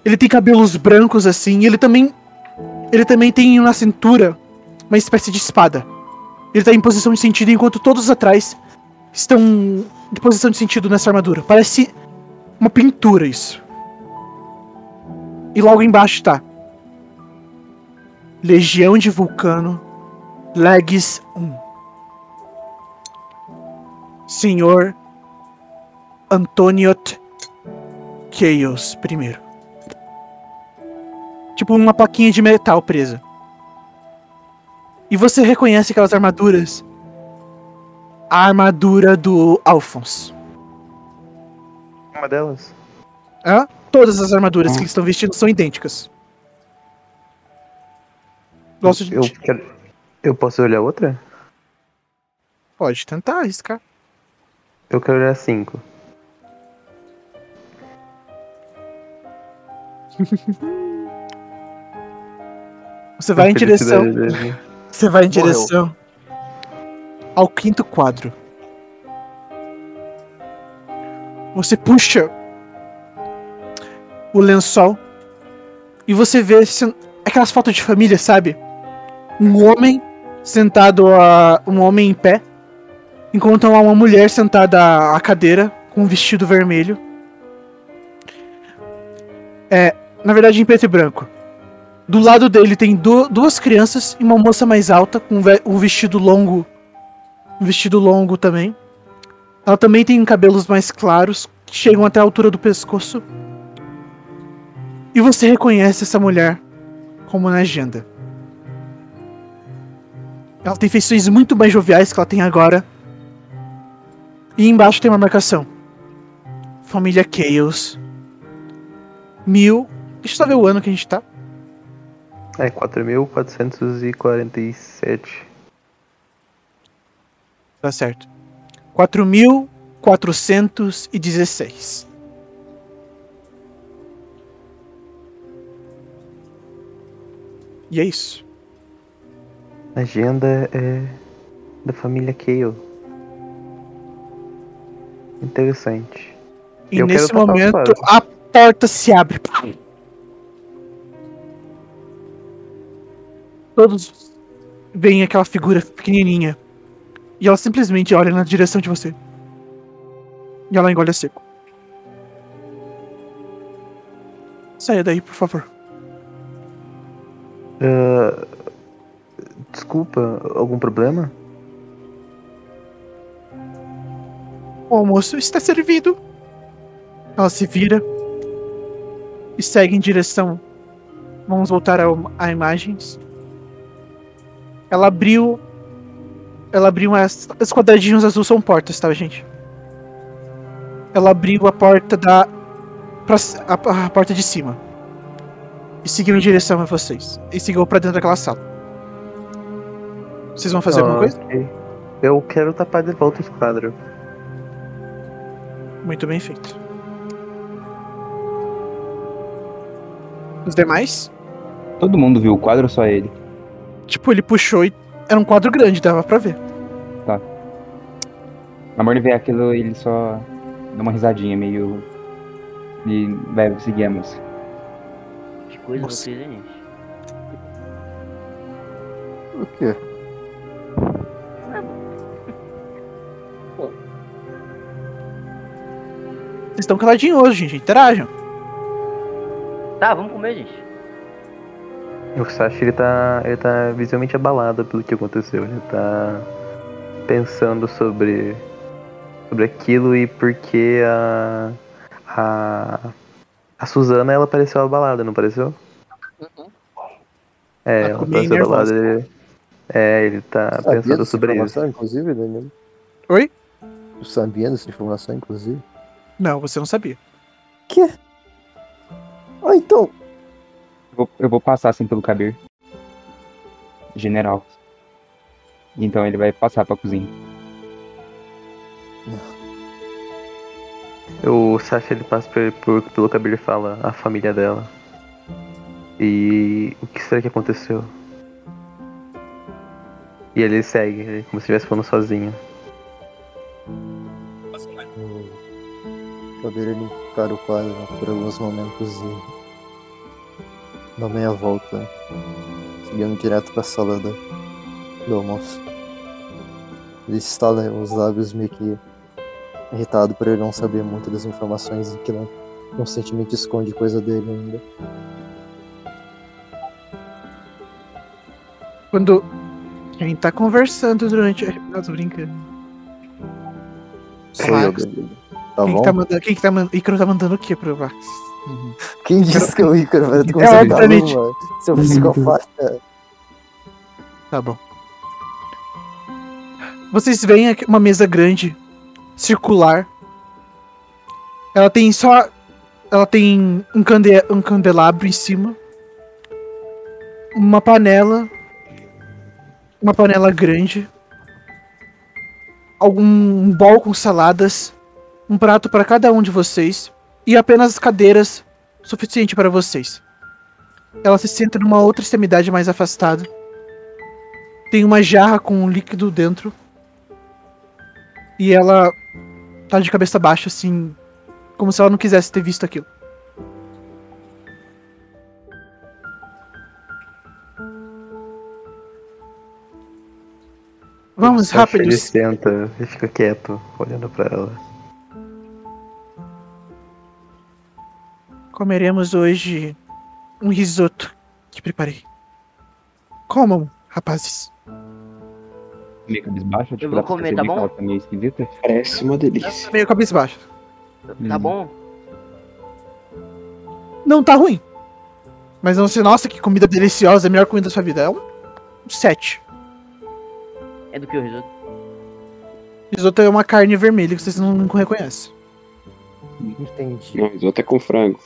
Ele tem cabelos brancos assim, e ele também ele também tem na cintura uma espécie de espada. Ele tá em posição de sentido enquanto todos atrás estão em posição de sentido nessa armadura. Parece uma pintura isso. E logo embaixo tá Legião de Vulcano, Legs 1. Senhor Antoniot Chaos primeiro. Tipo uma plaquinha de metal presa. E você reconhece aquelas armaduras? A armadura do Alphonse. Uma delas. Hã? Todas as armaduras que eles estão vestindo são idênticas. Gosto de. Eu, quero... eu posso olhar outra? Pode tentar arriscar. Eu quero olhar cinco. Você vai em direção. Dele. Você vai em Morreu. direção ao quinto quadro. Você puxa o lençol e você vê aquelas fotos de família, sabe? Um homem sentado a um homem em pé, enquanto há uma mulher sentada à cadeira com um vestido vermelho. É, na verdade em preto e branco. Do lado dele tem du- duas crianças e uma moça mais alta com um vestido longo. Um vestido longo também. Ela também tem cabelos mais claros que chegam até a altura do pescoço. E você reconhece essa mulher como na agenda. Ela tem feições muito mais joviais que ela tem agora. E embaixo tem uma marcação. Família Chaos. Mil. Deixa eu só ver o ano que a gente tá. É, 4.447. Tá certo. 4.416. E é isso. A agenda é da família Kale. Interessante. E Eu nesse momento a porta se abre. Todos veem aquela figura pequenininha. E ela simplesmente olha na direção de você. E ela engole a seco. Saia daí, por favor. Ah, desculpa, algum problema? O almoço está servido. Ela se vira e segue em direção. Vamos voltar ao- a imagens. Ela abriu. Ela abriu as. Os quadradinhos azuis são portas, tá, gente? Ela abriu a porta da. pra a, a porta de cima. E seguiu em direção a vocês. E seguiu pra dentro daquela sala. Vocês vão fazer alguma coisa? Ok. Eu quero tapar de volta os quadros. Muito bem feito. Os demais? Todo mundo viu o quadro ou só ele? Tipo, ele puxou e era um quadro grande, dava pra ver. Na hora de ver aquilo, ele só dá uma risadinha meio. E vai seguir a música. Que coisa hein, gente? O quê? Vocês estão caladinhos hoje, gente. Interajam. Tá, vamos comer, gente. O Sashi ele tá, ele tá visivelmente abalado pelo que aconteceu. Ele tá pensando sobre, sobre aquilo e por que a, a, a Suzana ela pareceu abalada, não pareceu? É, Ela ela pareceu abalada. Ele, é, ele tá Sabia pensando sobre isso. informação, inclusive, Danilo? Oi? Eu sabia dessa informação, inclusive. Não, você não sabia. Quê? Ah, então. Eu vou, eu vou passar assim pelo Kabir. General. Então ele vai passar pra cozinha. O Sasha ele passa por, por, pelo cabelo e fala a família dela. E o que será que aconteceu? E ele segue, como se estivesse falando sozinho. Ele encara o quadro por alguns momentos e. dá meia volta. Seguindo direto pra sala da, do almoço. Ele estala os lábios meio que irritado por ele não saber muito das informações e que não, constantemente esconde coisa dele ainda. Quando quem tá conversando durante. Não, tô brincando. Sou eu. Tá quem bom? que tá mandando. Quem que tá mandando. Icaro tá mandando o que pro Vax? Quem disse que cara? Eu tô É, começando a obviamente. dar uma, Seu psicopata. Tá bom. Vocês veem aqui uma mesa grande, circular. Ela tem só. Ela tem um, cande um candelabro em cima. Uma panela. Uma panela grande. Algum um bol com saladas. Um prato para cada um de vocês. E apenas cadeiras suficiente para vocês. Ela se senta numa outra extremidade mais afastada. Tem uma jarra com um líquido dentro. E ela tá de cabeça baixa, assim. Como se ela não quisesse ter visto aquilo. Vamos, Sasha, Ele senta e fica quieto, olhando pra ela. Comeremos hoje um risoto que preparei. Comam, rapazes. Meio cabisbaixo, tipo, vou dá pra comer, perceber tá que bom? ela tá meio esquisita. Parece uma delícia. Meio cabisbaixo. Tá Hum. bom? Não tá ruim. Mas não sei, nossa, que comida deliciosa, a melhor comida da sua vida. É um 7. É do que o risoto? Risoto é uma carne vermelha que vocês não, não reconhecem. Entendi. Não, risoto é com frango.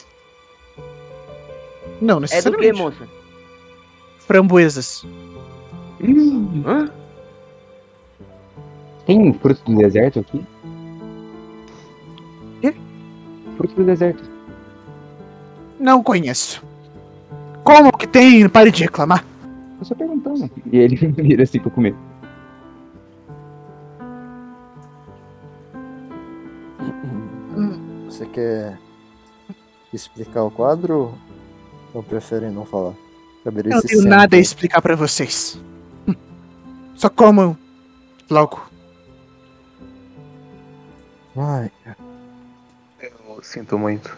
Não, É do que, necessariamente. moça? Framboesas. Hã? Tem frutos do deserto aqui? Quê? Frutos do deserto. Não conheço. Como que tem? Pare de reclamar. Tô só perguntando. E ele vira assim pra comer. Você quer explicar o quadro ou prefere não falar? Eu não tenho nada a explicar pra vocês. Só comam logo. Ai, Eu sinto muito.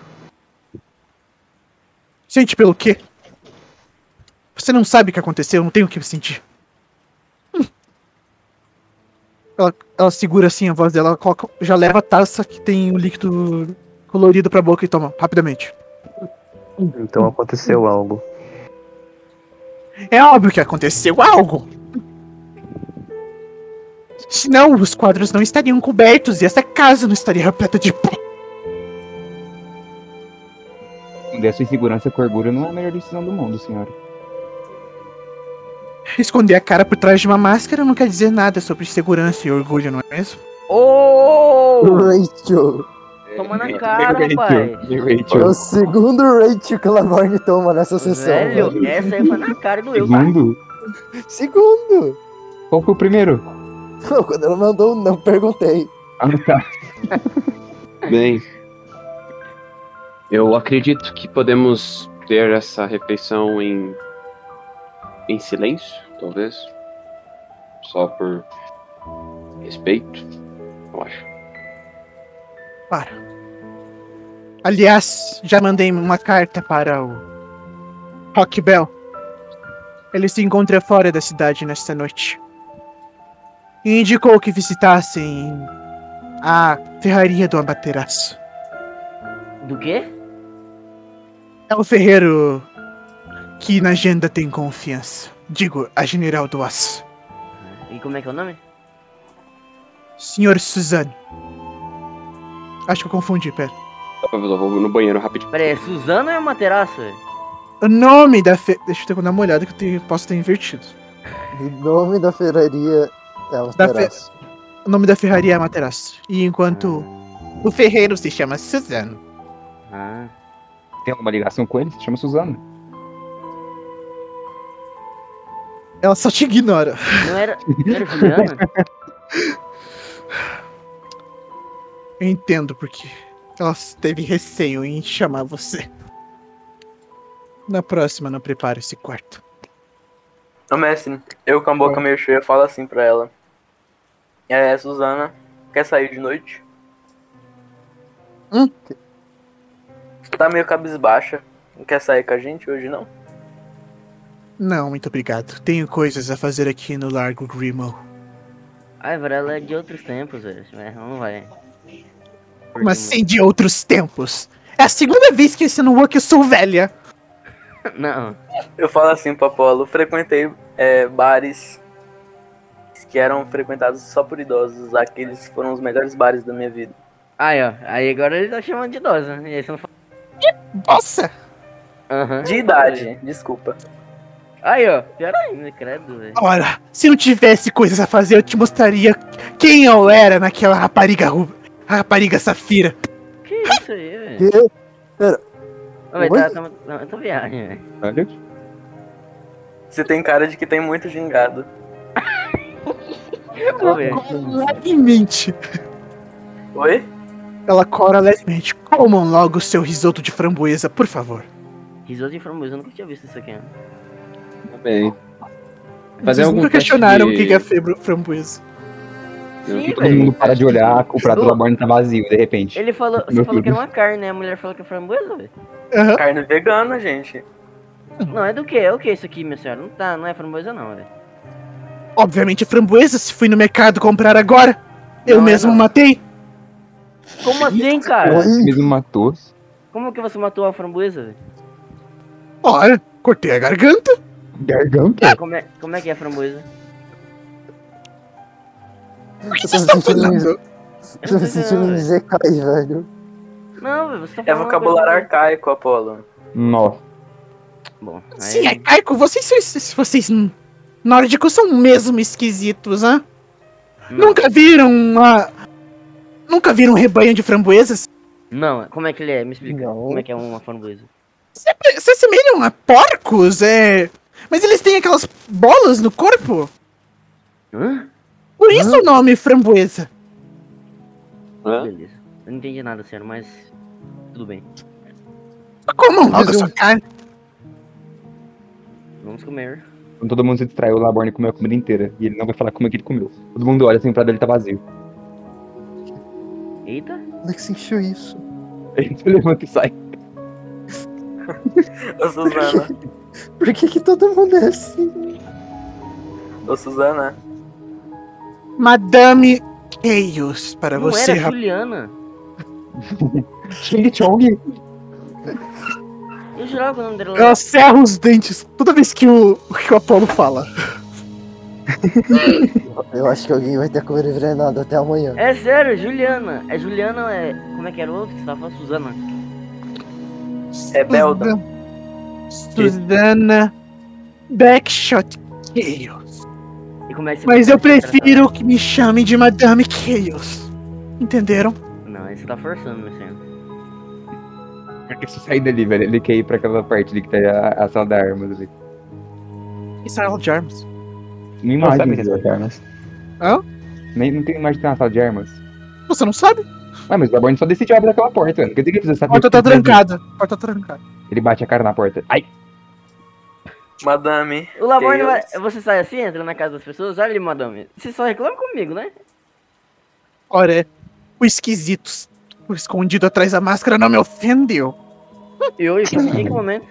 Sente pelo quê? Você não sabe o que aconteceu, não tem o que sentir. Hum. Ela, ela segura assim a voz dela, ela coloca- já leva a taça que tem o líquido colorido pra boca e toma, rapidamente. Então aconteceu algo. É óbvio que aconteceu algo. Senão os quadros não estariam cobertos e essa casa não estaria repleta de pó. Esconder sua insegurança com orgulho não é a melhor decisão do mundo, senhora. Esconder a cara por trás de uma máscara não quer dizer nada sobre segurança e orgulho, não é mesmo? Ô! Rachel! Toma na cara, Rachel, rapaz. É o segundo Rachel que a Lavarne toma nessa sessão. Velho, velho. essa aí foi na cara do eu? Segundo? Segundo! Qual foi o primeiro? Não, quando ela mandou, não perguntei. Ah, tá. Bem, eu acredito que podemos ter essa refeição em em silêncio, talvez, só por respeito, eu acho. Para. Aliás, já mandei uma carta para o Rock Bell. Ele se encontra fora da cidade nesta noite. E indicou que visitassem a ferraria do Amaterasu. Do quê? É o ferreiro que na agenda tem confiança. Digo, a General do Aço. E como é que é o nome? Senhor Suzanne. Acho que eu confundi, pera. Eu vou no banheiro rapidinho. Pera aí, é Suzana ou é Materaço? velho? O nome da fe... Deixa eu ter que dar uma olhada que eu te- posso ter invertido. O nome da ferraria é Da Amaterasu. O nome da ferraria é Materaço. E enquanto o ferreiro se chama Suzano. Ah. Tem alguma ligação com ele? Se chama Suzana. Ela só te ignora. Não era, não era Juliana? Eu entendo porque ela teve receio em chamar você. Na próxima, não prepare esse quarto. Ô mestre, eu com a boca meio cheia falo assim pra ela. É, Suzana, quer sair de noite? Hum? Tá meio cabisbaixa. Não quer sair com a gente hoje não? Não, muito obrigado. Tenho coisas a fazer aqui no Largo Grimo. Ai, velho, ela é de outros tempos, velho. Não vai. Mas sim de outros tempos. É a segunda vez que esse ano que eu sou velha. Não. Eu falo assim pro Apolo, frequentei é, bares que eram frequentados só por idosos. Aqueles foram os melhores bares da minha vida. Aí, ó. Aí agora ele tá chamando de idosa. E aí você não fala. Nossa! Aham. De idade, desculpa. Aí, ó. Pior ainda, credo, velho. Ora, se não tivesse coisas a fazer, eu te mostraria quem eu era naquela rapariga ru... rapariga safira. Que isso aí, velho? Que? Velho, Oi? tá, tá, tá, tá viagem, velho. Olha. Você tem cara de que tem muito gingado. Ô, velho. Levemente. Oi? Ela cora levemente. Comam logo o seu risoto de framboesa, por favor. Risoto de framboesa, eu nunca tinha visto isso aqui, né? Bem. Fazer Vocês algum nunca questionaram de- o que é framboesa. Sim, Todo mundo para de olhar, o prato Ô. do Laborne tá vazio, de repente. Ele falou, você falou que era uma carne, né? A mulher falou que é framboesa, velho. Aham. Carne vegana, gente. Não, é do que? É o que isso aqui, minha senhora? Não tá, não é framboesa não, velho. Obviamente framboesa, se fui no mercado comprar agora. Eu Não é mesmo não. matei. Como assim, cara? Ele mesmo matou. Como que você matou a framboesa, velho? Ora, cortei a garganta. Garganta? Como é, como é que é a framboesa? Eu tô Vocês estão me sentindo, falando? tô me sentindo um. Zekai, velho. Não, velho, você tá É falando. vocabulário arcaico, Apolo. Nossa. Bom, aí... Sim, é caico, vocês, vocês, vocês nórdicos são mesmo esquisitos, hã? Não. Nunca viram uma... Nunca viram um rebanho de framboesas? Não, como é que ele é? Me explica. Não. Como é que é uma framboesa? Se, se assemelham a porcos, é... Mas eles têm aquelas bolas no corpo. Hã? Por isso o nome framboesa. Hã? Beleza. Eu não entendi nada, senhora, mas. Tudo bem. Comam logo sua carne. Vamos comer. Quando todo mundo se distraiu, o Laborne comeu a comida inteira. E ele não vai falar como é que ele comeu. Todo mundo olha assim, o prato dele tá vazio. Eita. Onde é que você encheu isso? Ele se levanta e sai. Ô Suzana. Por que que todo mundo é assim? Ô Suzana. Madame Chaos para Não você, era. Juliana. Ching Chong. Eu jurava que o nome dela Ela cerra os dentes toda vez que o, que o Apolo fala. Eu acho que alguém vai ter a comer envenenado até amanhã. É sério, Juliana. É Juliana ou é. Como é que era o outro que você tava falando? Suzana. É Belda. Suzana Backshot Chaos. E é que Mas eu ser prefiro que me chamem de Madame Chaos. Entenderam? Não, aí você tá forçando, meu senhor. Por que você sair dali, velho? Ele quer ir pra aquela parte ali que tá a, a sala da armas ali. É aula de armas. Não Não sabe imagem. resolver armas. Nem, não tem imagem de ter uma sala de armas. Você não sabe? Ué, mas o Laborne só decidiu abrir aquela porta, velho. Quer dizer que ele precisa A saber. porta o tá que trancada. A porta tá trancada. ver. Ele bate a cara na porta. Ai! Madame. O Laborne vai. Você sai assim, entra na casa das pessoas, olha ali, madame. Você só reclama comigo, né? Ora, o esquisito o escondido atrás da máscara não me ofendeu. Eu, eu em que momento?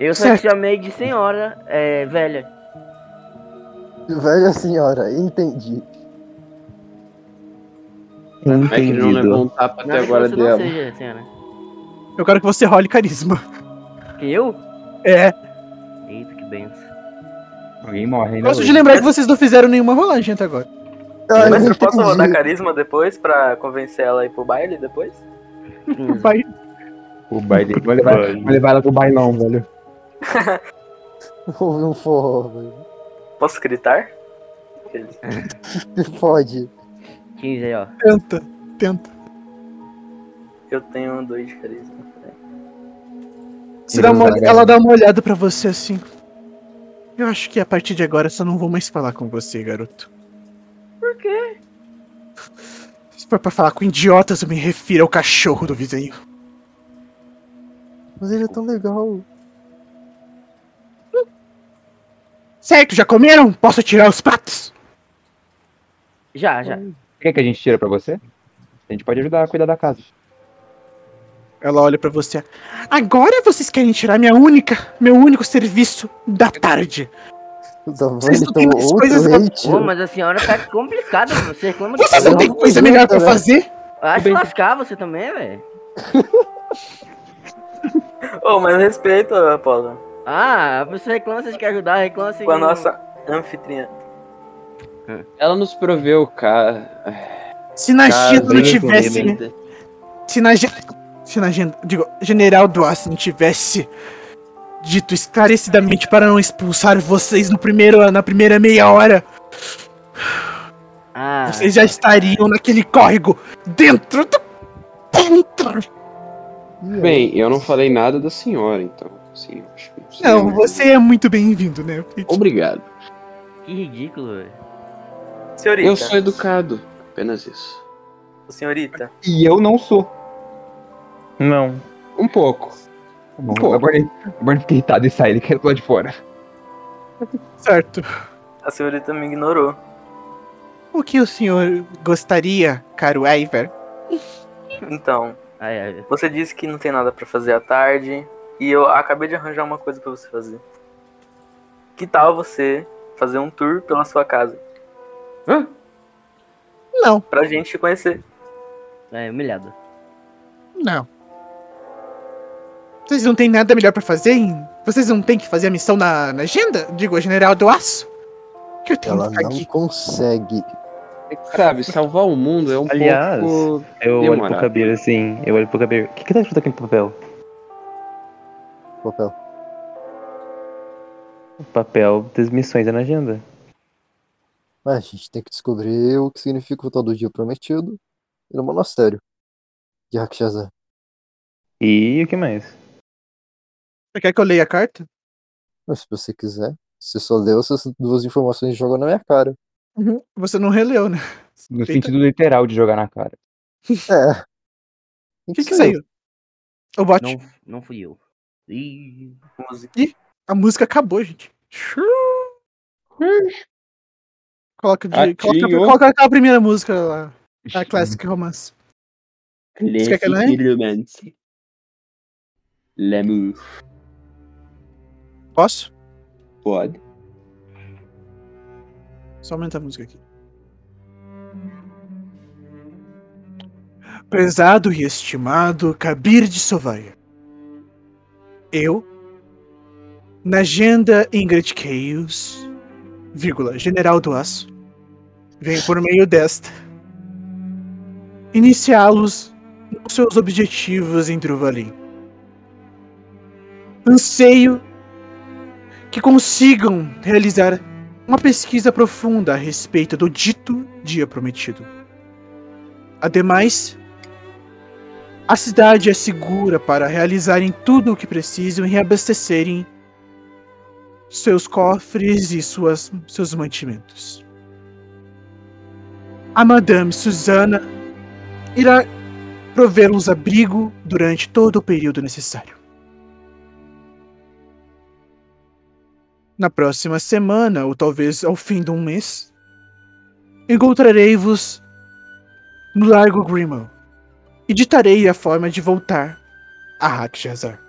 Eu só Certo. te chamei de senhora, é, velha. Velha senhora, entendi. Como é que ele não levou Entendido. um tapa até agora dela? seja. Eu quero que você role carisma. Eu? É. Eita, que benção. Alguém morre ainda. Gosto de lembrar que vocês não fizeram nenhuma rolagem até agora. Ah, Mas eu eu posso rodar carisma depois pra convencer ela a ir pro baile depois? Vai. O baile. Vou levar, vou levar ela pro bailão, velho. Um forró, velho. Posso gritar? Pode. 15 aí, ó. Tenta, tenta. Eu tenho dois de carisma. Você dá uma- ela dá uma olhada pra você assim. Eu acho que a partir de agora eu só não vou mais falar com você, garoto. Por quê? Se for pra falar com idiotas, eu me refiro ao cachorro do vizinho. Mas ele é tão legal. Certo, já comeram? Posso tirar os pratos? Já, já. Quer que a gente tira pra você? A gente pode ajudar a cuidar da casa. Ela olha pra você. Agora vocês querem tirar minha única, meu único serviço da tarde. O Davani Vocês não têm tomou mais coisas pra-. Ô, mas a senhora tá complicada, você reclama de Vocês não tudo. têm coisa melhor pra né? fazer? Ah, se lascar você também, velho. Ô, mas respeito, Apolo. Ah, você reclama, você quer ajudar, reclama se... Com a nossa anfitriã. Ela nos proveu, cara. Se na agenda não tivesse. comida. Se na agenda. Se na agenda. Digo, General não tivesse dito esclarecidamente para não expulsar vocês no primeiro, na primeira meia hora, Ah, vocês já estariam naquele córrego dentro do. Dentro! Bem, eu não falei nada da senhora, então. Sim, acho que Não, você é muito bem-vindo, né? Obrigado. que ridículo, velho. Senhorita. Eu sou educado. Apenas isso. Senhorita. E eu não sou. Não. Um pouco. Tá bom, Pô. o Barney o Barney fica irritado e sai, ele quer ir lá de fora. Certo. A senhorita me ignorou. O que o senhor gostaria, caro Iver? Então, Ai, ai. você disse que não tem nada pra fazer à tarde. E eu acabei de arranjar uma coisa pra você fazer. Que tal você fazer um tour pela sua casa? Hã? Não, Pra gente te conhecer. É, humilhado. não. Vocês não têm nada melhor pra fazer? Hein? Vocês não têm que fazer a missão na, na agenda? Digo, a General do Aço? Que eu tenho Ela que ficar não aqui. consegue. Sabe, salvar o mundo é um Aliás, pouco. Eu olho pro Demorado. Kabir assim, eu olho pro Kabir. O que que tá escrito aqui no papel? Papel. O papel das missões é na agenda. Mas a gente tem que descobrir o que significa o tal do dia prometido e no monastério de Rakshazar. E o que mais? Você quer que eu leia a carta? Mas se você quiser, você só leu essas duas informações e jogou na minha cara. Você não releu, né? No Eita. sentido literal de jogar na cara. É. O que que saiu? O bot. Não, não fui eu. Ih, Música. A música acabou, gente. Coloca, de, coloca, coloca aquela primeira música lá. A Classic Romance. Você quer que eu leia? romance. L'amour. Posso? Pode. Só aumentar a música aqui. Prezado e estimado Kabir de Sovaia. Eu, na agenda Ingrid Chaos, vírgula, General do Aço, venho por meio desta iniciá-los nos seus objetivos em Druvalim. Anseio que consigam realizar uma pesquisa profunda a respeito do dito dia prometido. Ademais, a cidade é segura para realizarem tudo o que precisam e reabastecerem seus cofres e suas, seus mantimentos. A Madame Susana irá provê-los abrigo durante todo o período necessário. Na próxima semana, ou talvez ao fim de um mês, encontrarei-vos no Largo Grimmel e ditarei a forma de voltar a Rakshazar.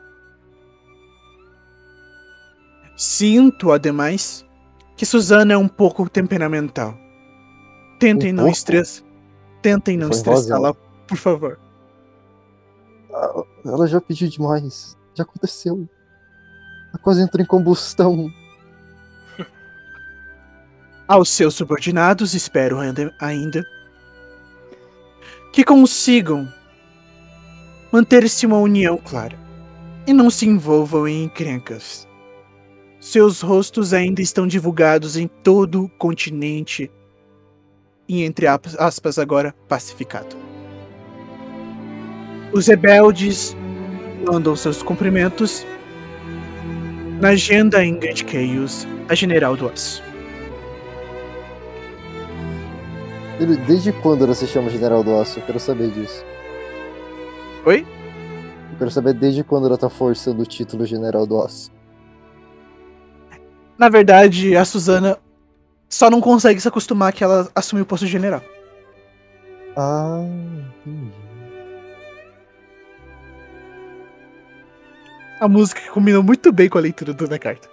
Sinto, ademais, que Susana é um pouco temperamental. Tentem Um não estressar. Tentem não estressá-la, por favor. Ah, Ela já pediu demais. Já aconteceu. Ela quase entrou em combustão. Aos seus subordinados, espero ainda, que consigam manter-se uma união clara e não se envolvam em encrencas. Seus rostos ainda estão divulgados em todo o continente e, entre aspas, agora pacificado. Os rebeldes mandam seus cumprimentos na agenda Ingrid Chaos, a General do Aço. Desde quando ela se chama General do Aço? Eu quero saber disso. Oi? Eu quero saber desde quando ela tá forçando o título General do Aço. Na verdade, a Suzana só não consegue se acostumar que ela assumiu o posto de general. Ah, entendi. A música combina muito bem com a leitura da carta.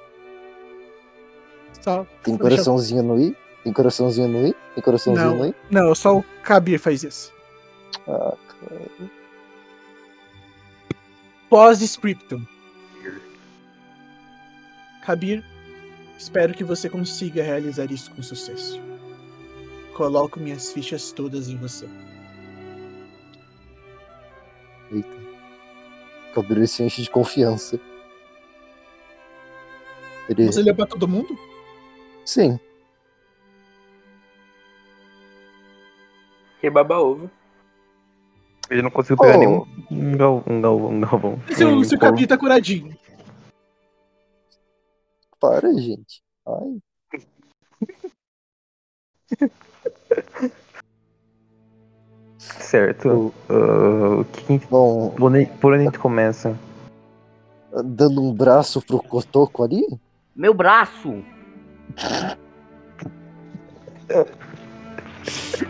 Só Tem vou deixar- coraçãozinho no i? Tem coraçãozinho no i? Tem coraçãozinho Não. no i? Não, só o Kabir faz isso. Ah, cara. Pós-scriptum. Kabir, espero que você consiga realizar isso com sucesso. Coloco minhas fichas todas em você. Eita. Cabelo se enche de confiança. Ele... Você olhou pra todo mundo? Sim. Que baba ovo. Ele não conseguiu pegar Oh. nenhum um, gal, um, gal, um galvão. E um se o corvo. Kabir tá curadinho? Para, gente. Ai. Certo. O que, Bom, por onde- por onde a gente começa? dando um braço pro Cotoco ali? Meu braço!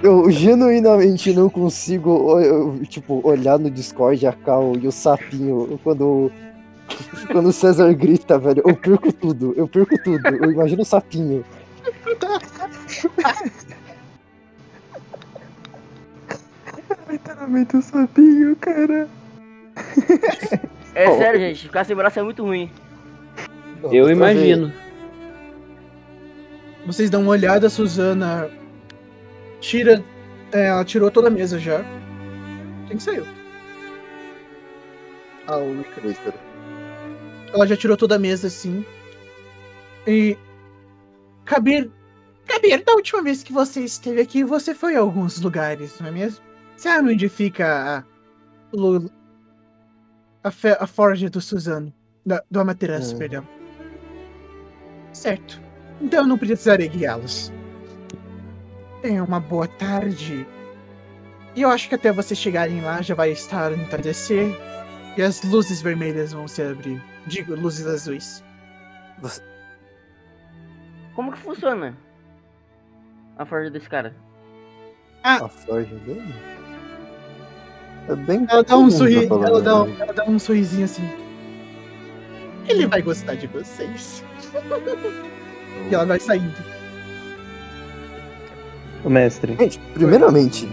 Eu genuinamente não consigo, eu, tipo, olhar no Discord a Cal e o sapinho quando, quando o César grita, velho. Eu perco tudo, eu perco tudo. Eu imagino o sapinho. Literalmente o sapinho, cara. É Oh. sério, gente, ficar sem braço é muito ruim. Não, Eu ver. imagino. Vocês dão uma olhada, a Suzana tira. é, ela tirou toda a mesa já. Quem que saiu? Ah, o. Victor. Ela já tirou toda a mesa assim. E. Kabir. Kabir, da última vez que você esteve aqui, você foi a alguns lugares, não é mesmo? Sabe onde fica a. A, fe- a forja do Suzano? Da, do Amaterasu, Hum. perdão. Certo. Então eu não precisarei guiá-los. Tenha uma boa tarde. E eu acho que até vocês chegarem lá já vai estar no entardecer. E as luzes vermelhas vão se abrir. Digo, luzes azuis. Como que funciona? A forja desse cara. A forja dele? É bem Ela dá um sorriso. Ela dá, um, ela dá um sorrisinho assim. Ele vai gostar de vocês. e ela vai saindo. O mestre. Gente, primeiramente,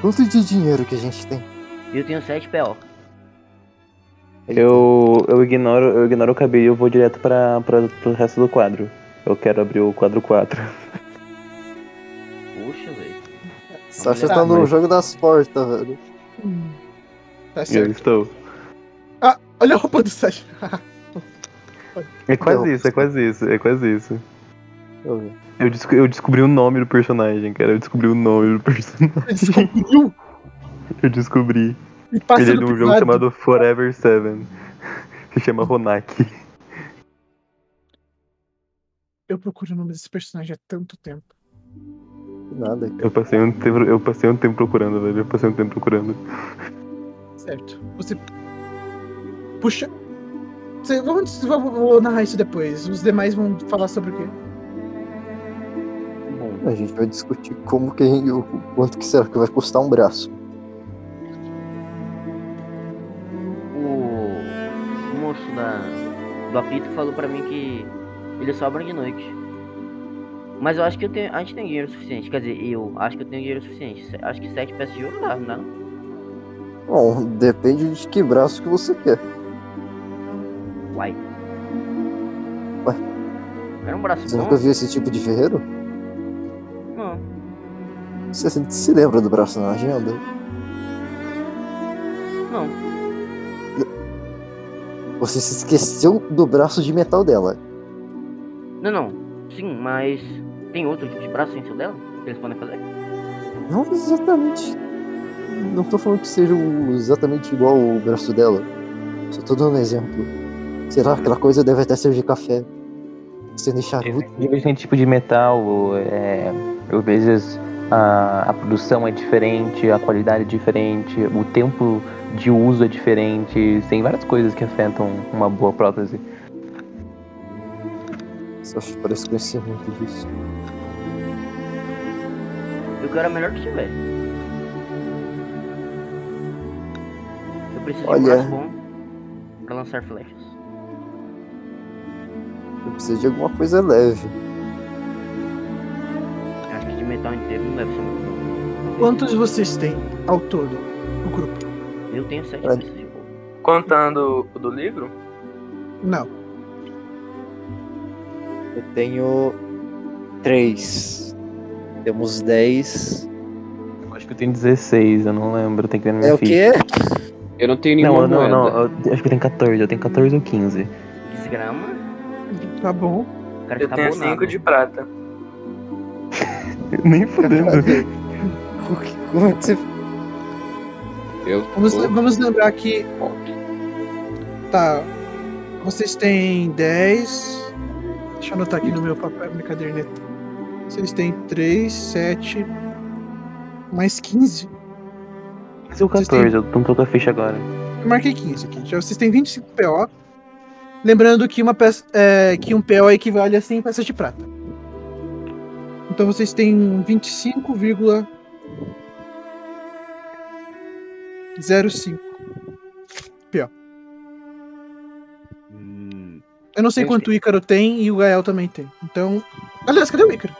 quanto de dinheiro que a gente tem? Eu tenho 7 PO. Eu, eu, ignoro, eu ignoro o cabelo e eu vou direto pra, pra, pro resto do quadro. Eu quero abrir o quadro 4. Poxa, velho. Sasha Tá, no jogo das portas, velho. Tá Eu certo. estou. Ah, olha a roupa do Sasha. É quase Não. isso, é quase isso, é quase isso. Deixa eu ver. Eu, desco- eu descobri o nome do personagem, cara. Eu descobri o nome do personagem. Descobriu Eu descobri. e Ele é de um jogo chamado Forever Seven. Que chama Ronak. Eu procuro o nome desse personagem há tanto tempo. Nada. Eu passei um tempo, eu passei um tempo procurando, velho. Eu passei um tempo procurando. Certo. Você. Puxa. Você, vamos, vou narrar isso depois. Os demais vão falar sobre o quê? A gente vai discutir como que gente, o quanto que será que vai custar um braço. o, moço da, do apito falou pra mim que eles sobram de noite. Mas eu acho que eu tenho, a gente tem dinheiro suficiente. Quer dizer, eu acho que eu tenho dinheiro suficiente. Acho que 7 peças de ouro dá, não dá? Bom, depende de que braço que você quer. Uai. Ué. Era um braço Você bom? nunca viu esse tipo de ferreiro? Você se- lembra do braço na agenda? Não. Você se esqueceu do braço de metal dela. Não, não. Sim, mas tem outro tipo de braço sem ser o dela? Que eles podem fazer? Não exatamente. Não tô falando que seja exatamente igual o braço dela. Só tô dando um exemplo. Sei lá, aquela coisa deve até ser de café. Sendo charuto. Diferente tipo de metal, é, às vezes a, a produção é diferente, a qualidade é diferente, o tempo de uso é diferente, tem várias coisas que afetam uma boa prótese. Só parece conhecer muito disso. Eu quero a melhor que tiver. Eu preciso de um Olha. braço bom pra lançar flechas. Eu preciso de alguma coisa leve. Metal inteiro não deve ser muito bom. Quantos vocês têm ao todo, o grupo? Eu tenho sete É. peças de. Contando o do livro, Não. Eu tenho três. Temos dez. Eu acho que eu tenho 16, eu não lembro, tem que ver na minha É o quê? Eu não tenho Não, nenhuma não, moeda. não, eu acho que eu tenho 14, eu tenho 14 ou 15. Desgrama, Tá bom. eu fica tenho abonado. 5 de prata. Nem fudendo. Como é que você. Eu Vamos, tô- vamos lembrar que. Tá. Vocês têm 10. Deixa eu anotar aqui no meu papel, minha caderneta. Vocês têm 3, 7. Mais 15. Mas eu Vocês 14, eu não tô com a ficha agora. Eu marquei 15 aqui. Já vocês têm 25 PO. Lembrando que, uma peça, é, que um PO equivale a 100 peças de prata. Então vocês têm 25,05. PO. Hum, Eu não sei Eu quanto o Ícaro tem e o Gael também tem. Então. Aliás, cadê o Ícaro?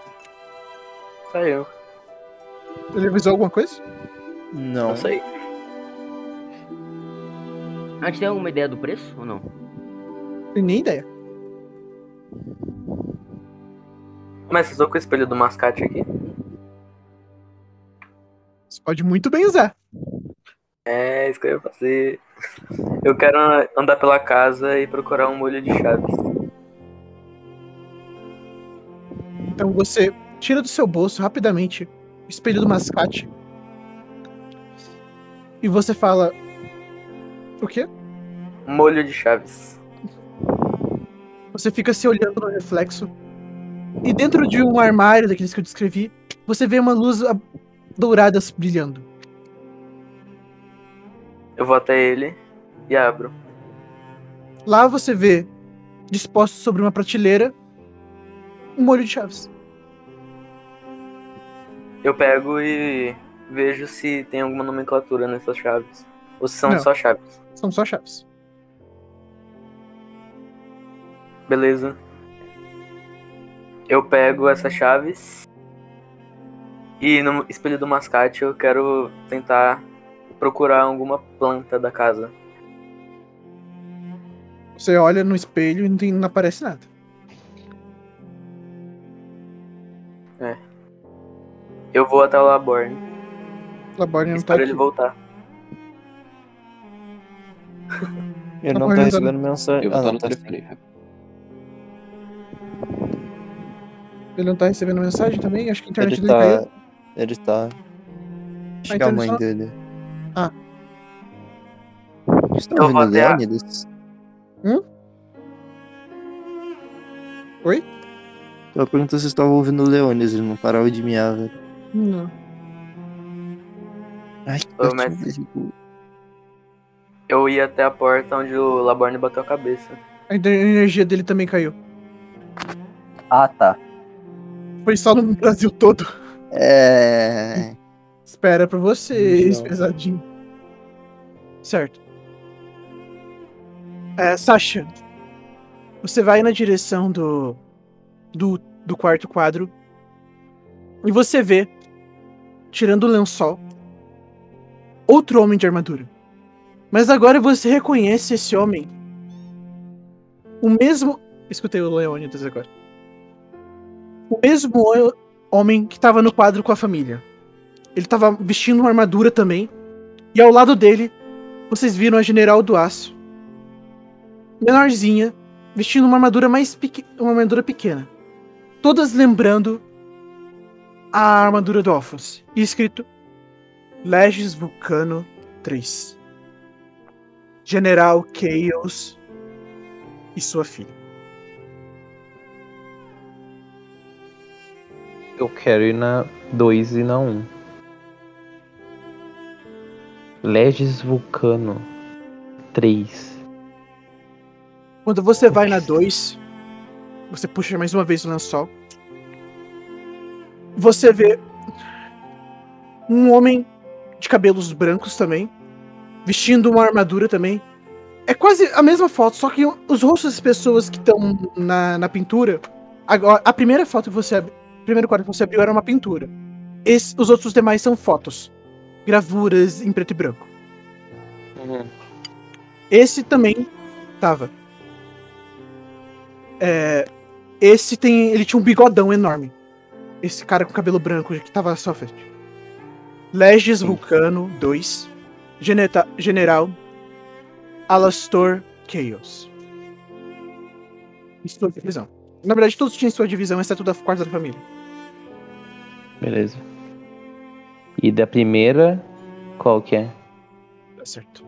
Saiu. Ele avisou alguma coisa? Não. Não sei. a gente tem alguma ideia do preço ou não? Tem nem ideia. Mas vocês estão com o espelho do mascate aqui? Você pode muito bem usar. É, isso que eu ia fazer. Eu quero andar pela casa e procurar um molho de chaves. Então você tira do seu bolso rapidamente o espelho do mascate. E você fala. O quê? Molho de chaves. Você fica se olhando no reflexo. E dentro de um armário daqueles que eu descrevi, você vê uma luz dourada brilhando. Eu vou até ele e abro. Lá você vê, disposto sobre uma prateleira, um molho de chaves. Eu pego e vejo se tem alguma nomenclatura nessas chaves. Ou se são Não. só chaves. São só chaves. Beleza. Eu pego essas chaves. E no espelho do mascate eu quero tentar procurar alguma planta da casa. Você olha no espelho e não, tem- não aparece nada. Eu vou até o Laborne. Laborne não tá Espero aqui. ele voltar. Eu Tá não ele tá- recebendo mensagem. Eu vou Ah, estar não, no tá telefone. Ele não tá recebendo mensagem também? Acho que a internet Ele dele caiu. tá. Ele tá. Acho Ah, que é então a mãe só- dele. Ah. Vocês estão vou ouvindo até a- Leônidas? Oi? Eu perguntei se vocês estavam ouvindo o Leônidas, ele não parava de miar, velho. Não. Ai, Ô, gatinho mestre. perigo. Eu ia até a porta onde o Laborne bateu a cabeça. A ener- energia dele também caiu. Ah, tá. Foi só no Brasil todo. É. Espera pra vocês, Não. pesadinho. Certo. É, Sasha, você vai na direção do, do, do quarto quadro e você vê, tirando o lençol, outro homem de armadura. Mas agora você reconhece esse homem. O mesmo. Escutei o Leônidas agora. O mesmo ho- homem que tava no quadro com a família. Ele tava vestindo uma armadura também. E ao lado dele, vocês viram a General do Aço. Menorzinha, vestindo uma armadura mais uma armadura pequena. Todas lembrando a armadura do Alphonse. E escrito Legis Vulcano 3. General Chaos e sua filha. Eu quero ir na 2 e na 1. Um. Legis Vulcano 3. Quando você vai na 2, você puxa mais uma vez o lençol. Você vê um homem de cabelos brancos também, vestindo uma armadura também. É quase a mesma foto, só que os rostos das pessoas que estão na, na pintura. Agora, a primeira foto que você abriu, o primeiro quadro que você abriu era uma pintura. Esse- os outros demais são fotos, gravuras em preto e branco. Esse também tava. É, esse tem. Ele tinha um bigodão enorme. Esse cara com cabelo branco que tava sua frente. Legis Vulcano 2. Geneta- General Alastor Chaos. Em sua divisão. Na verdade, todos tinham sua divisão, exceto da quarta da família. Beleza. E da primeira, qual que é? Tá certo.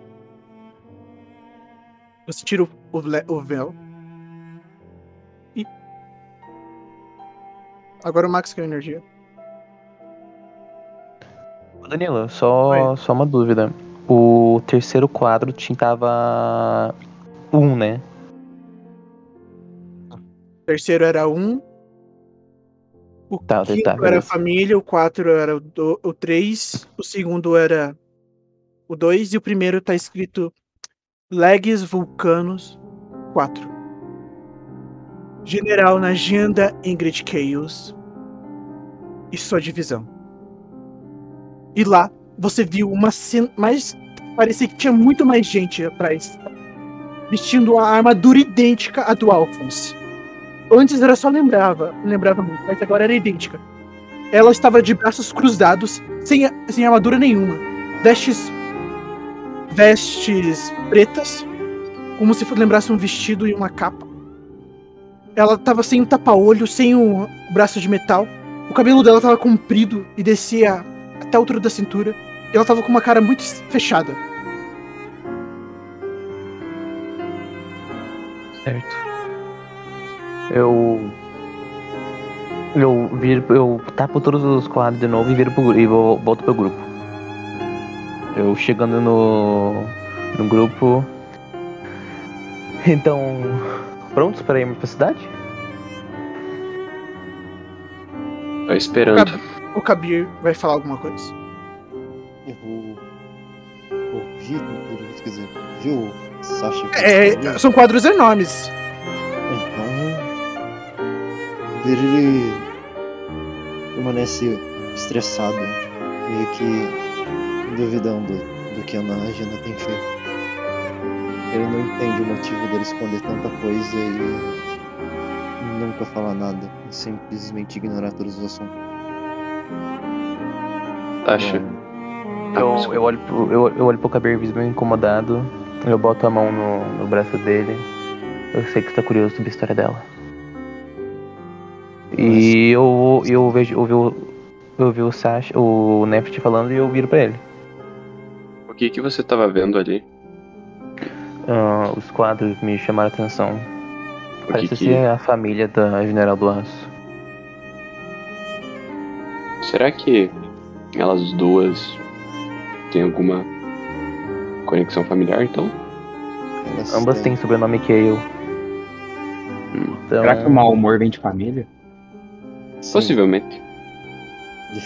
Você tira o, o, véu. E. Agora o Max ganha energia. Danilo, só, só uma dúvida. O terceiro quadro tava um, né? O terceiro era um. O Tá, tá, quinto tá, era família, o quatro era o, do, o três, o segundo era o dois e o primeiro tá escrito Legs Vulcanos 4. General na agenda Ingrid Chaos e sua divisão. E lá você viu uma cena mais. Parecia que tinha muito mais gente atrás. Vestindo a armadura idêntica à do Alphonse. Antes era só lembrava, lembrava muito, mas agora era idêntica. Ela estava de braços cruzados, sem, sem armadura nenhuma. Vestes. Vestes pretas, como se lembrasse um vestido e uma capa. Ela estava sem o tapa-olho, sem o braço de metal. O cabelo dela estava comprido e descia até a altura da cintura. E ela estava com uma cara muito fechada. Certo. Eu. Eu viro. Eu tapo todos os quadros de novo e viro pro, e vou- volto pro grupo. Eu chegando no. no grupo. Então. Prontos para irmos pra cidade? Tô esperando. O Kabir vai falar alguma coisa. Eu vou ouvir quer dizer, viu, Sasha? É, são quadros enormes. Ele permanece estressado, meio que duvidando do que a Ana tem feito. Ele não entende o motivo dele esconder tanta coisa e nunca falar nada, simplesmente ignorar todos os assuntos. Tasha. Eu, eu, olho pro, eu, eu olho pro Kabir visivelmente incomodado. Eu boto a mão no, no braço dele. Eu sei que você tá curioso sobre a história dela. E eu, eu vejo. Eu vi, o- eu vi o Sasha, o Neft falando e eu viro pra ele. O que que você tava vendo ali? Ah, os quadros me chamaram a atenção. O que Parece que... ser a família da General do Aço. Será que elas duas têm alguma conexão familiar, então? Elas Ambas têm sobrenome que eu. Hum. Então, Será que o mau humor vem de família? Sim, Possivelmente.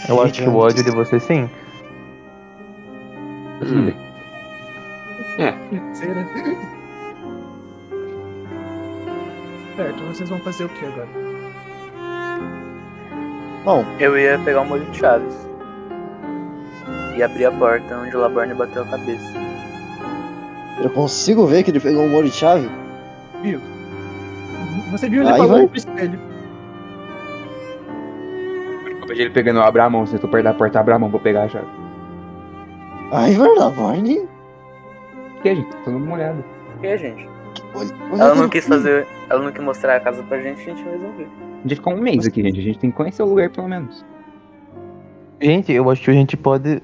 eu acho que o ódio de você sim. Hum. Né? Certo, vocês vão fazer o que agora? Bom, Eu ia pegar o molho de chaves. E abrir a porta onde o Laborne bateu a cabeça. eu consigo ver que ele pegou um molho de chave? Viu? Você viu ele Aí falando vai. pro espelho. Vejo ele pegando, abre a mão, se eu tô perto da porta, abre a mão, vou pegar a chave. Ai, verdade, Barney. O que, gente? Tô dando uma olhada. O que, gente? Ela não quis fazer. Ela não quis mostrar a casa pra gente, a gente resolveu. A gente ficou um mês aqui, gente. A gente tem que conhecer o lugar, pelo menos. Gente, eu acho que a gente pode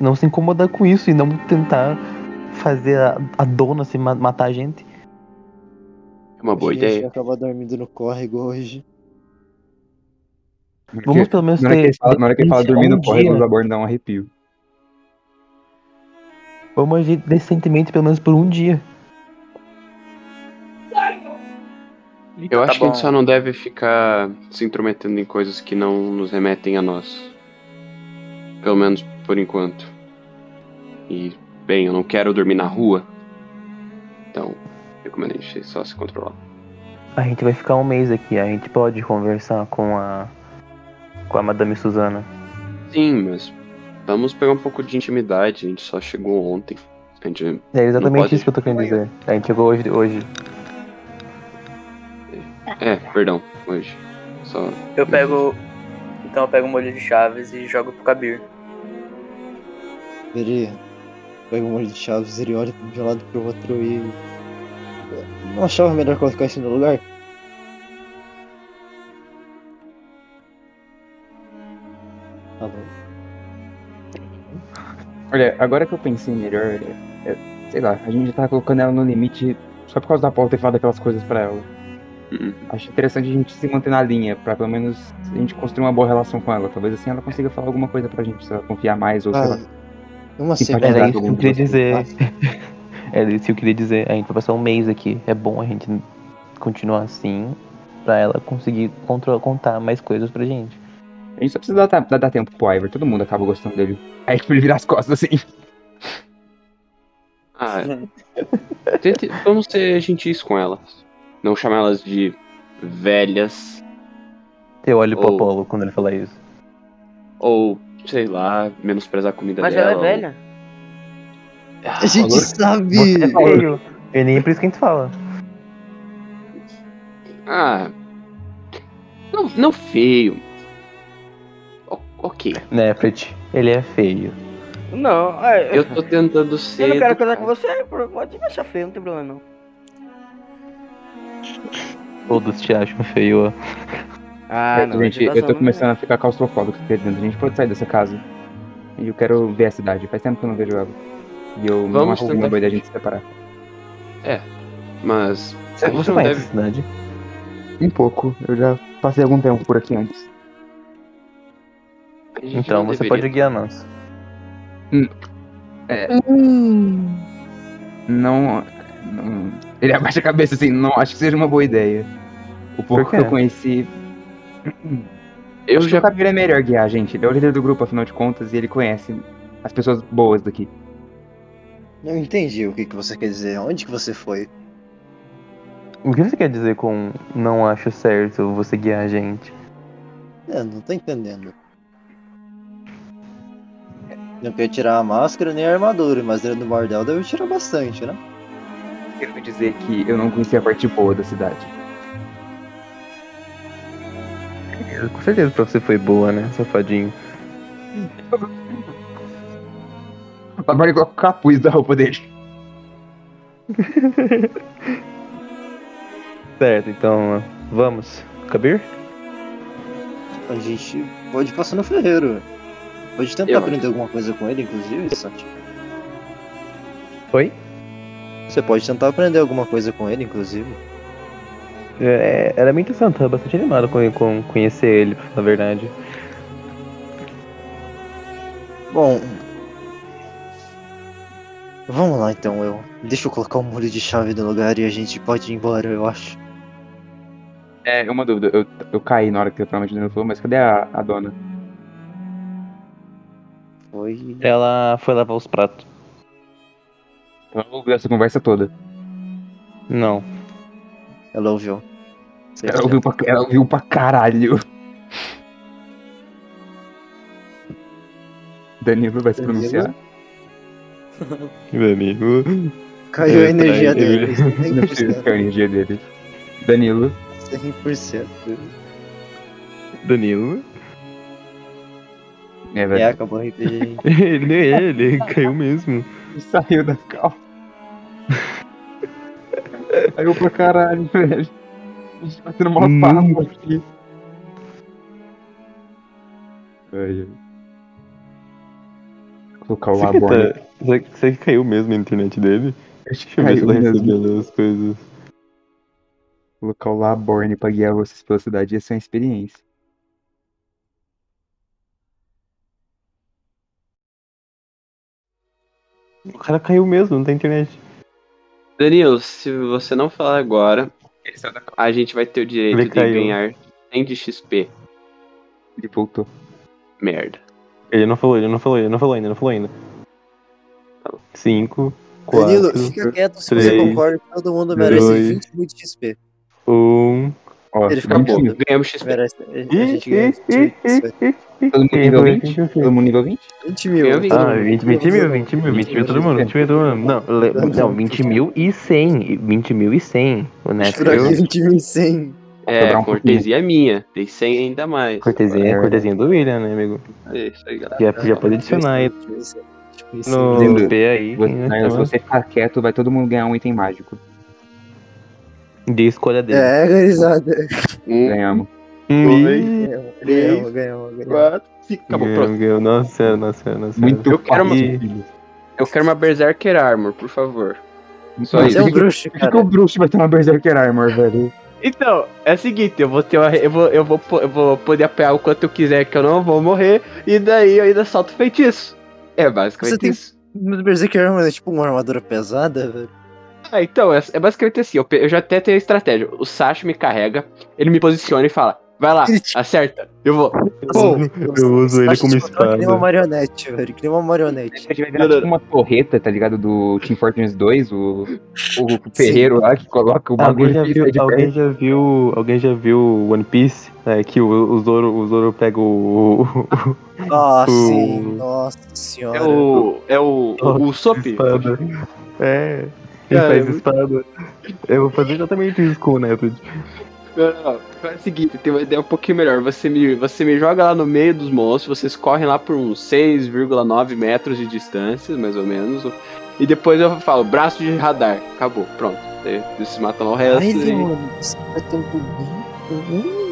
não se incomodar com isso e não tentar fazer a, a dona se ma- matar a gente. É uma boa A gente ideia. vai acabar dormindo no córrego hoje. Vamos pelo menos Na hora que ter. ele fala, na hora que ele fala dormir no um córrego, os abortos dão um arrepio. Vamos agir decentemente pelo menos por um dia. Eu Tá acho que a gente só não deve ficar se intrometendo em coisas que não nos remetem a nós. Pelo menos por enquanto. E, bem, eu não quero dormir na rua. Então, recomendo a gente só se controlar. A gente vai ficar um mês aqui, a gente pode conversar com a. com a Madame Suzana. Sim, mas vamos pegar um pouco de intimidade. A gente só chegou ontem. A gente É exatamente pode. isso que eu tô querendo dizer. A gente chegou hoje. hoje. É, perdão, hoje. Só. Eu pego. Então eu pego o molho de chaves e jogo pro Kabir. Ele pega um monte de chaves, ele olha de um lado pro outro e. Não achava melhor colocar isso no lugar? Olha, agora que eu pensei melhor, é- é- sei lá, a gente já tá colocando ela no limite só por causa da Paula ter falado aquelas coisas pra ela. Uhum. Acho interessante a gente se manter na linha, pra pelo menos a gente construir uma boa relação com ela. Talvez assim ela consiga falar alguma coisa pra gente, se ela confiar mais ou sei lá. Ah, uma Era isso que eu queria dizer. Era isso que eu queria dizer. A gente vai passar um mês aqui. É bom a gente continuar assim. Pra ela conseguir contar mais coisas pra gente. A gente só precisa dar, dar, dar tempo pro Ivor, todo mundo acaba gostando dele. Aí tipo, ele vira as costas assim. Ah, tente, vamos ser gentis com elas. Não chamar elas de velhas. Eu olho pro Ou- Apolo quando ele fala isso. Ou, sei lá, menosprezar a comida Mas dela. ela é velha. A gente sabe! Você é feio. E nem é por isso que a gente fala. Ah. Não, não feio. Ok. Né, Fred? Ele é feio. Não, é, Eu tô tentando ser. eu não quero casar com você, pode me achar feio, não tem problema não. Todos te acham feio, ó. Ah, não. gente, eu tô não- começando a ficar claustrofóbico aqui dentro. A gente pode sair dessa casa. E eu quero ver a cidade. Faz tempo que eu não vejo ela. E eu não acho é uma boa ideia a gente se separar. Mas. Você, você não conhece deve- a cidade? Um pouco. Eu já passei algum tempo por aqui antes. Então você deveria- pode guiar nós. Não, não- Ele abaixa a cabeça assim, não acho que seja uma boa ideia. O pouco que eu conheci. Eu acho que já. o Kabir é melhor guiar, gente. Ele é o líder do grupo, afinal de contas, e ele conhece as pessoas boas daqui. Não entendi o que, que você quer dizer. Onde que você foi? O que você quer dizer com não acho certo você guiar a gente? É, não tô entendendo. Não quer tirar a máscara nem a armadura, mas dentro do bordel deve tirar bastante, né? Quero dizer que eu não conhecia a parte boa da cidade. Com certeza pra você foi boa, né, safadinho? Barney coloca o capuz da roupa dele. Certo, então vamos. Kabir? A gente pode passar no ferreiro. Pode tentar Eu aprender alguma coisa com ele, inclusive, Santi. Oi? Você pode tentar aprender alguma coisa com ele, inclusive. É, era minha intenção, tava bastante animado com, com conhecer ele, pra falar a verdade. Bom. Vamos lá então, eu. Deixa eu colocar o molho de chave no lugar e a gente pode ir embora, eu acho. É, uma dúvida. Eu, eu caí na hora que eu não falou, mas cadê a, a dona? Foi. Ela foi lavar os pratos. Ela ouviu essa conversa toda. Não. Ela ouviu. Ela ouviu pra, ela ouviu pra caralho. Danilo vai se Danilo? pronunciar. Amigo. Caiu a energia dele. Não precisa 100%. ficar a energia dele. Danilo, 100%. Danilo. É, É, velho. acabou o RPG, ele é, ele caiu mesmo. Saiu da calça. Saiu pra caralho, velho. A gente batendo mó Hum. papo aqui. Ai, ai. Colocar o Será que, Laborne. tá, será, que- será que caiu mesmo a internet dele? Acho que caiu tá mesmo. recebendo as coisas. Colocar o Laborne pra guiar vocês pela cidade ia ser uma experiência. O cara caiu mesmo, não tem internet. Danilo, se você não falar agora, a gente vai ter o direito Ele de caiu. ganhar 100 de XP. Ele voltou. Merda. Ele não falou, ele não falou, ele não falou ainda, não falou ainda. Cinco, quatro, Danilo, fica quieto se você concorda que todo mundo merece dois, 20 mil de XP. Ó, Ele fica bom. Ganhamos XP. Merece. A gente ganha ih, 20 mil de XP. Todo mundo nível foi? 20? Quem foi? Todo mundo nível 20? 20 mil. Ah, mundo. 20, 20 mil, 20 mil, 20 mil todo mundo, 20 mil todo mundo. Não, não 20 mil e 100, 20 mil e 100. O Neto, Por aqui, eu, 20 mil e 100. É, um cortesia minha. Tem 100 ainda mais. cortesia, É. cortesia do William, né, amigo? É isso aí, galera. Já, já pode adicionar aí Tipo isso. no. P aí. Você- né, mas se você ficar quieto, vai todo mundo ganhar um item mágico. De escolha dele. É, gurizada. Um, Ganhamos. Ih, Ganhamos, Três, ganhamos, ganhamos. ganhamos. quatro, cinco. Acabou, ganhou, pronto. ganhou. Nossa nossa nossa. Muito Eu quero uma-. Eu quero uma Berserker Armor, por favor. Só Mas isso. É um por que- bruxo, Por que, cara. o bruxo vai ter uma Berserker Armor, velho? Então, é o seguinte, eu vou ter uma, eu vou, eu vou, eu vou poder apoiar o quanto eu quiser que eu não vou morrer, e daí eu ainda solto feitiço. É basicamente Você tem- isso. Mas Berserker Armor é tipo uma armadura pesada, velho. Ah, então, é, é basicamente assim, eu, eu já até tenho a estratégia. O Sasha me carrega, ele me posiciona e fala, vai lá, Ele acerta. Eu vou. Pô, eu uso ele como tipo, Que nem uma espada. marionete, velho. Que nem uma marionete. A gente vai virar tipo uma torreta, tá ligado? Do Team Fortress 2, o, o ferreiro lá que coloca o Alguém bagulho já, e viu, de alguém já viu. Alguém já viu One Piece? É, que o, o, Zoro, o Zoro pega o. o- Ah, O- sim. Nossa senhora. É o. É o. O, o Sop. espada. É. Ele Cara, faz eu- espada. Eu vou fazer exatamente isso com o Neto. Não, não, não. Faz o seguinte, tem uma ideia um pouquinho melhor. Você me, você me joga lá no meio dos monstros, vocês correm lá por uns 6,9 metros de distância, mais ou menos. E depois eu falo, braço de radar. Acabou, pronto. Vocês matam lá o resto. Ai, e... mano. Você vai ter um bonito.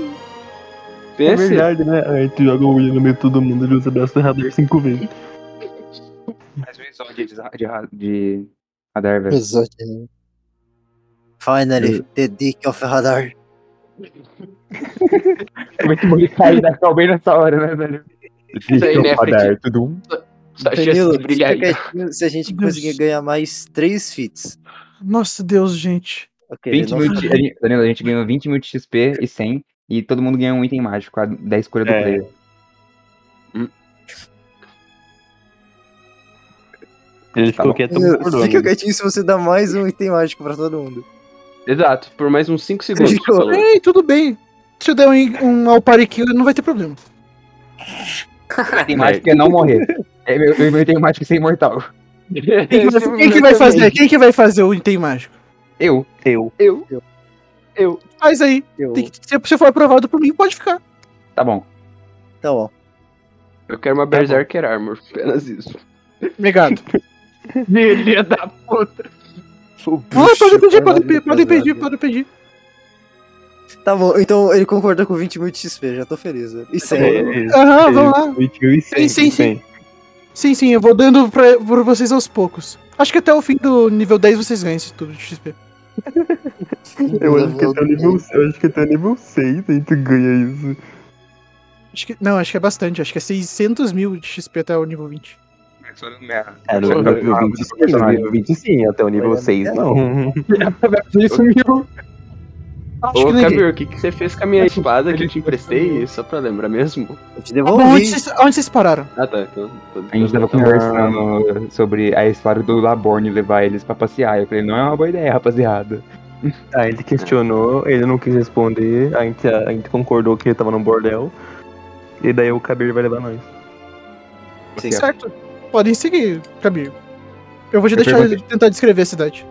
É verdade, né? Aí tu joga o William no meio de todo mundo e usa o braço do radar cinco vezes. Faz um exódio de, de, de radar, velho. Finally, the dick of radar. Como é que ele cai da cal bem nessa hora, né, velho? Isso aí, né, radar, tudo um. Danilo, se a gente Deus. conseguir ganhar mais 3 fits. Nossa Deus, gente. Ok, 20 nossa, mil de, a gente- Danilo, a gente ganhou 20 mil de XP e 100, e todo mundo ganhou um item mágico a- da escolha do É. player. Ele Tá ficou quieto Danilo, concordou. Fica quietinho se você dá mais um item mágico pra todo mundo. Exato, por mais uns 5 segundos. Ficou. Ei, tudo bem. Se eu der um, um não vai ter problema. Item mágico é não morrer. É, meu, meu item mágico é ser imortal. Quem que, vai, quem que vai fazer? Quem que vai fazer o item mágico? Eu. Eu. Eu. Eu. Faz aí. Eu... Tem que- se você for aprovado por mim, pode ficar. Tá bom. Tá bom. Eu quero uma Berserker Armor, apenas isso. Obrigado. Filha da puta. Ah, pode pedir, pode pedir, pode pedir, pode pedir. Tá bom, então ele concorda com 20 mil de XP, já tô feliz. velho. E 100. Aham, vamos lá. 20 mil e 100. Sim, sim, sim. Sim, sim, eu vou dando pra, por vocês aos poucos. Acho que até o fim do nível 10 vocês ganham isso tudo de XP. Eu acho que até o nível, eu acho que até o nível 6 aí tu ganha isso. Acho que, não, acho que é bastante. Acho que é 600 mil de XP até o nível 20. É, no nível 20 sim, no nível 20 sim, até o nível Olha, 6 é. não. Ele sumiu. Acho Ô. Kabir, o que, que você fez com a minha espada que eu te emprestei? Só pra lembrar mesmo? Eu te bom, devolvi. onde vocês, onde vocês pararam? Ah, tá. Então, tô- A gente tô- tava tô- conversando sobre a história do Laborne levar eles pra passear. Eu falei, não é uma boa ideia, rapaziada. Aí ele questionou, ele não quis responder, a gente, a gente concordou que ele tava no bordel. E daí o Kabir vai levar nós. Sim. Certo. Podem seguir, Kabir. Eu vou te Eu deixar perguntei- tentar descrever a cidade.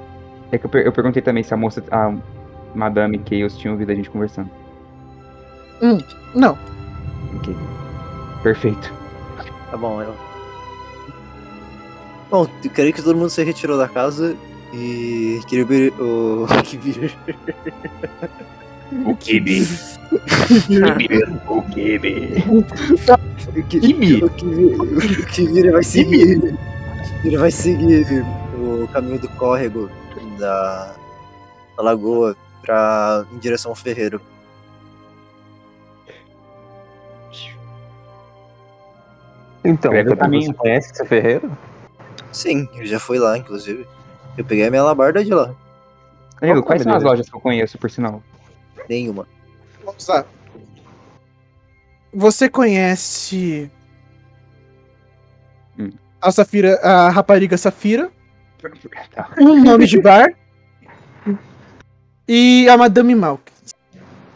É que eu, per- eu perguntei também se a moça, a Madame Chaos tinha ouvido a gente conversando. Não. Ok. Perfeito. Tá bom, eu. Bom, eu queria que todo mundo se retirou da casa e queria ver o. Kibir. O Kibi. o Kibi. O Kibir. O Kibir, o vai seguir. Ele vai seguir o caminho do córrego da, da lagoa pra, em direção ao ferreiro. Então, Pega caminho. você conhece esse ferreiro? Sim, eu já fui lá, inclusive. Eu peguei a minha labarda de lá. Amigo, quais são as lojas que eu conheço, por sinal? Nenhuma. Vamos lá. Você conhece Hum. a Safira, a rapariga Safira, Tá. um nome de bar e a Madame Malk.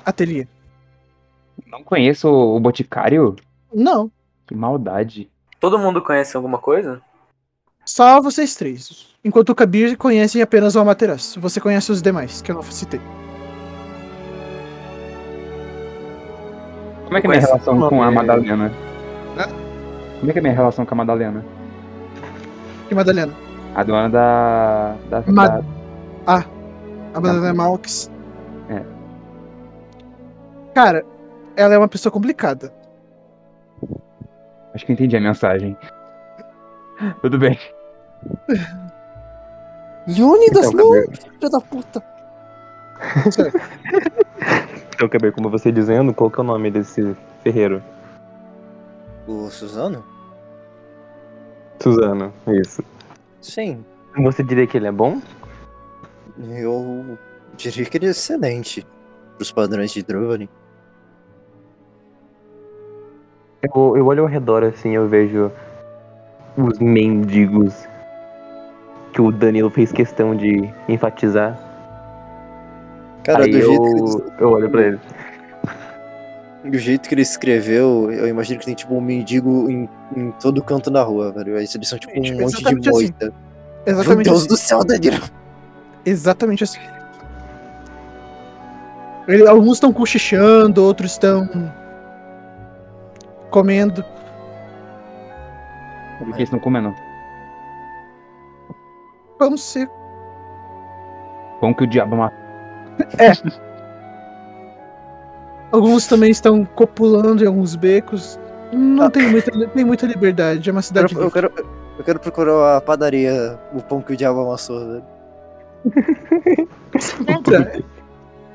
Ateliê. Não conheço o Boticário? Não, Que maldade. Todo mundo conhece alguma coisa? só vocês três. Enquanto o Kabir conhece apenas o Amaterasu. Você conhece os demais, que eu não citei. Como é que é a minha relação com a. Madalena? Hã? Como é que é a minha relação com a Madalena? Que Madalena? A dona da. da, Ma- da- Ah, a Madalena Malks. É. Cara, ela é uma pessoa complicada. Acho que eu entendi a mensagem. Tudo bem. Leônidas, Então, não! Gabi, Filha da puta! então, Gabi, como você dizendo, qual que é o nome desse ferreiro? O Suzano? Suzano, isso. Sim, Você diria que ele é bom? eu diria que ele é excelente pros padrões de Drovarin. Eu, eu olho ao redor assim, eu vejo os mendigos que o Danilo fez questão de enfatizar. Cara, Aí do, eu, jeito que ele, eu olho pra ele. do jeito que ele escreveu, eu imagino que tem tipo um mendigo em, em todo canto da rua, velho. Aí eles são tipo um Tipo, monte de exatamente assim. moita. Exatamente Meu Deus assim. do céu, Danilo! Exatamente assim. Ele- alguns estão cochichando, outros estão comendo. O que eles estão comendo? Vamos ser. Pão que o diabo matou. Alguns também estão copulando em alguns becos. Não tem muita, tem muita liberdade. É uma Eu cidade. eu, livre. quero, eu quero procurar a padaria, o pão que o diabo amassou, velho. encontra.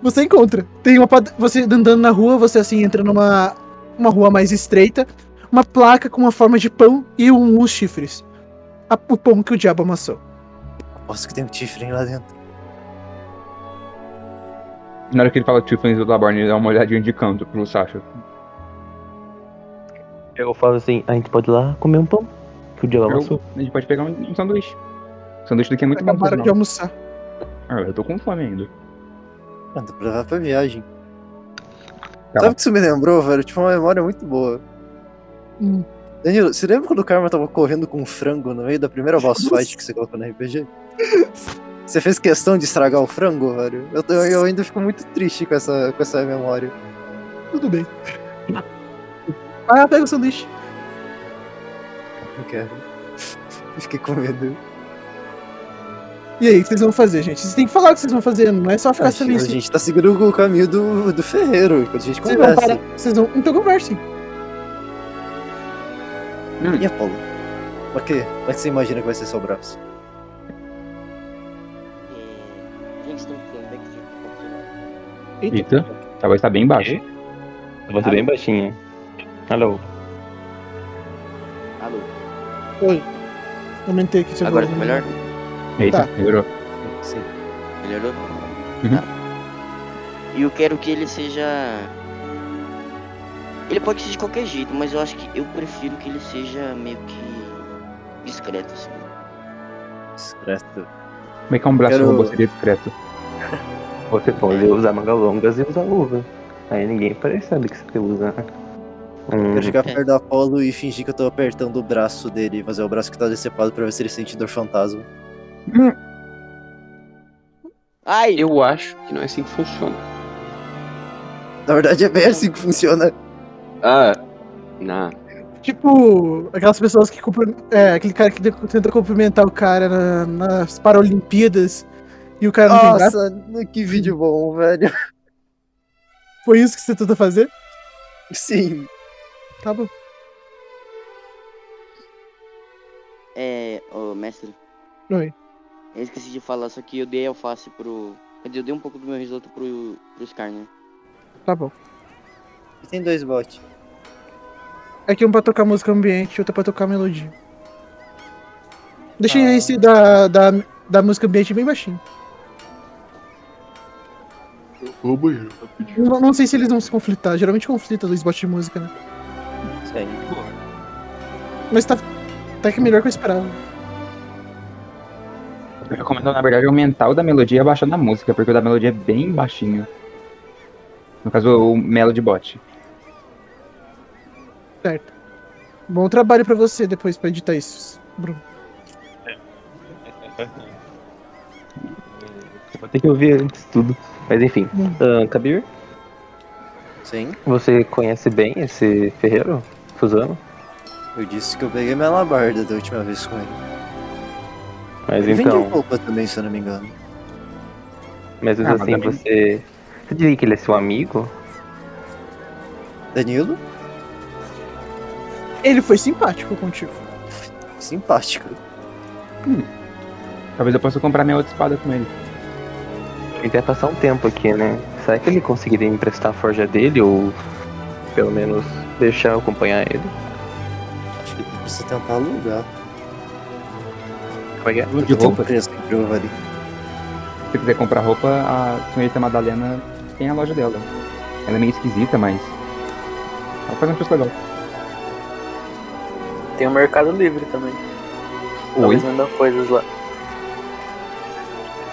Você encontra. Tem uma pad- você andando na rua, você assim entra numa uma rua mais estreita, uma placa com uma forma de pão e um, uns chifres. A- o pão que o diabo amassou. Aposto que tem um chifre lá dentro. Na hora que ele fala Tiffany do Laborn, ele dá uma olhadinha de canto pro Sasha. Eu falo assim, a gente pode ir lá comer um pão que o amassou. Eu- a gente pode pegar um, um sanduíche. O sanduíche daqui é muito bom. Acabaram de almoçar. Ah, eu tô com fome ainda. Ah, dá pra levar pra viagem. Tá Sabe o que isso me lembrou, velho? Tipo, uma memória muito boa. Hum. Danilo, você lembra quando o Karma tava correndo com um frango no meio da primeira boss fight que você colocou no RPG? Você fez questão de estragar o frango, velho? Eu, eu, eu ainda fico muito triste com essa, com essa memória. Tudo bem. Ah, pega o sanduíche. Não quero. Fiquei com medo. E aí, o que vocês vão fazer, gente? Vocês têm que falar o que vocês vão fazer, não é só ficar a silêncio. gente tá seguindo o caminho do, do ferreiro, enquanto a gente Vocês vão conversa. parar. Vocês vão. Então conversem. E Apolo? Pra quê? Como é que você imagina que vai ser seu braço? Eita, a voz tá bem baixa. A voz é bem baixinha. Alô. Alô, Oi. Aumentei aqui seu agora tá melhor? Eita, Tá. melhorou. Sim. Melhorou? Uhum. Tá. E eu quero que ele seja. Ele pode ser de qualquer jeito, mas eu acho que eu prefiro que ele seja meio que discreto, assim. Discreto. Como é que é um braço Quero- robô seria discreto? Você pode usar manga longas e usar luva. Aí ninguém percebe que você usa. Um... Quero chegar perto do Apolo e fingir que eu tô apertando o braço dele, fazer o braço que tá decepado pra ver se ele sente dor fantasma. Ai! Eu acho que não é assim que funciona. Na verdade é bem assim que funciona. Ah, não. Tipo, aquelas pessoas que. É, aquele cara que tenta cumprimentar o cara na- nas Paralimpíadas e o cara não tem graça. Nossa, que vídeo bom, velho. Foi isso que você tentou fazer? Sim. Tá bom. É, ô mestre, Oi. eu esqueci de falar, só que eu dei alface pro. Quer dizer, eu dei um pouco do meu risoto pro, pro Skarner. Tá bom. Tem dois bots. É que um pra tocar música ambiente e outro pra tocar melodia. Deixa Ah. esse da, da, da música ambiente bem baixinho. Ô, banheiro, rapidinho. Não, não sei se eles vão se conflitar. Geralmente conflita dois bots de música, né? Sério. Mas tá até que melhor que eu esperava. Eu recomendo, na verdade, aumentar o da melodia e abaixar da música, porque o da melodia é bem baixinho. No caso, o Melody Bot. Certo. Bom trabalho pra você depois pra editar isso, Bruno. Vou ter que ouvir antes de tudo. Mas enfim. Hum. Ah, Kabir, Sim. você conhece bem esse ferreiro? Fusano? Eu disse que eu peguei minha labarda da última vez com ele. Mas Ele então. roupa também, se eu não me engano. Mas Ah, mas assim, também- você. Você diria que ele é seu amigo? Danilo? Ele foi simpático contigo. Simpático. Talvez eu possa comprar minha outra espada com ele. Ele vai passar um tempo aqui, né? Será que ele conseguiria me emprestar a forja dele ou pelo menos deixar eu acompanhar ele? Acho que precisa tentar alugar. Como é que é? Um roupa. preço que. Se quiser comprar roupa, a senhorita Madalena tem a loja dela. Ela é meio esquisita, mas. Ela faz um preço legal. Tem o Mercado Livre também. Oi? Talvez venda coisas lá.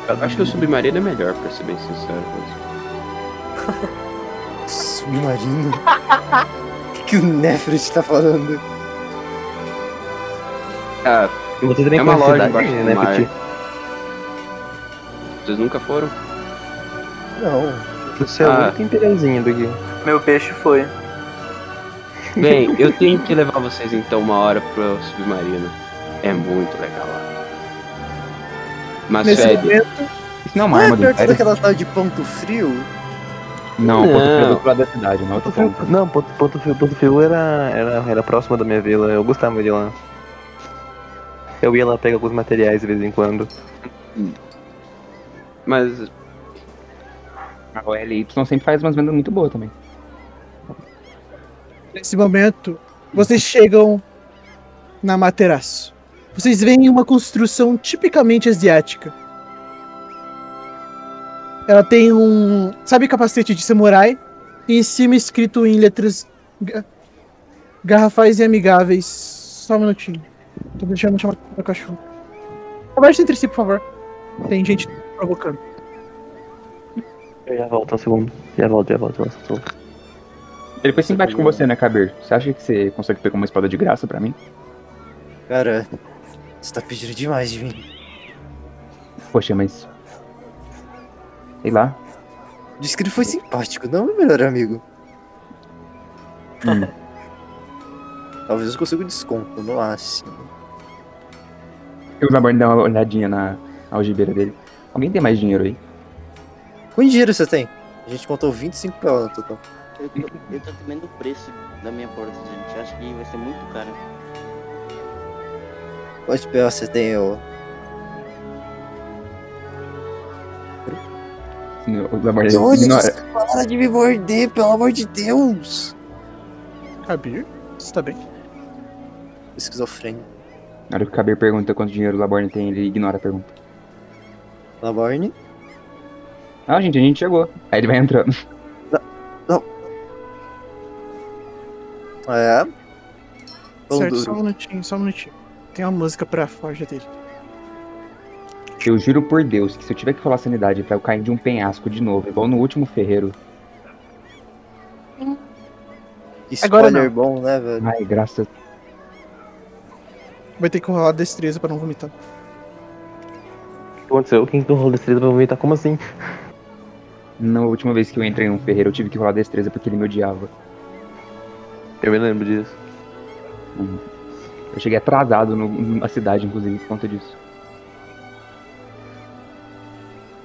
Eu acho que o submarino é melhor, pra ser bem sincero. Submarino? O que, que o Nefret tá falando? Ah, você também É uma loja cidade, embaixo do né, mar. Petit? vocês nunca foram? Não. Você é o Ah. único imperialzinho daqui. Meu peixe foi. Bem, eu tenho que levar vocês então uma hora pro submarino. É muito legal lá. Mas Nesse fede. momento, Isso não é Não uma é arma do perto Império? daquela tal de ponto frio? Não, ponto frio é do Não. outro lado da cidade, não é outro Ponto Frio, não, Ponto, ponto Frio, Ponto Frio era, era, era próxima da minha vila, eu gostava de lá. Eu ia lá pegar alguns materiais de vez em quando. Mas A OLY sempre faz umas vendas muito boas também. nesse momento, vocês chegam na Materaço. Vocês veem uma construção tipicamente asiática. Ela tem um, sabe, capacete de samurai e em cima escrito em letras ga- garrafais e amigáveis. Só um minutinho. Tô deixando chamar o cachorro. Conversa entre si, por favor. Tem gente provocando. Eu já volto um segundo. Já volto, já volto. Já volto. Ele foi simpático com você, né, Kabir? Você acha que você consegue pegar uma espada de graça pra mim? Cara, você tá pedindo demais de mim. Poxa, mas. Sei lá. Disse que ele foi simpático, não meu melhor amigo. Hum. Talvez eu consiga um desconto, no máximo. Eu vou dar uma olhadinha na algibeira dele. Alguém tem mais dinheiro aí? Quanto dinheiro você tem? A gente contou 25 PO no total. Eu tô, eu tô temendo o preço da minha porta, gente. Acho que vai ser muito caro. Quantos PO você tem, ô? O ignora. para de me morder, pelo amor de Deus! Kabir, você tá bem? Esquizofrênico. Na hora que o Kabir pergunta quanto dinheiro o Laborne tem, ele ignora a pergunta. Laborne? Ah, gente, a gente chegou. Aí ele vai entrando. É. Pão certo, só um minutinho, só um minutinho. Tem uma música pra forja dele. Eu juro por Deus que se eu tiver que falar sanidade pra eu cair de um penhasco de novo, igual no último ferreiro. Agora Spoiler não. bom, né, velho? Ai, graças. Vai ter que rolar destreza pra não vomitar. O que aconteceu? Quem que rolou destreza pra vomitar? Como assim? Na última vez que eu entrei num ferreiro, eu tive que rolar destreza porque ele me odiava. Eu me lembro disso. Eu cheguei atrasado no- na cidade, inclusive, por conta disso.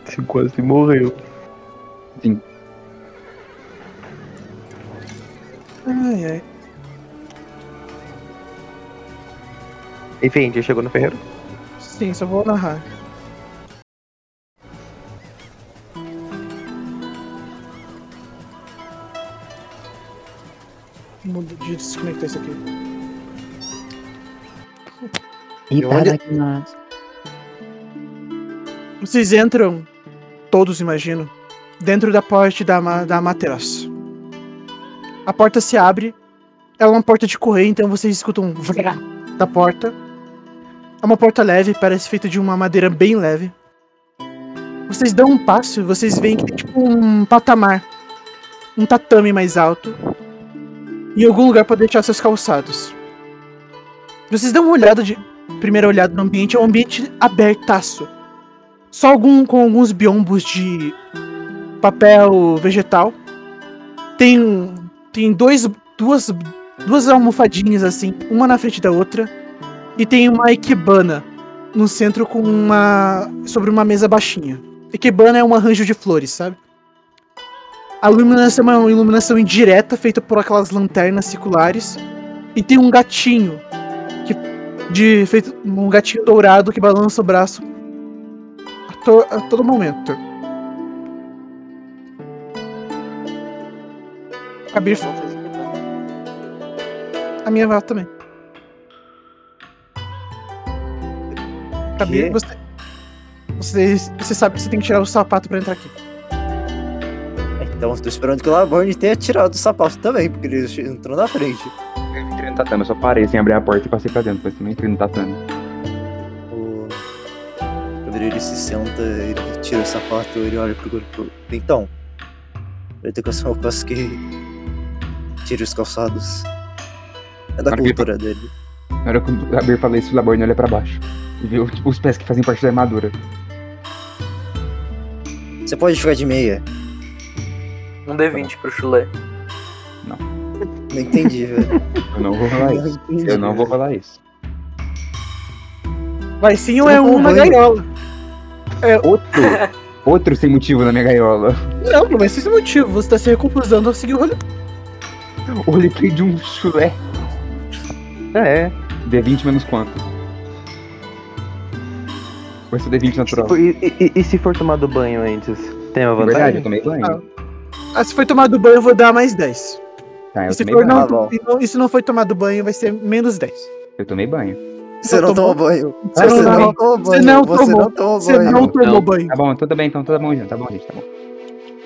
Você quase morreu. Sim. Ai, ai. Enfim, já chegou no ferreiro? Sim, só vou narrar. Muda de desconectar isso aqui. E onde- Vocês entram, todos imagino, dentro da porta da, da Materas. A porta se abre, ela é uma porta de correio, então vocês escutam um vrá da porta. É uma porta leve, parece feita de uma madeira bem leve. Vocês dão um passo e vocês veem que tem tipo um patamar, um tatame mais alto, e algum lugar para deixar seus calçados. Vocês dão uma olhada de primeira olhada no ambiente, é um ambiente abertaço. Só algum com alguns biombos de papel vegetal. Tem tem dois duas duas almofadinhas assim, uma na frente da outra, e tem uma ikebana no centro com uma sobre uma mesa baixinha. Ikebana é um arranjo de flores, sabe? A iluminação é uma iluminação indireta feita por aquelas lanternas circulares e tem um gatinho que de feito um gatinho dourado que balança o braço a, to- a todo momento. Kabir, a minha avó também. Kabir, Que? você, você você sabe que você tem que tirar o sapato pra entrar aqui. Então eu tô esperando que o Laborne tenha tirado o sapato também, porque ele entrou na frente. Eu entrei no tatame, eu só parei sem abrir a porta e passei pra dentro, depois também entrei no tatame. O... Quando ele se senta, ele tira o sapato, ele olha pro grupo. Então, a educação eu peço que tire os calçados. É da que- cultura dele. Na hora que o Gabriel falou isso, o Laborne olha pra baixo. E viu tipo, os pés que fazem parte da armadura. Você pode ficar de meia. Um D20 pro chulé. Não entendi, velho. Eu não vou rolar Não isso. entendi. Eu não vou rolar isso. Vai sim ou é um na gaiola? Outro, outro sem motivo na minha gaiola. Não, não vai ser esse motivo. Você tá se recomposando a seguir o rolê. O roleplay de um chulé. É. D20 menos quanto? Vai ser D20 natural. Tipo, e, e- e se for tomado banho antes? Tem uma Na verdade, eu vantagem? tomei banho. Ah. Ah, se foi tomado banho, eu vou dar mais 10. Tá, E eu se, tomei for banho. não, Ah, bom. e, não, e se não foi tomado banho, vai ser menos 10. Eu tomei banho. Você não tomou banho. Você Você não- tomou você banho. não Você tomou. não tomou Você banho. não tomou banho. Tá bom, então tá bem, então tá bom, gente. Tá bom, gente, tá bom.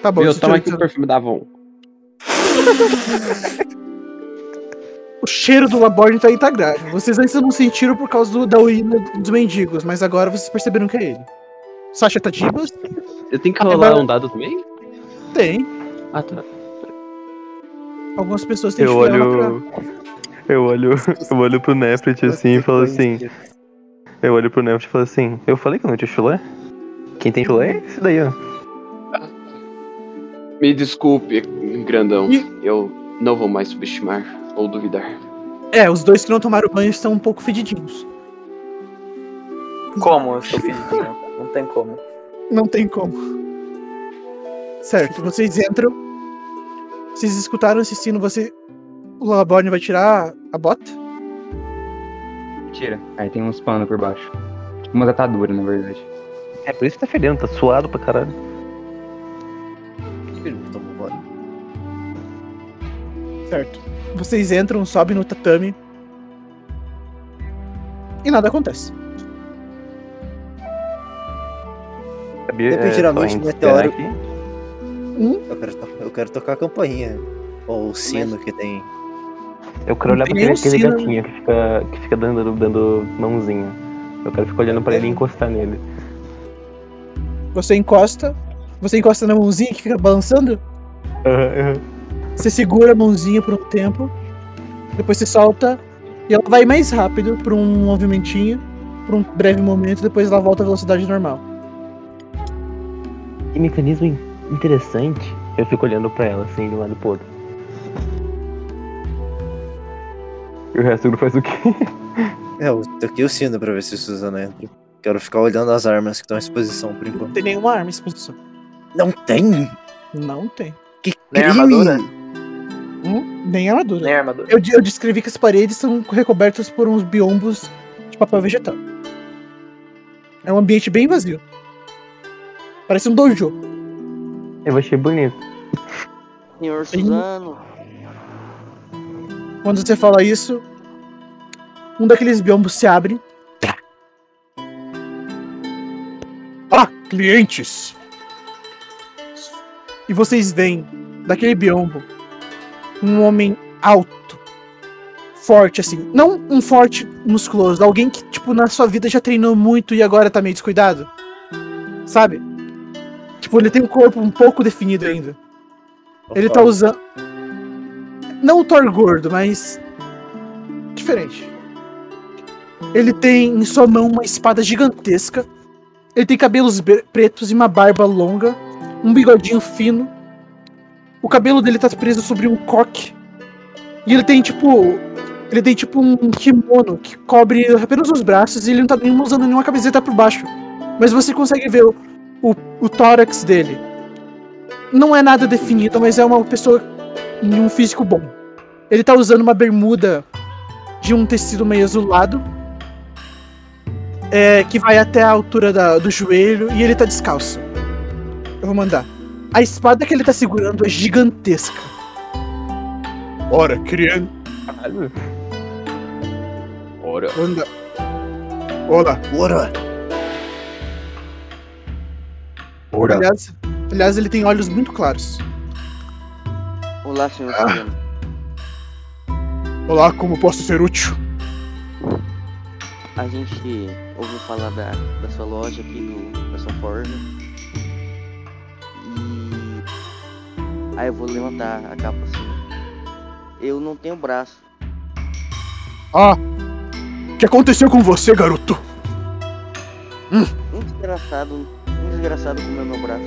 Tá bom, Viu? Toma aqui o perfume da Avon. O cheiro do Laborne tá integrável. Vocês antes não sentiram por causa do- da urina dos mendigos, mas agora vocês perceberam que é ele. Sasha Tadibas? Eu tenho que Agora- rolar um dado também? Tem. Ah, tá. Algumas pessoas têm Eu olho. Eu olho. Eu olho pro Nefret assim e falo assim. Eu olho pro Nefret e falo assim. Eu falei que eu não tinha chulé? Quem tem chulé é esse daí, ó. Me desculpe, grandão. E- Eu não vou mais subestimar ou duvidar. É, os dois que não tomaram banho estão um pouco fedidinhos. Como eu estou fedidinho? Não tem como. Não tem como. Certo, vocês entram. Vocês escutaram esse sino, você. O Laborne vai tirar a bota? Tira. Aí tem uns panos por baixo. Umas ataduras, na verdade. É por isso que tá fedendo, tá suado pra caralho. Certo. Vocês entram, sobem no tatame. E nada acontece. Sabia? Repentinamente, só o meteoro- aqui. Eu quero, to- eu quero tocar a campainha. Ou o sino que tem. Eu quero olhar pra aquele, aquele gatinho que fica, que fica dando, dando mãozinha. Eu quero ficar olhando pra ele e encostar nele. Você encosta. Você encosta na mãozinha que fica balançando. Você segura a mãozinha por um tempo. Depois você solta. E ela vai mais rápido por um movimentinho. Por um breve momento. Depois ela volta à velocidade normal. Que mecanismo interessante. Eu fico olhando pra ela assim, de um lado pro outro. E o resto do faz o quê? É, eu toquei o sino pra ver se o Suzano entra. Quero ficar olhando as armas que estão à exposição por Não enquanto. tem nenhuma arma em exposição. Não tem? Não tem. Que Nem crime! armadura? Hum, nem armadura. Nem armadura. Eu, eu descrevi que as paredes são recobertas por uns biombos de papel vegetal. É um ambiente bem vazio. Parece um dojo. Eu achei bonito. Senhor Suzano. Quando você fala isso, um daqueles biombos se abre. Ah, clientes! E vocês veem daquele biombo um homem alto, forte assim, não um forte musculoso, alguém que tipo na sua vida já treinou muito e agora tá meio descuidado. Sabe? Tipo, ele tem um corpo um pouco definido ainda. Ele tá usando não o Thor gordo, mas diferente. Ele tem em sua mão uma espada gigantesca. Ele tem cabelos be- pretos e uma barba longa, um bigodinho fino. O cabelo dele tá preso sobre um coque. E ele tem tipo, ele tem tipo um kimono que cobre apenas os braços e ele não tá nem usando nenhuma camiseta por baixo. Mas você consegue ver o, o, tórax dele. Não é nada definido, mas é uma pessoa em um físico bom. Ele tá usando uma bermuda de um tecido meio azulado. É, que vai até a altura da- do joelho e ele tá descalço. Eu vou mandar. A espada que ele tá segurando é gigantesca. Ora, criança. Caralho. Ora. Anda. Olá. Ora! Aliás, aliás, ele tem olhos muito claros. Olá, senhor Ah. Olá, como posso ser útil? A gente ouviu falar da, da sua loja aqui, do, da sua forja. E. Aí eu vou levantar a capa assim. Eu não tenho braço. Ah, o que aconteceu com você, garoto? Um desgraçado. Desgraçado comeu meu braço.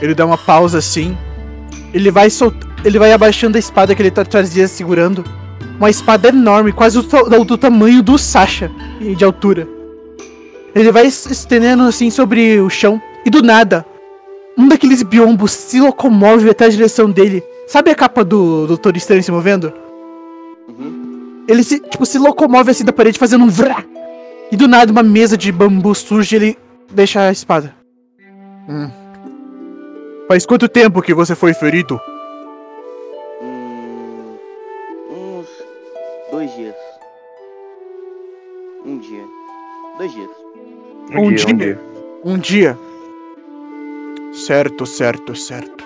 Ele dá uma pausa assim. Ele vai ele vai abaixando a espada que ele tá trazia segurando. Uma espada enorme, quase do, do tamanho do Sasha e de altura. Ele vai se estendendo assim sobre o chão e do nada, um daqueles biombos se locomove até a direção dele. Sabe a capa do Doutor Estranho se movendo? Uhum. Ele se, tipo, se locomove assim da parede fazendo um vrá. E do nada uma mesa de bambu surge e ele deixa a espada. Hum. Faz quanto tempo que você foi ferido? Hum, uns dois dias. Um dia. Dois dias. Um dia, dia. Um dia. Certo, certo, certo.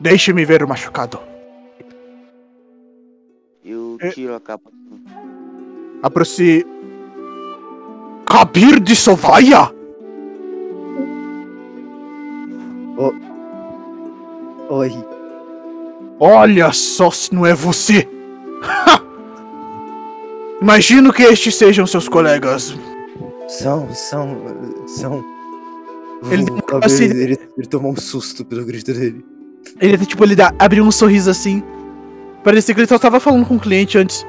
Deixe-me ver o machucado. Eu É. tiro a capa. Aproxime. Kabir de Sovaia! Oi. Olha só se não é você! Imagino que estes sejam seus colegas. São, são. São. Ele Kabir, capacete- ele, ele tomou um susto pelo grito dele. Ele tipo, ele dá, abriu um sorriso assim. Parecia que ele só tava falando com o cliente antes.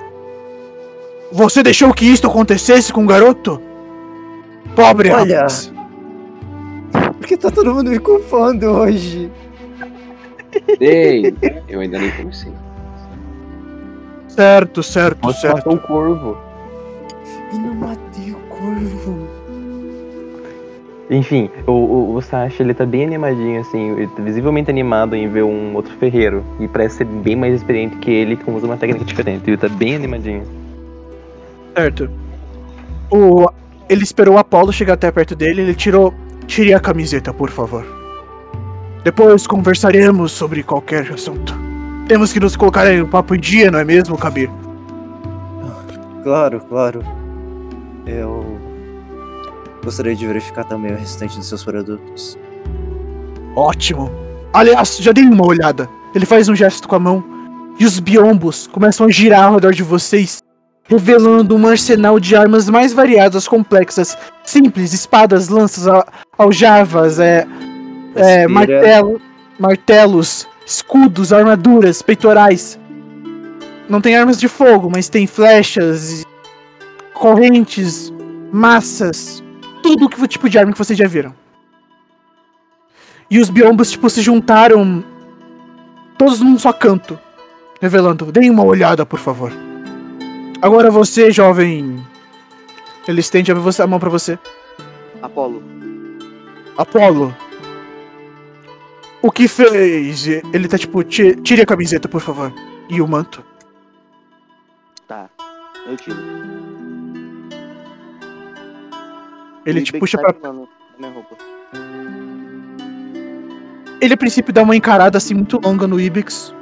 Você deixou que isto acontecesse com o garoto? Pobre Olha. rapaz. Por que tá todo mundo me culpando hoje? Ei, eu ainda nem comecei. Certo, certo, Você certo. matou o corvo. Eu não matei o corvo. Enfim, o, o, o Sasha, ele tá bem animadinho, assim, ele tá visivelmente animado em ver um outro ferreiro. E parece ser bem mais experiente que ele, que usa uma técnica diferente. Ele tá bem animadinho. Certo. O, ele esperou o Apollo chegar até perto dele, ele tirou. Tire a camiseta, por favor. Depois conversaremos sobre qualquer assunto. Temos que nos colocar em um papo em dia, não é mesmo, Kabir? Claro, claro. Eu. Gostaria de verificar também o restante dos seus produtos. Ótimo. Aliás, já dei uma olhada. Ele faz um gesto com a mão e os biombos começam a girar ao redor de vocês, revelando um arsenal de armas mais variadas, complexas, simples, espadas, lanças, al- aljavas, é, é, martelo, martelos, escudos, armaduras, peitorais. não tem armas de fogo, mas tem flechas, correntes, massas, tudo que tipo de arma que vocês já viram. E os biombos tipo se juntaram todos num só canto, revelando: "Deem uma olhada, por favor." Agora você, jovem, ele estende a mão pra você. Apolo. Apolo. O que fez? Ele tá tipo, "Ti- tire a camiseta, por favor. E o manto. Tá. Eu tiro. Ele te puxa pra. Ele a princípio dá uma encarada assim muito longa no Ibex.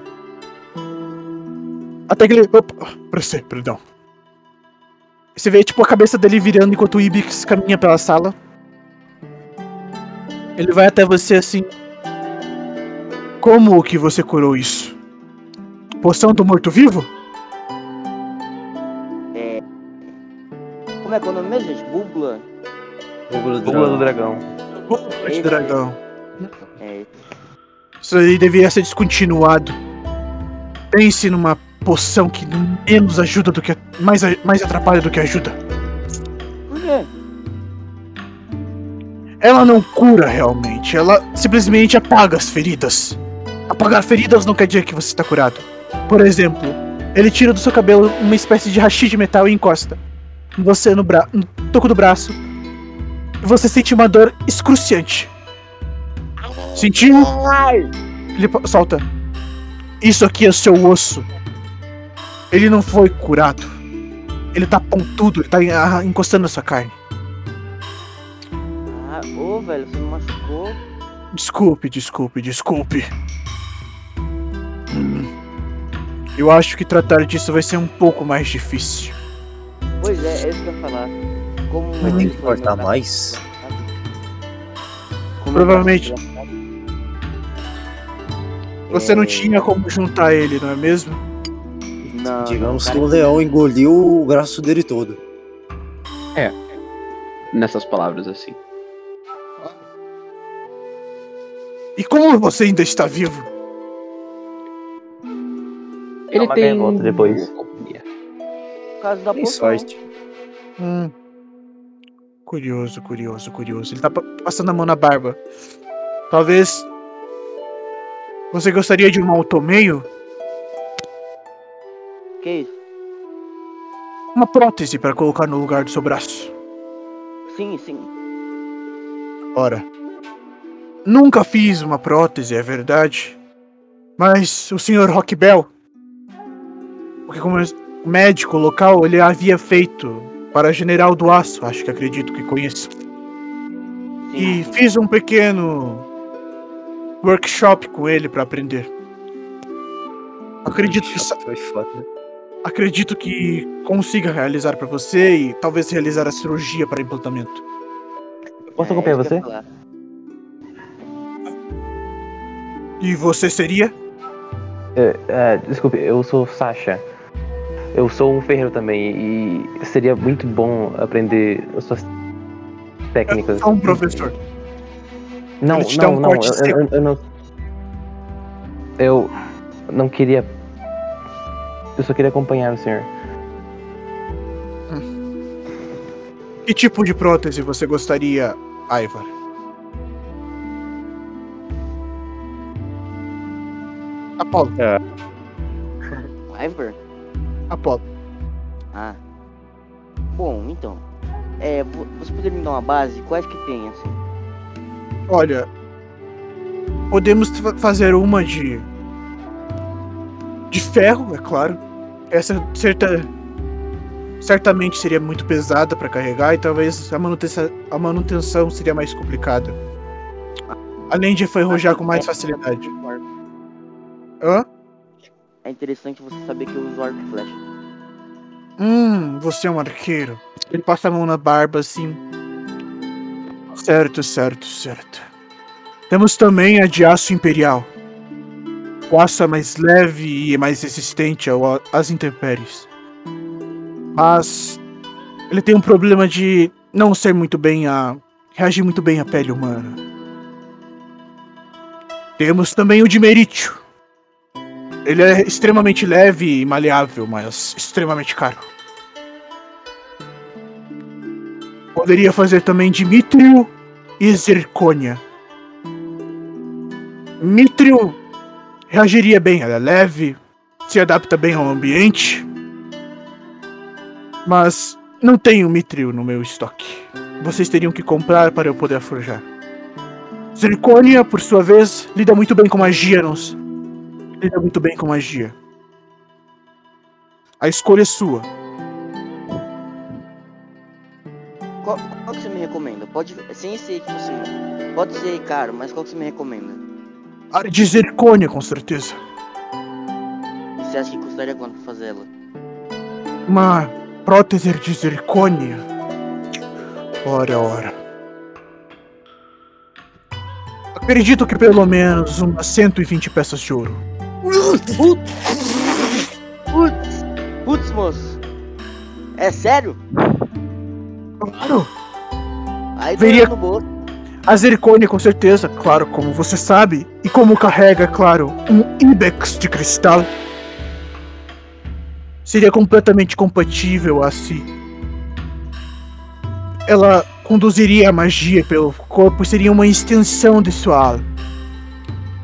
Até que ele. Opa, pra você, perdão. Você vê tipo a cabeça dele virando enquanto o Ibex caminha pela sala. Ele vai até você assim. Como que você curou isso? Poção do morto-vivo? É. Como é que é o nome mesmo, gente? Búbula. Búbula do Búbula do dragão. dragão. De dragão. É. Isso aí deveria ser descontinuado. Pense numa poção que menos ajuda do que. mais, mais atrapalha do que ajuda. Por quê? Ela não cura realmente, ela simplesmente apaga as feridas. Apagar feridas não quer dizer que você está curado. Por exemplo, ele tira do seu cabelo uma espécie de hashi de metal e encosta. Você no, bra no toco do braço. E você sente uma dor excruciante. Sentiu? Ele solta. Isso aqui é seu osso. Ele não foi curado. Ele tá pontudo, ele tá ah, encostando na sua carne. Ah, ô, velho, você me machucou. Desculpe, desculpe, desculpe. Hum. Eu acho que tratar disso vai ser um pouco mais difícil. Pois é, é isso que eu ia falar. Como Vai ter que cortar mais? como Provavelmente. Você não É. tinha como juntar ele, não é mesmo? Não, Digamos não, que o leão engoliu o braço dele todo. Nessas palavras assim. E como você ainda está vivo? Ele uma tem. gaivota depois. Por causa da Tem sorte. Hum. Curioso, curioso, curioso. Ele tá pa- passando a mão na barba. Talvez. Você gostaria de um automeio? Que isso? Uma prótese para colocar no lugar do seu braço. Sim, sim. Ora, nunca fiz uma prótese, é verdade. Mas o Sr. Rockbell, porque como médico local, ele havia feito para General do Aço, acho que acredito que conheço. sim, E fiz um pequeno workshop com ele para aprender. Acredito que, Foi foda. Acredito que consiga realizar para você e talvez realizar a cirurgia para implantamento. Posso É, acompanhar eu você? E você seria? É, é, desculpe, eu sou Sasha. Eu sou um ferreiro também e seria muito bom aprender as suas técnicas. Só um professor. Não, não, um não, eu, eu- eu não. Eu não queria. Eu só queria acompanhar o senhor. Que tipo de prótese você gostaria, Ivar? Apolo, Ivor? Apolo. Ah. Bom, então. É, vo- você poderia me dar uma base? Quais que tem, assim? Olha, podemos fa- fazer uma de de ferro, é claro. Essa certa certamente seria muito pesada para carregar e talvez a manutenção, a manutenção seria mais complicada. Além de enferrujar com mais facilidade. Hã? É interessante você saber que eu uso arco e flecha. Hum, você é um arqueiro. Ele passa a mão na barba assim. Certo, certo, certo. Temos também a de aço imperial. O aço é mais leve e mais resistente às intempéries. Mas ele tem um problema de não ser muito bem a. reagir muito bem à pele humana. Temos também o de merítio. Ele é extremamente leve e maleável, mas extremamente caro. Poderia fazer também de Mitrio e Zircônia. Mitrio reagiria bem, ela é leve, se adapta bem ao ambiente. Mas não tenho Mitrio no meu estoque. Vocês teriam que comprar para eu poder forjar. Zircônia, por sua vez, lida muito bem com magia, não Lida muito bem com magia. A escolha é sua. Qual, qual que você me recomenda? Pode. Sem ser, tipo assim. Pode ser caro, mas qual que você me recomenda? A de Zircônia, com certeza. E você acha que custaria quanto pra fazer ela? Uma prótese de Zircônia. Ora, ora. Acredito que pelo menos umas 120 peças de ouro. Putz! Putz, moço! É sério? Claro. Aí Veria- doeu no bolso. A Zircônia, com certeza, claro, como você sabe, e como carrega, claro, um Ibex de cristal, seria completamente compatível a si. Ela conduziria a magia pelo corpo seria uma extensão de sua alma.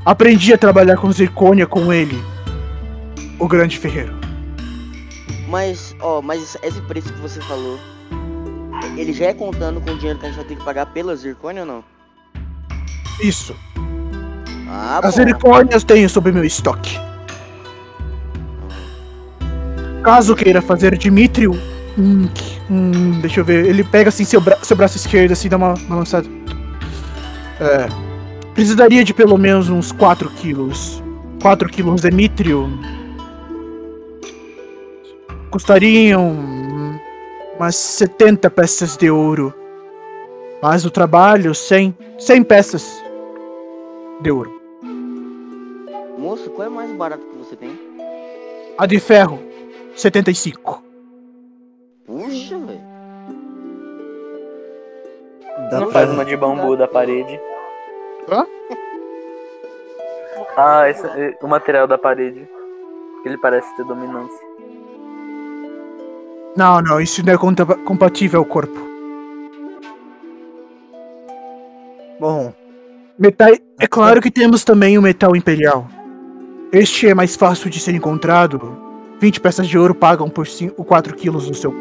Aprendi a trabalhar com Zircônia com ele, o grande ferreiro. Mas, ó, mas esse preço que você falou, ele já é contando com o dinheiro que a gente vai ter que pagar pela Zircônia ou não? Isso. Ah, bom. As Zircônias tenho sob meu estoque. Caso queira fazer Dimitrio, hum, hum, deixa eu ver. Ele pega assim seu, bra- seu braço esquerdo, assim, dá uma, uma lançada. É, precisaria de pelo menos uns 4 quilos. 4 quilos de Mitrio. Custariam umas 70 peças de ouro. Mas o trabalho, 100, 100 peças de ouro. Moço, qual é mais barato que você tem? A de ferro, 75. Puxa, velho. Não faz uma de bambu da parede. Hã? Ah, esse, é o material da parede. Ele parece ter dominância. Não, não, isso não é compatível ao corpo. Bom, Metal. É claro que temos também o metal imperial. Este é mais fácil de ser encontrado. 20 peças de ouro pagam por 5, 4 quilos do seu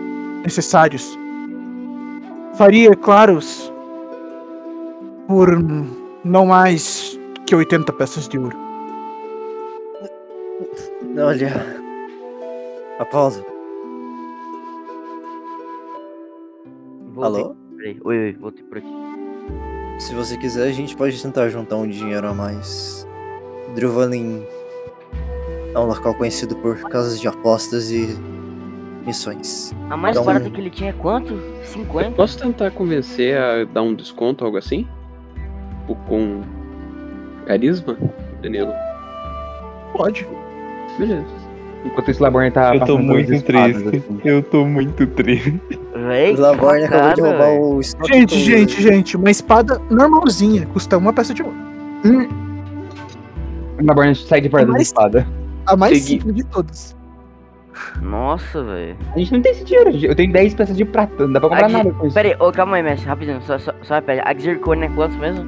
necessários. Faria, claro, s- por não mais que 80 peças de ouro. olha. Apolo, Voltei. alô? Peraí. Oi, oi, voltei por aqui. Se você quiser, a gente pode tentar juntar um dinheiro a mais. Druvalin é um local conhecido por casas de apostas e missões. A mais Então- barata que ele tinha é quanto? 50? Posso tentar convencer a dar um desconto, algo assim? Tipo, com carisma, Danilo? Pode. Beleza. Enquanto isso, Laborne tá Eu tô muito espadas, triste. assim. Eu tô muito triste. Véi, O Lavorne acabou de roubar véi. o estoque Gente, todo. gente, gente, uma espada normalzinha custa uma peça de ouro. O Laborne sai de perto da espada. A mais Segui- simples de todas. Nossa, velho. A gente não tem esse dinheiro. Eu tenho 10 peças de prata. Não dá pra comprar Aqui- nada com isso. Pera aí, ô, calma aí, mestre, rapidinho, só, só, só repete. A Zirconia é quantos mesmo?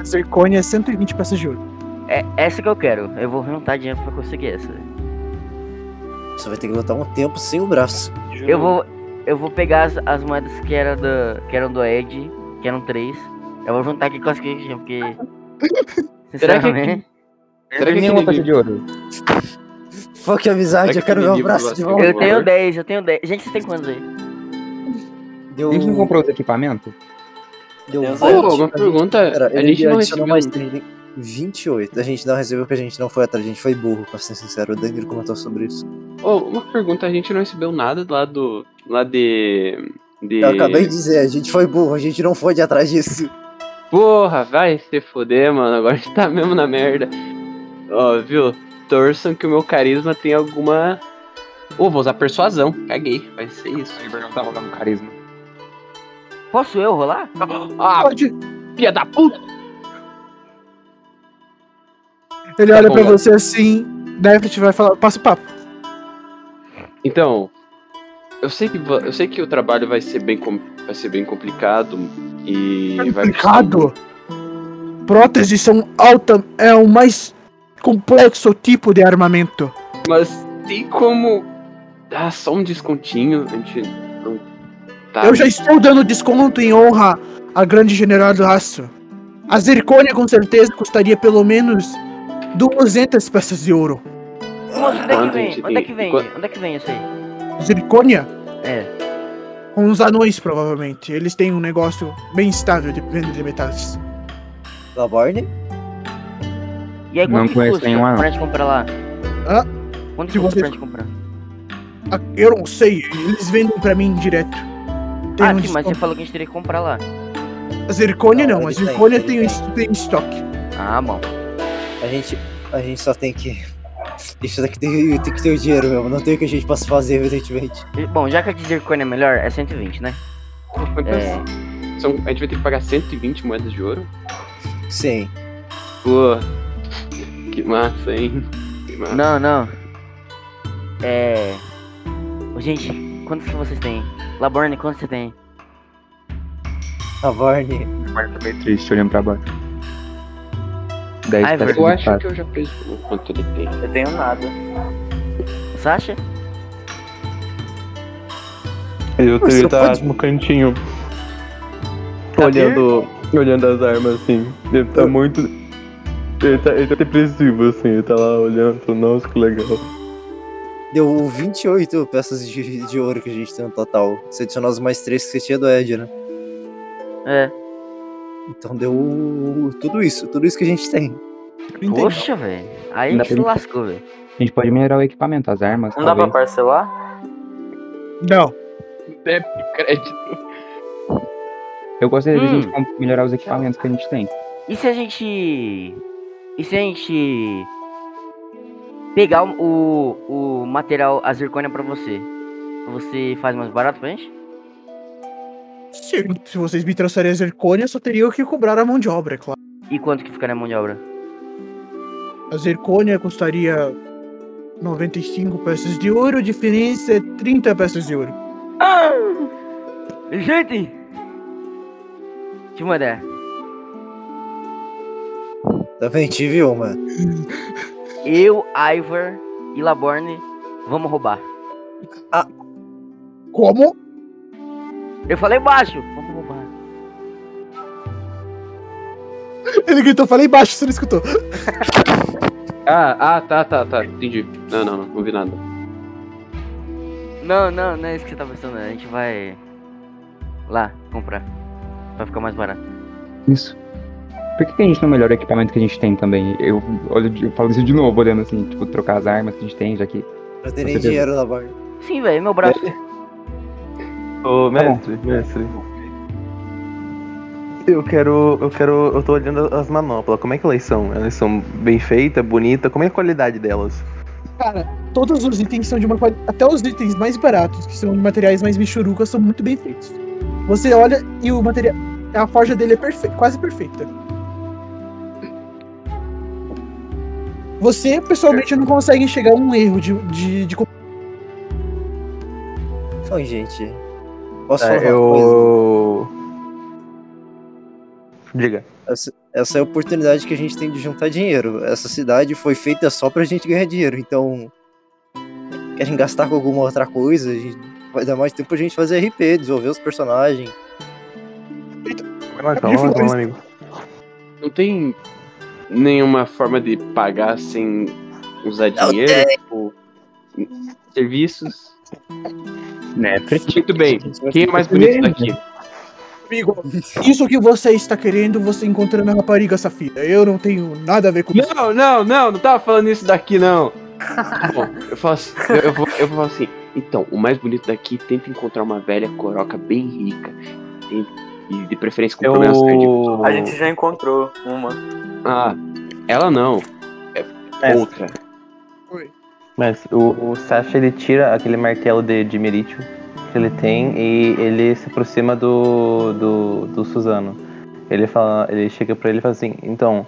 A Zircônia é 120 peças de ouro. É essa que eu quero. Eu vou juntar dinheiro pra conseguir essa. Você vai ter que lutar um tempo sem o braço. Eu vou. Eu vou pegar as, as moedas que, era da, que eram do Ed, que eram três. Eu vou juntar aqui com as que eu tinha, porque. Será que Sinceramente. Será que Nenhuma aquele peça de ouro. Fuck amizade, eu que quero aquele meu livro braço vai de volta. Eu tenho valor? 10, eu tenho 10. Gente, vocês têm quantos aí? Deu, A gente não comprou os equipamentos? deu Tem 20. uns Ô, uma pergunta. Pera, a gente não recebeu. mais 30, 28. A gente não recebeu porque a gente não foi atrás, a gente foi burro, pra ser sincero. O Danilo comentou sobre isso. Ô, uma pergunta, a gente não recebeu nada lá do. Lá de. de... Eu acabei de dizer, a gente foi burro, a gente não foi de atrás disso. Porra, vai se foder, mano. Agora a gente tá mesmo na merda. Ó, viu? Torçam que o meu carisma tem alguma. Ô, vou usar persuasão. Caguei. Vai ser isso. O Ibernão tá rolando carisma. Posso eu rolar? Ah, Pode. filha da puta! Ele Tá olha bom, pra você assim. Devlet vai falar, passa o papo. Então, eu sei que eu sei que o trabalho vai ser bem vai ser bem complicado e vai custar Complicado. Próteses são alta, é o mais complexo tipo de armamento. Mas tem como dar só um descontinho? A gente não tá. Eu já estou dando desconto em honra à grande general do aço. A zircônia com certeza custaria pelo menos 200 peças de ouro. Onde é que a vem? Onde é que vem? Onde é que vem isso aí? Zircônia É. com os anões, provavelmente. Eles têm um negócio bem estável de venda de metais. Laborne? E aí, Não quanto que conheço custa nenhum anão. pra gente comprar lá? Hã? Quanto Se que custa vocês- pra gente comprar? Ah, Eu não sei, eles vendem pra mim direto. Tem ah, um sim, mas você falou que a gente teria que comprar lá. A zircônia Não, não, a zircônia tem, es- tem estoque. Ah, bom. A gente, a gente só tem que. Isso daqui tem, tem que ter o dinheiro mesmo, não tem o que a gente possa fazer, evidentemente. Bom, já que a de zircônia é melhor, é 120, né? É. são- a gente vai ter que pagar 120 moedas de ouro? Sim. Pô, que massa, hein? Que massa. Não, não. É. Gente, quantos que vocês têm? Laborne, quantos você tem? Laborne. Agora tá meio triste olhando pra baixo. 10 Ai, peças Eu acho que eu já fiz o quanto ele tem. Eu tenho nada. Sasha? Eu Você ele tá pode- no cantinho. Cadê? Olhando, olhando as armas assim. Ele tá muito. Ele tá, ele tá depressivo assim, ele tá lá olhando, nossa, que legal. Deu 28 peças de, de ouro que a gente tem no total. Você adicionou as mais 3 que você tinha do Ed, né? É. Então deu tudo isso, tudo isso que a gente tem. Poxa, velho. Aí a Ainda gente se lascou, velho. A gente pode melhorar o equipamento, as armas. Não dá pra talvez. parcelar? Não. Débito, crédito. Eu gostaria de a Hum. gente melhorar os equipamentos que a gente tem. E se a gente. E se a gente. Pegar o, o material, a zircônia pra você? Você faz mais barato pra gente? Se, se vocês me trouxerem a zircônia, só teriam que cobrar a mão de obra, é claro. E quanto que ficaria a mão de obra? A zircônia custaria 95 peças de ouro, a diferença é 30 peças de ouro. Ah! Gente! Tive uma ideia. Também tive uma. Eu, Ivor e Laborne vamos roubar. Como? Eu falei baixo! Vamos roubar. Ele gritou, falei baixo, você não escutou. Ah, ah, tá, tá, tá. Entendi. Não, não, não, não vi nada. Não, não, não é isso que você tá pensando. A gente vai lá comprar. Vai ficar mais barato. Isso. Por que, que a gente não melhora o equipamento que a gente tem também? Eu, olho, eu falo isso de novo, olhando assim, tipo, trocar as armas que a gente tem, já que. Nem Você dinheiro, Laborne. Sim, velho, meu braço. Ô, mestre, mestre. Eu quero. Eu quero. Eu tô olhando as manoplas. Como é que elas são? Elas são bem feitas, bonitas? Como é a qualidade delas? Cara, todos os itens são de uma qualidade. Até os itens mais baratos, que são de materiais mais michurucas, são muito bem feitos. Você olha e o material. A forja dele é perfe... quase perfeita. Você, pessoalmente, não consegue enxergar um erro de. de, de... Então, gente. Posso É, falar coisa? eu. Diga. Essa, essa é a oportunidade que a gente tem de juntar dinheiro. Essa cidade foi feita só pra gente ganhar dinheiro, então. Querem gastar com alguma outra coisa? a gente- Vai dar mais tempo pra gente fazer RP, desenvolver os personagens. Vai lá, calma, calma, amigo. Não tem nenhuma forma de pagar sem usar Não dinheiro? tem. Tipo, serviços? Né, Muito bem. Quem é mais bonito daqui? Amigo, isso que você está querendo, você encontra na rapariga Safira. Eu não tenho nada a ver com isso. Não, não, não, não tava falando isso daqui, não. Bom, eu falo assim, eu, eu vou, eu vou falar assim, então, o mais bonito daqui, tenta encontrar uma velha coroca bem rica. e de preferência com problemas cardíacos. A gente já encontrou uma. Ah, ela não. É É. outra. Mas o, o Sasha ele tira aquele martelo de, de Meritio que ele tem e ele se aproxima do, do, do Suzano. Ele fala, ele chega pra ele e fala assim, então,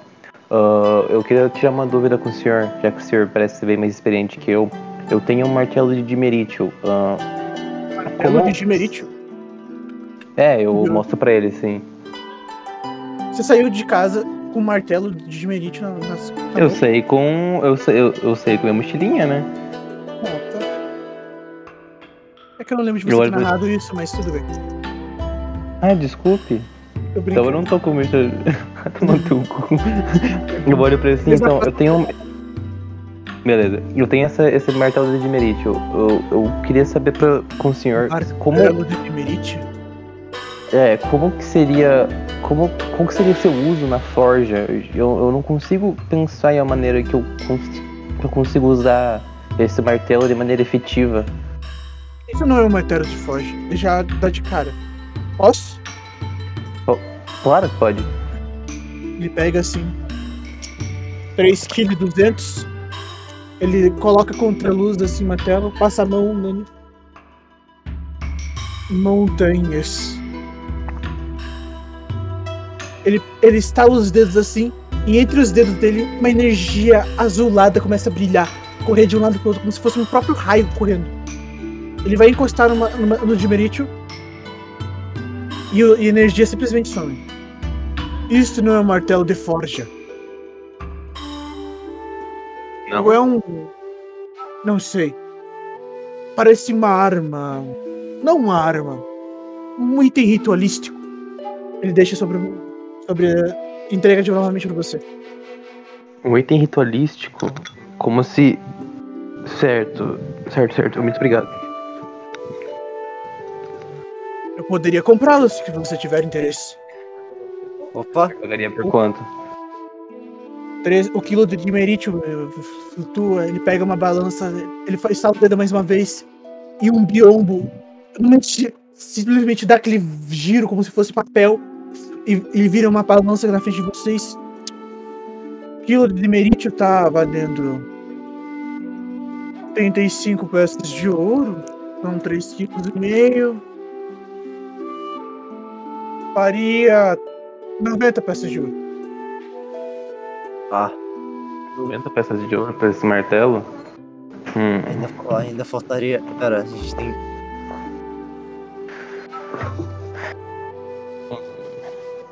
Ah, eu queria tirar uma dúvida com o senhor, já que o senhor parece ser bem mais experiente que eu. Eu tenho um martelo de dimerítio. ah, Martelo de dimerítio. é, eu Uhum. mostro pra ele, sim. Você saiu de casa com martelo de dimerítio na- nas. na Eu sei com. Eu sei, eu, eu sei com minha mochilinha, né? Ah, tá. É que eu não lembro de Eu você ter narrado isso, mas tudo bem. Ah, desculpe. Eu Então eu não tô com medo. Tomar teu cu. Eu olho pra assim, então, eu tenho. Beleza. Eu tenho essa, esse martelo de dimerítio. Eu, eu queria saber pra, com o senhor como. Martelo de dimerítio? É, como que seria. Como, como que seria seu uso na forja? Eu, eu não consigo pensar em uma maneira que eu, que eu consigo usar esse martelo de maneira efetiva. Isso não é um martelo de forja. Já dá de cara. Posso? Claro que pode. Ele pega assim. 3,2 kg. Ele coloca contra a luz assim o martelo, passa a mão nele. Montanhas. Ele, ele estala os dedos assim, e entre os dedos dele, uma energia azulada começa a brilhar, correr de um lado pro outro, como se fosse um próprio raio correndo. Ele vai encostar numa, numa- no Dimerítio e, o- e a energia simplesmente some. Isto não é um martelo de forja. Não. Ou é um. Não sei. Parece uma arma. Não uma arma. Um item ritualístico. Ele deixa sobre. Sobre. entrega de novamente pra você. Um item ritualístico. Como se. Certo, certo, certo. Muito obrigado. Eu poderia comprá-lo se você tiver interesse. Opa, Pagaria por quanto? Três- o quilo de dimerítio eh, flutua, ele pega uma balança, ele faz salta o dedo mais uma vez e um biombo simplesmente dá aquele giro como se fosse papel e, e vira uma balança na frente de vocês. O quilo de dimerítio tá valendo 35 peças de ouro, são 3 quilos e meio. Faria 90 peças de ouro. ah, 90 peças de ouro pra esse martelo? Hum. ainda, ainda faltaria. Pera, a gente tem.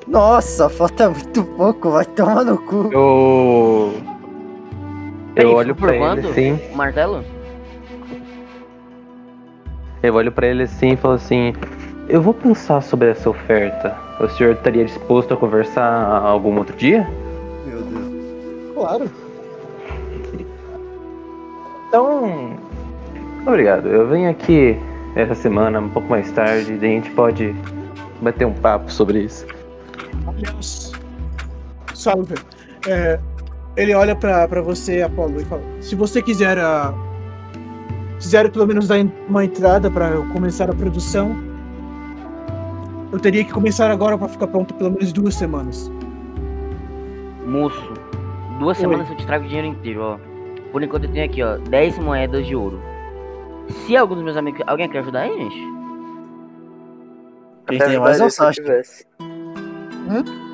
Nossa, falta muito pouco, vai tomar no cu. Eu. Eu olho por pra ele assim. O martelo? Eu olho pra ele assim e falo assim: Eu vou pensar sobre essa oferta. O senhor estaria disposto a conversar algum outro dia? Meu Deus. Claro. Então. Obrigado. Eu venho aqui essa semana, um pouco mais tarde, e a gente pode bater um papo sobre isso. Aliás, salve. É, ele olha pra, pra você, Apolo, e fala: Se você quiser a. Quiser pelo menos dar uma entrada pra eu começar a produção, eu teria que começar agora pra ficar pronto pelo menos duas semanas. Moço, duas Oi. semanas eu te trago o dinheiro inteiro, ó. Por enquanto eu tenho aqui, ó, 10 moedas de ouro. Se algum dos meus amigos. Alguém quer ajudar aí, gente? Quem tem mais é o eu tivesse.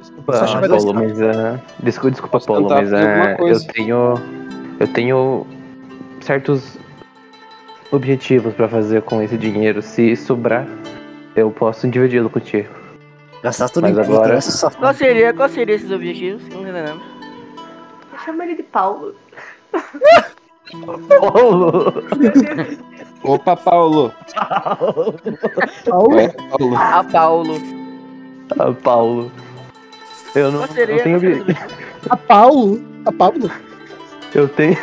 Desculpa, vai Paulo, mas. ah, desculpa, desculpa Paulo, mas ah, eu tenho. Eu tenho certos objetivos pra fazer com esse dinheiro. Se sobrar, eu posso dividi-lo contigo. Gastar tudo Mas em agora- só. Qual seria, qual seria esses objetivos? Não entendendo. Chama ele de Paulo. Paulo! Opa, Paulo! Paulo? É, Paulo. A Paulo. Ah, Paulo. Eu não, seria, não tenho. A Paulo? A Pablo? Eu tenho.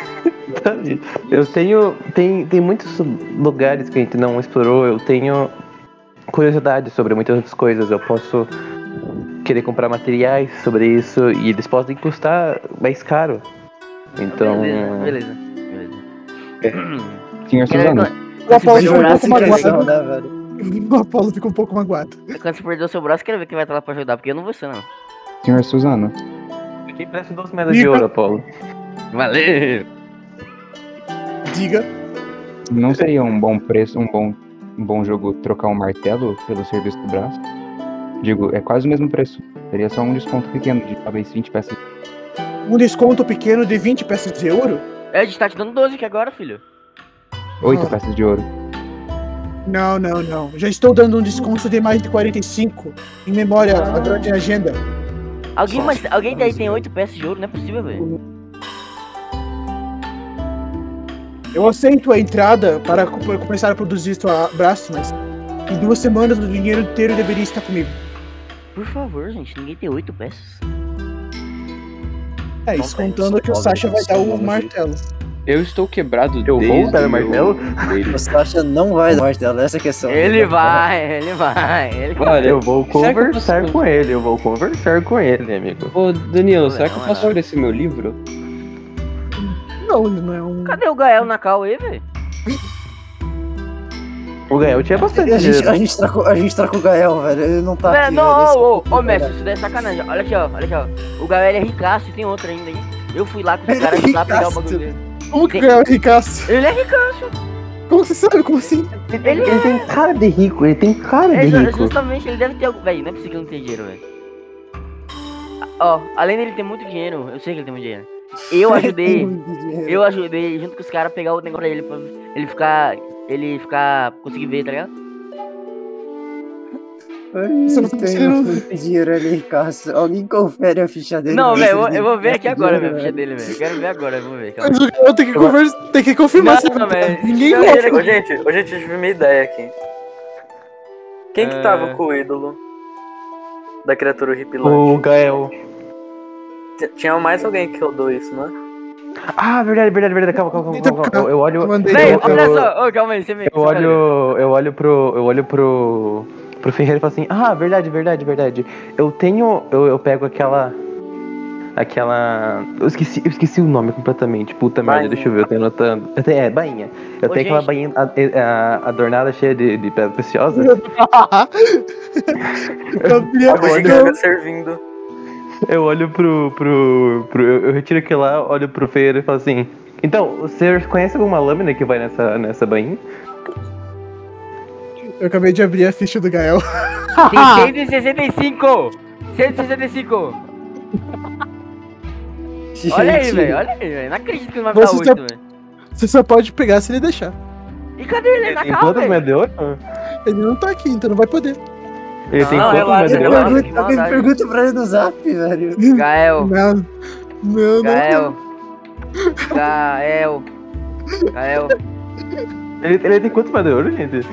eu tenho. Tem, tem muitos lugares que a gente não explorou. Eu tenho curiosidade sobre muitas outras coisas. Eu posso querer comprar materiais sobre isso e eles podem custar mais caro. Então. Beleza, beleza. beleza. Senhor Quero- Suzano, O Apolo Esse ficou um pouco velho? O Apolo ficou um pouco magoado. Quando você perder o seu braço, quero ver quem vai estar lá pra ajudar, porque eu não vou ser, não. senhor Suzano, Eu te empresto duas moedas de ouro, Apolo. Valeu! Diga. não seria um bom preço, um bom, um bom jogo trocar um martelo pelo serviço do braço? Digo, é quase o mesmo preço. Seria só um desconto pequeno de talvez 20 peças. Um desconto pequeno de 20 peças de ouro? É, a gente tá te dando 12 aqui agora, filho. 8 Ah. peças de ouro. Não, não, não. Já estou dando um desconto de mais de 45 em memória à grande agenda. Alguém, mas, alguém daí tem 8 peças de ouro? Não é possível, velho. Eu aceito a entrada para co- para começar a produzir sua braço, mas em duas semanas o dinheiro inteiro deveria estar comigo. Por favor, gente, ninguém tem 8 peças. É isso, contando que o Sasha vai dar o martelo. Eu estou quebrado Eu vou desde dar o o martelo? dele. O Sasha não vai dar martelo, essa é a questão. Ele vai, ele vai, ele vai. Olha, Eu vou eu conversar posso- com ele, eu vou conversar com ele, amigo. Ô, Danilo, será que eu Não, posso não. oferecer meu livro? Não, ele não é um. Cadê o Gael na cal aí, velho? O Gael tinha bastante A gente, dinheiro. a, gente trocou, a gente trocou o Gael, velho. Ele não tá Véi, aqui. não, ô, ô, ô, mestre, isso daí é sacanagem. Olha aqui, ó, olha aqui, ó. O Gael é ricaço e tem outro ainda, hein? Eu fui lá com os caras lá pegar o bagulho dele. Como que é o Ricasso? Ele é ricaço. Como você sabe? Como assim? Ele Ele é. tem cara de rico, ele tem cara de É, ju- rico. justamente, ele deve ter algo. Véi, não é possível que ele não tenha dinheiro, velho. Ó, além dele ter muito dinheiro, eu sei que ele tem muito dinheiro. Eu ajudei, eu ajudei junto com os caras a pegar o negócio pra ele, pra ele ficar. Ele ficar. conseguir ver, tá ligado? Você não tá tem muito dinheiro ali, Ricasso. Alguém confere a ficha dele. Não, velho, eu, vou- eu vou ver aqui agora, a ficha dele, velho. Eu quero ver agora, vamos ver. Calma. O Gael tem que, conversa, tem que confirmar se Não, velho. Ninguém Não, gosta. ele- Ô, gente, eu tive uma ideia aqui. Quem que É. tava com o ídolo da criatura O horripilante? Gael. T- Tinha mais alguém que rodou isso, né? Ah, verdade, verdade, verdade. Calma, calma, calma. Calma, calma. Eu, eu olho. eu Véi, eu- olha eu- só, ô, calma aí, você vê. Eu olho, eu olho pro, eu olho pro, pro Ferreira e falo assim, ah, verdade, verdade, verdade. Eu tenho, eu, eu pego aquela, aquela, eu esqueci, eu esqueci o nome completamente. Puta merda, Bainha. deixa eu ver, eu tô anotando. Eu tenho- É, bainha. Eu Ô, tenho aquela gente. bainha a- a- adornada cheia de, de pedra preciosa. Gabriel, servindo. Eu olho pro, pro, pro eu, eu retiro aquilo lá, olho pro Ferreira e falo assim. Então, você conhece alguma lâmina que vai nessa, nessa bainha? Eu acabei de abrir a ficha do Gael. Tem 165! 165! Olha aí, Gente, velho, olha aí, velho. Não acredito que não vai dar Você 8, só- velho. Você só pode pegar se ele deixar. E cadê ele? Na Tem cal, quantas velho? de ouro? Ele não tá aqui, então não vai poder. Ele tem Não, quantas relaxa, moedas de ouro? relaxa. Pergunta, que alguém maldade. pergunta pra ele no zap, velho. Gael, Não, não, não. Gael. Gael. Gael. Ele, ele tem de ouro, gente?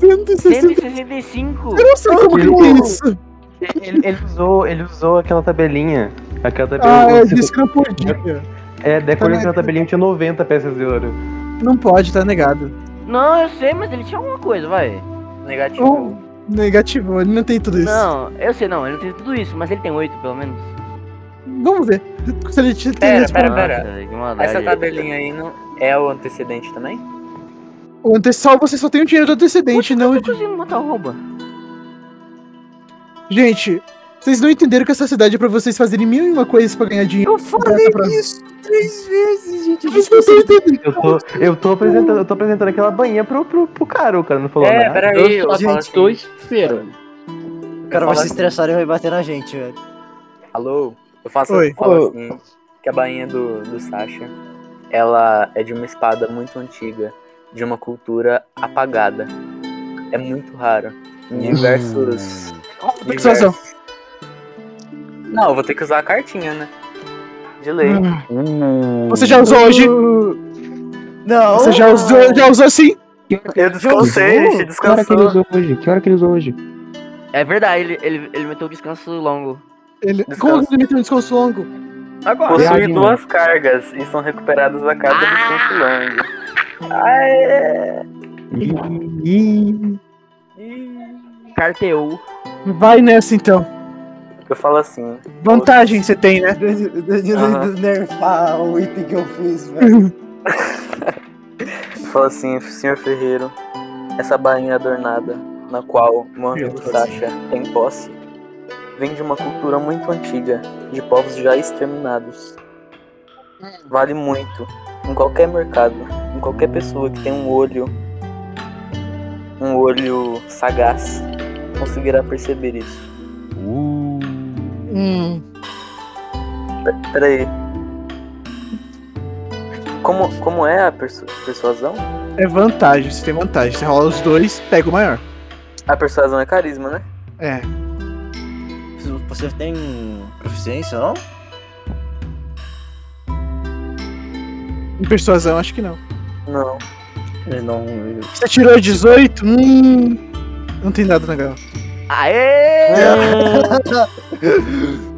160. 165! Eu não sei como que é isso. Ele, ele usou, ele usou aquela tabelinha. Aquela tabelinha. Ah, é, disse que não podia. é, decorei Tá aquela tabelinha tinha 90 peças de ouro. Não pode, tá negado. Não, eu sei, mas ele tinha alguma coisa, vai. Negativo. Oh, negativo, ele não tem tudo isso. Não, eu sei, não, ele não tem tudo isso, mas ele tem 8 pelo menos. Vamos ver. Se ele te tem Pera, pera, Nossa, pera. maldade. Essa tabelinha aí não é o antecedente também? O antecessal você só tem o dinheiro do antecedente, não. Eu consigo matar o rouba. Gente, vocês não entenderam que essa cidade é pra vocês fazerem mil e uma coisas pra ganhar dinheiro. Eu falei Pra- isso três vezes, gente. Vocês não estão entendendo. Eu tô, eu tô apresentando, eu tô apresentando aquela bainha pro, pro, pro cara, o cara não falou É, nada. peraí, Eu assim. esperando. O cara vai falo se estressar e vai bater na gente, velho. Alô? Eu faço Oi. eu assim, que a bainha do, do Sasha, ela é de uma espada muito antiga, de uma cultura apagada. É muito raro. Em diversos. Diversos- Não, eu vou ter que usar a cartinha, né? De lei. Você já usou hoje? Não. Você já usou, já usou sim? Eu descansei, a gente Que hora que ele descansou. usou hoje? Que hora que ele usou hoje? É verdade, ele, ele, ele meteu o descanso longo. Ele... Como que ele meteu um descanso longo? Agora. Possui duas cargas e são recuperadas a cada descanso longo. Carteou. Vai nessa então. Eu falo assim, Vantagem você tem, né? Aham. indo nerfar o item que eu fiz, velho. eu falo assim, senhor Ferreiro, essa bainha adornada, na qual meu amigo Sasha tem posse, vem de uma cultura muito antiga, de povos já exterminados. Vale muito, em qualquer mercado, qualquer pessoa que tem um olho, um olho sagaz, conseguirá perceber isso. Hum, Peraí. Como, como é a persu- persuasão? é vantagem, você tem vantagem. Você rola os dois, pega o maior. A persuasão é carisma, né? É. Você tem proficiência, não? Em persuasão, acho que não. Não. Ele não. Você tirou 18? Hum. Não tem nada legal. Aê!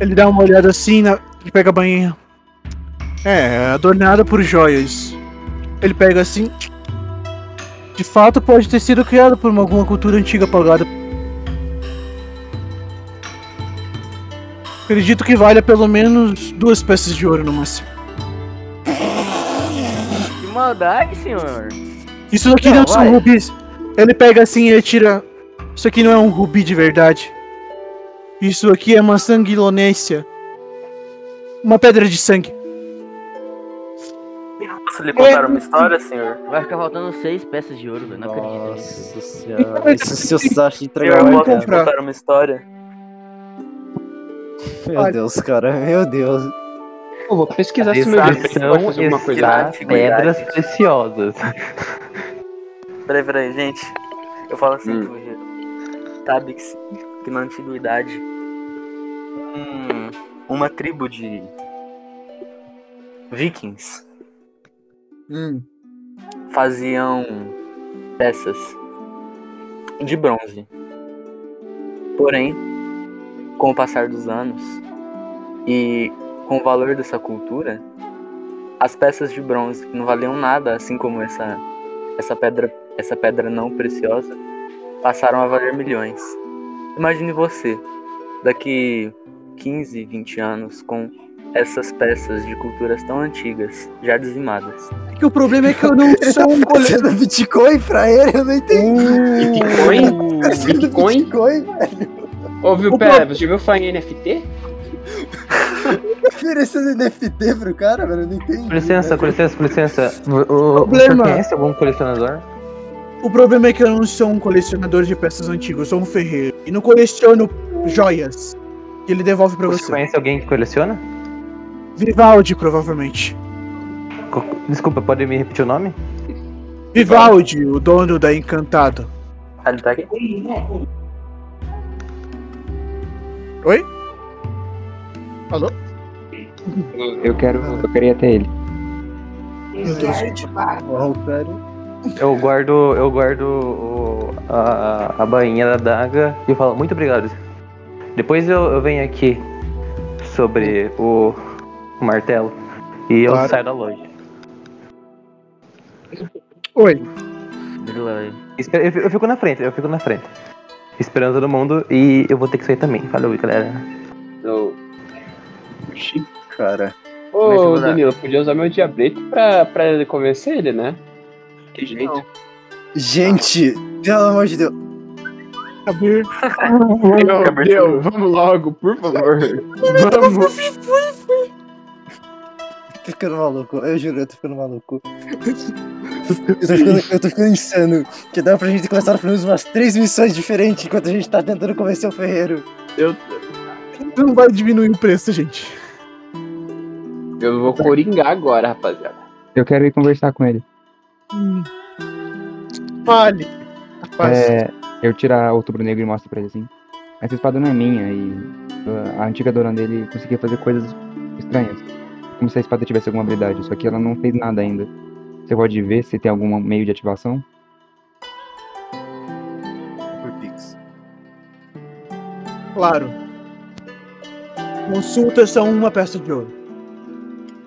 Ele dá uma olhada assim na... e pega a banhinha. É, adornada por joias. Ele pega assim. De fato, pode ter sido criado por uma- alguma cultura antiga apagada. Acredito que valha pelo menos duas peças de ouro no máximo. Maldade, senhor. Isso aqui não, Não, são vai. rubis. Ele pega assim e ele tira. Isso aqui não é um rubi de verdade. Isso aqui é uma sanguilonência. Uma pedra de sangue. Posso lhe contar uma história, senhor? Vai ficar faltando seis peças de ouro, velho. Não acredito nisso. Nossa senhora. Isso se Sashi Senhor, entregar o posso lhe contar uma história? Meu Deus, cara. Meu Deus. Eu vou pesquisar se meu Descrição fazer alguma coisa. pedras preciosas. Peraí, peraí, gente. Eu falo assim Hum. Sabe que, que na antiguidade um- uma tribo de vikings Hum. faziam peças de bronze. Porém, com o passar dos anos e com o valor dessa cultura, as peças de bronze que não valiam nada, assim como essa essa pedra, essa pedra não preciosa, passaram a valer milhões. Imagine você, daqui 15, 20 anos, com essas peças de culturas tão antigas, já dizimadas. É que o problema é que eu não sou um Você é do Bitcoin pra ele? Eu não entendi. Bitcoin? Você é Bitcoin? Bitcoin, velho. Ô, viu, O pera, você já viu falar em NFT? Oferecendo NFT pro cara, velho. Eu não entendi. Com licença, com licença, com licença. O, Problema. senhor conhece algum colecionador? O problema é que eu não sou um colecionador de peças antigas, eu sou um ferreiro. E não coleciono joias. Que ele devolve pra Você você. conhece alguém que coleciona? Vivaldi, provavelmente. Co- Desculpa, pode me repetir o nome? Vivaldi, o dono da Encantado. Ah, ele tá aqui? Oi? Alô? Eu quero. Eu quero ir até ele. Uau, sério. Eu guardo, eu guardo o- a, a bainha da daga e eu falo, muito obrigado. Depois eu, eu venho aqui sobre o, o martelo e eu Claro. saio da loja. Oi. Eu, eu fico na frente, eu fico na frente. Esperando todo mundo e eu vou ter que sair também. Falou, galera. Eu... Cara. Ô, dar- Danilo, eu podia usar meu diabrete pra, pra convencer ele, né? Que jeito. Gente, pelo amor de Deus. Cabir. Meu Deus, vamos logo, por favor. Vamos. Tô ficando maluco, eu juro, eu tô ficando maluco. Eu tô ficando, eu tô ficando insano. Que dá pra gente começar pelo menos umas três missões diferentes enquanto a gente tá tentando convencer o ferreiro. Eu, Não vai diminuir o preço, gente. Eu vou coringar agora, rapaziada. Eu quero ir conversar com ele. Hum. Fale. Rapaz, É, eu tirar o tubro negro e mostro pra ele assim. Essa espada não é minha e uh, a antiga dona dele conseguia fazer coisas estranhas. Como se a espada tivesse alguma habilidade, só que ela não fez nada ainda. Você pode ver se tem algum meio de ativação? Claro. Consultas são uma peça de ouro.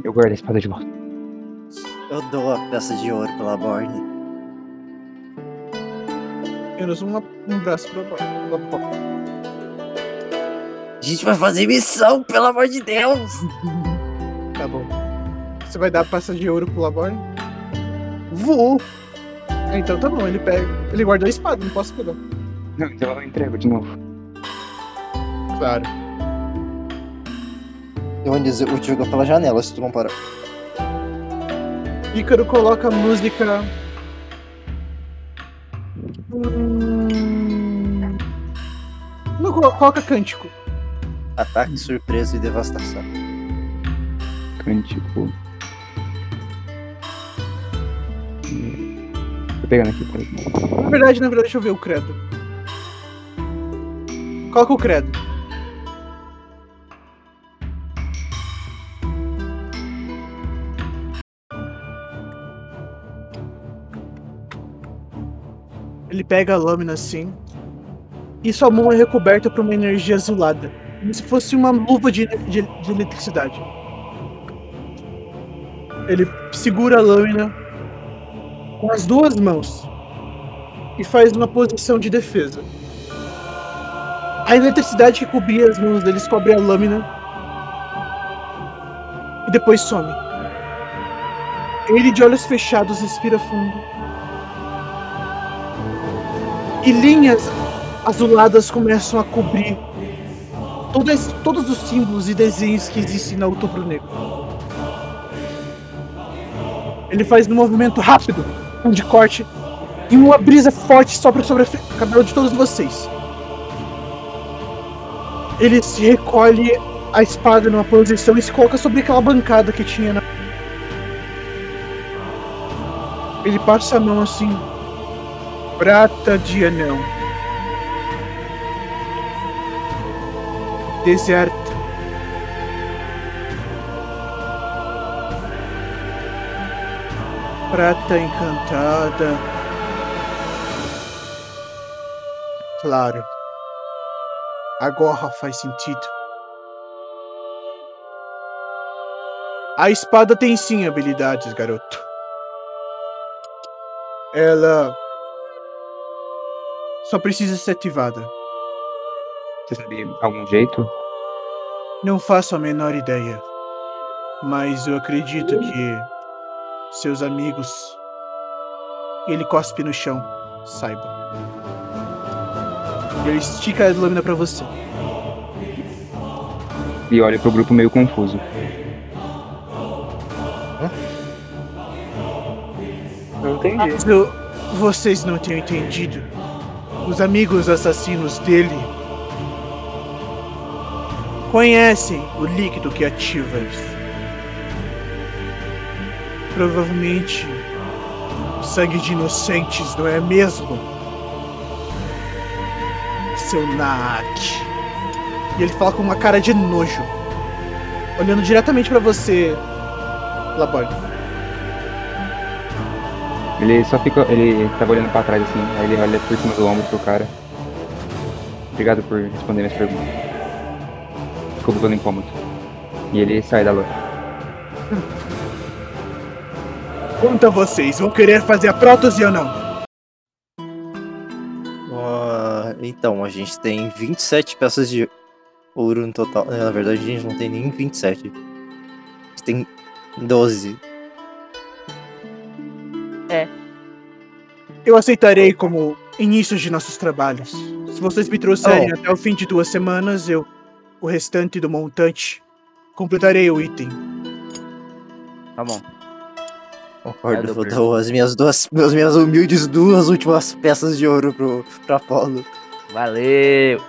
Eu guardo a espada de volta. Eu dou a peça de ouro pela Borne. Menos uma, um braço pra pra- A gente vai fazer missão, pelo amor de Deus! Tá bom. Você vai dar a peça de ouro pro Laborne? Vou! Então tá bom, ele pega. Ele guardou a espada, não posso pegar. Não, então eu entrego de novo. Claro. Eu vou dizer, eu te jogar pela janela se tu não parar. Ícaro coloca a música. Hum... Não, colo- coloca cântico. Ataque, surpresa e devastação. Cântico. Tô pegando aqui, peraí. Na verdade, na verdade, deixa eu ver o credo. Coloca o credo. Ele pega a lâmina assim. E sua mão é recoberta por uma energia azulada. Como se fosse uma luva de, de, de eletricidade. Ele segura a lâmina com as duas mãos e faz uma posição de defesa. A eletricidade que cobria as mãos deles cobre a lâmina e depois some. Ele, de olhos fechados, respira fundo. E linhas azuladas começam a cobrir todo esse- todos os símbolos e desenhos que existem na Outubro Negro. Ele faz um movimento rápido, um de corte, e uma brisa forte sopra sobre o cabelo de todos vocês. Ele se recolhe a espada numa posição e se coloca sobre aquela bancada que tinha na. Ele passa a mão assim. Prata de anão. Deserta. Prata encantada. Claro. Agora faz sentido. A espada tem sim habilidades, garoto. Ela só precisa ser ativada. Você sabe algum jeito? Não faço a menor ideia. Mas eu acredito que seus amigos. Ele cospe no chão, saiba. E ele estica a lâmina pra você. E olha pro grupo meio confuso. Não entendi. Caso vocês não tenham entendido, os amigos assassinos dele conhecem o líquido que ativa isso. Provavelmente sangue de inocentes, não é mesmo? Seu Naak. E ele fala com uma cara de nojo, olhando diretamente pra você, Laborne. Ele só fica. Ele tava olhando pra trás assim, aí ele olha por cima do ombro pro cara. Obrigado por responder minhas perguntas. Desculpa pelo incômodo. E ele sai da loja. Quanto a vocês, vão querer fazer a prótese ou não? Ah, então, a gente tem 27 peças de ouro no total. Na verdade, a gente não tem nem 27. A gente tem 12. É. Eu aceitarei como início de nossos trabalhos. Se vocês me trouxerem Oh. até o fim de duas semanas, eu, o restante do montante, completarei o item. Tá bom. Concordo, vou dar as minhas duas, as minhas humildes duas últimas peças de ouro pro, pro Apolo. Valeu!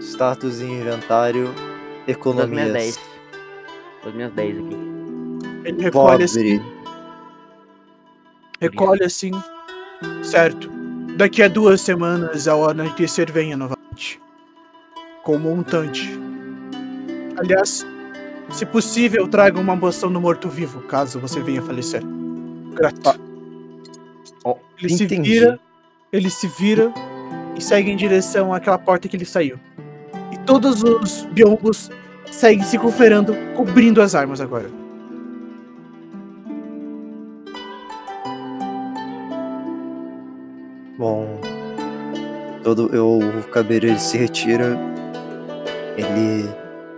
Status em inventário, Das minhas economias. 10. Das minhas 10 aqui. Ele recolhe Pobre. Recolhe assim. Certo. Daqui a duas semanas a hora de tecer venha novamente. Com o montante. Aliás, se possível, traga uma poção do morto-vivo, caso você venha falecer. Grato. ele se entendi. vira, ele se vira e segue em direção àquela porta que ele saiu. E todos os biombos seguem se conferando, cobrindo as armas agora. Bom, todo eu, o cabelo ele se retira. Ele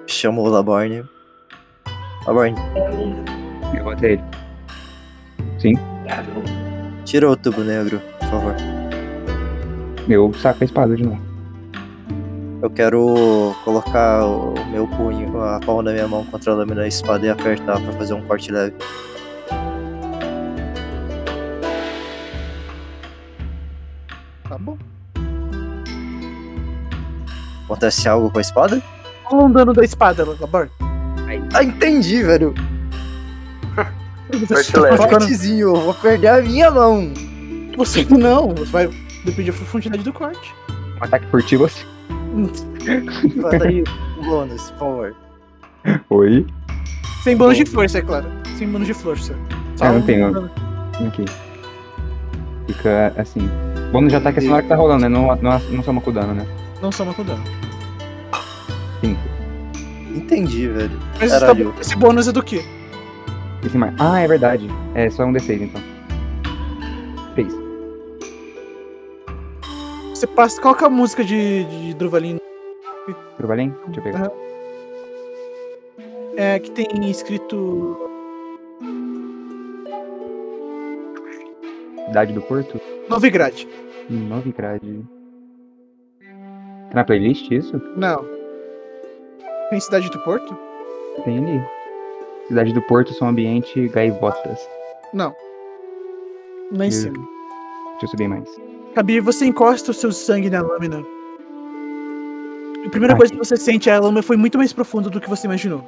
chama o Laborne. Laborne, Eu até ele. Sim, tira o tubo negro, por favor. eu saco a espada de novo. Eu quero colocar o meu punho, a palma da minha mão contra a lâmina da espada e apertar pra fazer um corte leve. Acontece algo com a espada? Rola um dano da espada, Labor. Ah, entendi, velho. Você Tá. Cortezinho, eu vou perder a minha mão. Você não, você vai depender da profundidade do corte. Um ataque furtivo assim. Bota aí o bônus, por favor. Oi? Sem bônus de força, é claro. Sem bônus de força. Só Ah, não um tenho. Ok. Fica assim. Bônus de ataque é só na hora que tá rolando, né? Não, não, não soma com dano, né? Não soma com dano. Cinco. Entendi, velho. Mas esse, Caralho. esse bônus é do quê? Esse mais. Ah, é verdade. É só um D6 então. Fez. Você passa. Qual que é a música de, de Druvalin? Turbalin? Deixa eu pegar. É que tem escrito. Cidade do Porto? Novigrad. Novigrad. Tá na playlist isso? Não. Tem Cidade do Porto? Tem ali. Cidade do Porto, som ambiente, gaivotas. Não. Lá em Eu- cima. Deixa eu subir mais. Kabir, você encosta o seu sangue na lâmina. A primeira Ah, coisa que- você sente é a lâmina foi muito mais profunda do que você imaginou.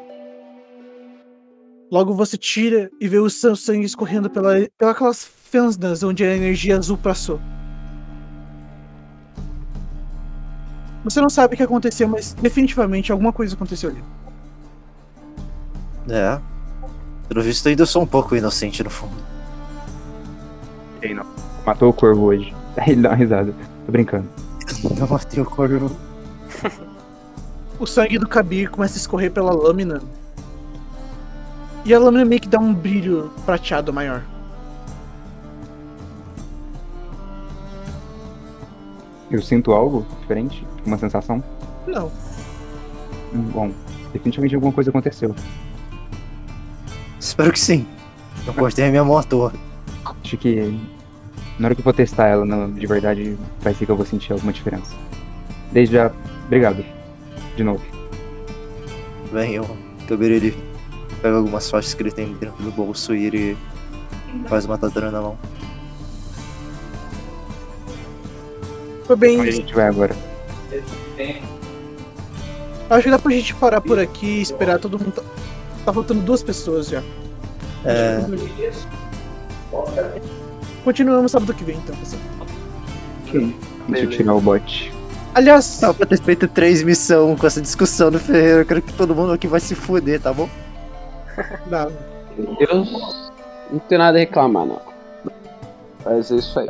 Logo você tira e vê o seu sangue escorrendo pela, pelas fendas onde a energia azul passou. Você não sabe o que aconteceu, mas definitivamente alguma coisa aconteceu ali. É. Pelo visto, ainda sou um pouco inocente no fundo. Ei, não. Matou o corvo hoje. Aí ele dá uma risada. Tô brincando. Não matei o corvo. O sangue do Kabir começa a escorrer pela lâmina. E a lâmina meio que dá um brilho prateado maior. Eu sinto algo diferente? Uma sensação? Não. Hum, Bom, definitivamente alguma coisa aconteceu. Espero que sim. Eu cortei a minha mão à toa. Acho que na hora que eu vou testar ela de verdade, vai ser que eu vou sentir alguma diferença. Desde já, obrigado. De novo. Bem, eu, Kabir, ele pega algumas faixas que ele tem dentro do bolso e ele faz uma tatuagem na mão. Foi bem. Onde a gente vai agora? Acho que dá pra gente parar por aqui e esperar todo mundo. Tá, tá faltando duas pessoas já. É. Continuamos sábado que vem, então, pessoal. Deixa eu tirar o bot. Aliás, Dá pra ter feito três missões com essa discussão no Ferreiro. Eu quero que todo mundo aqui vai se fuder, tá bom? dá. Eu não tenho nada a reclamar, não. Mas é isso aí.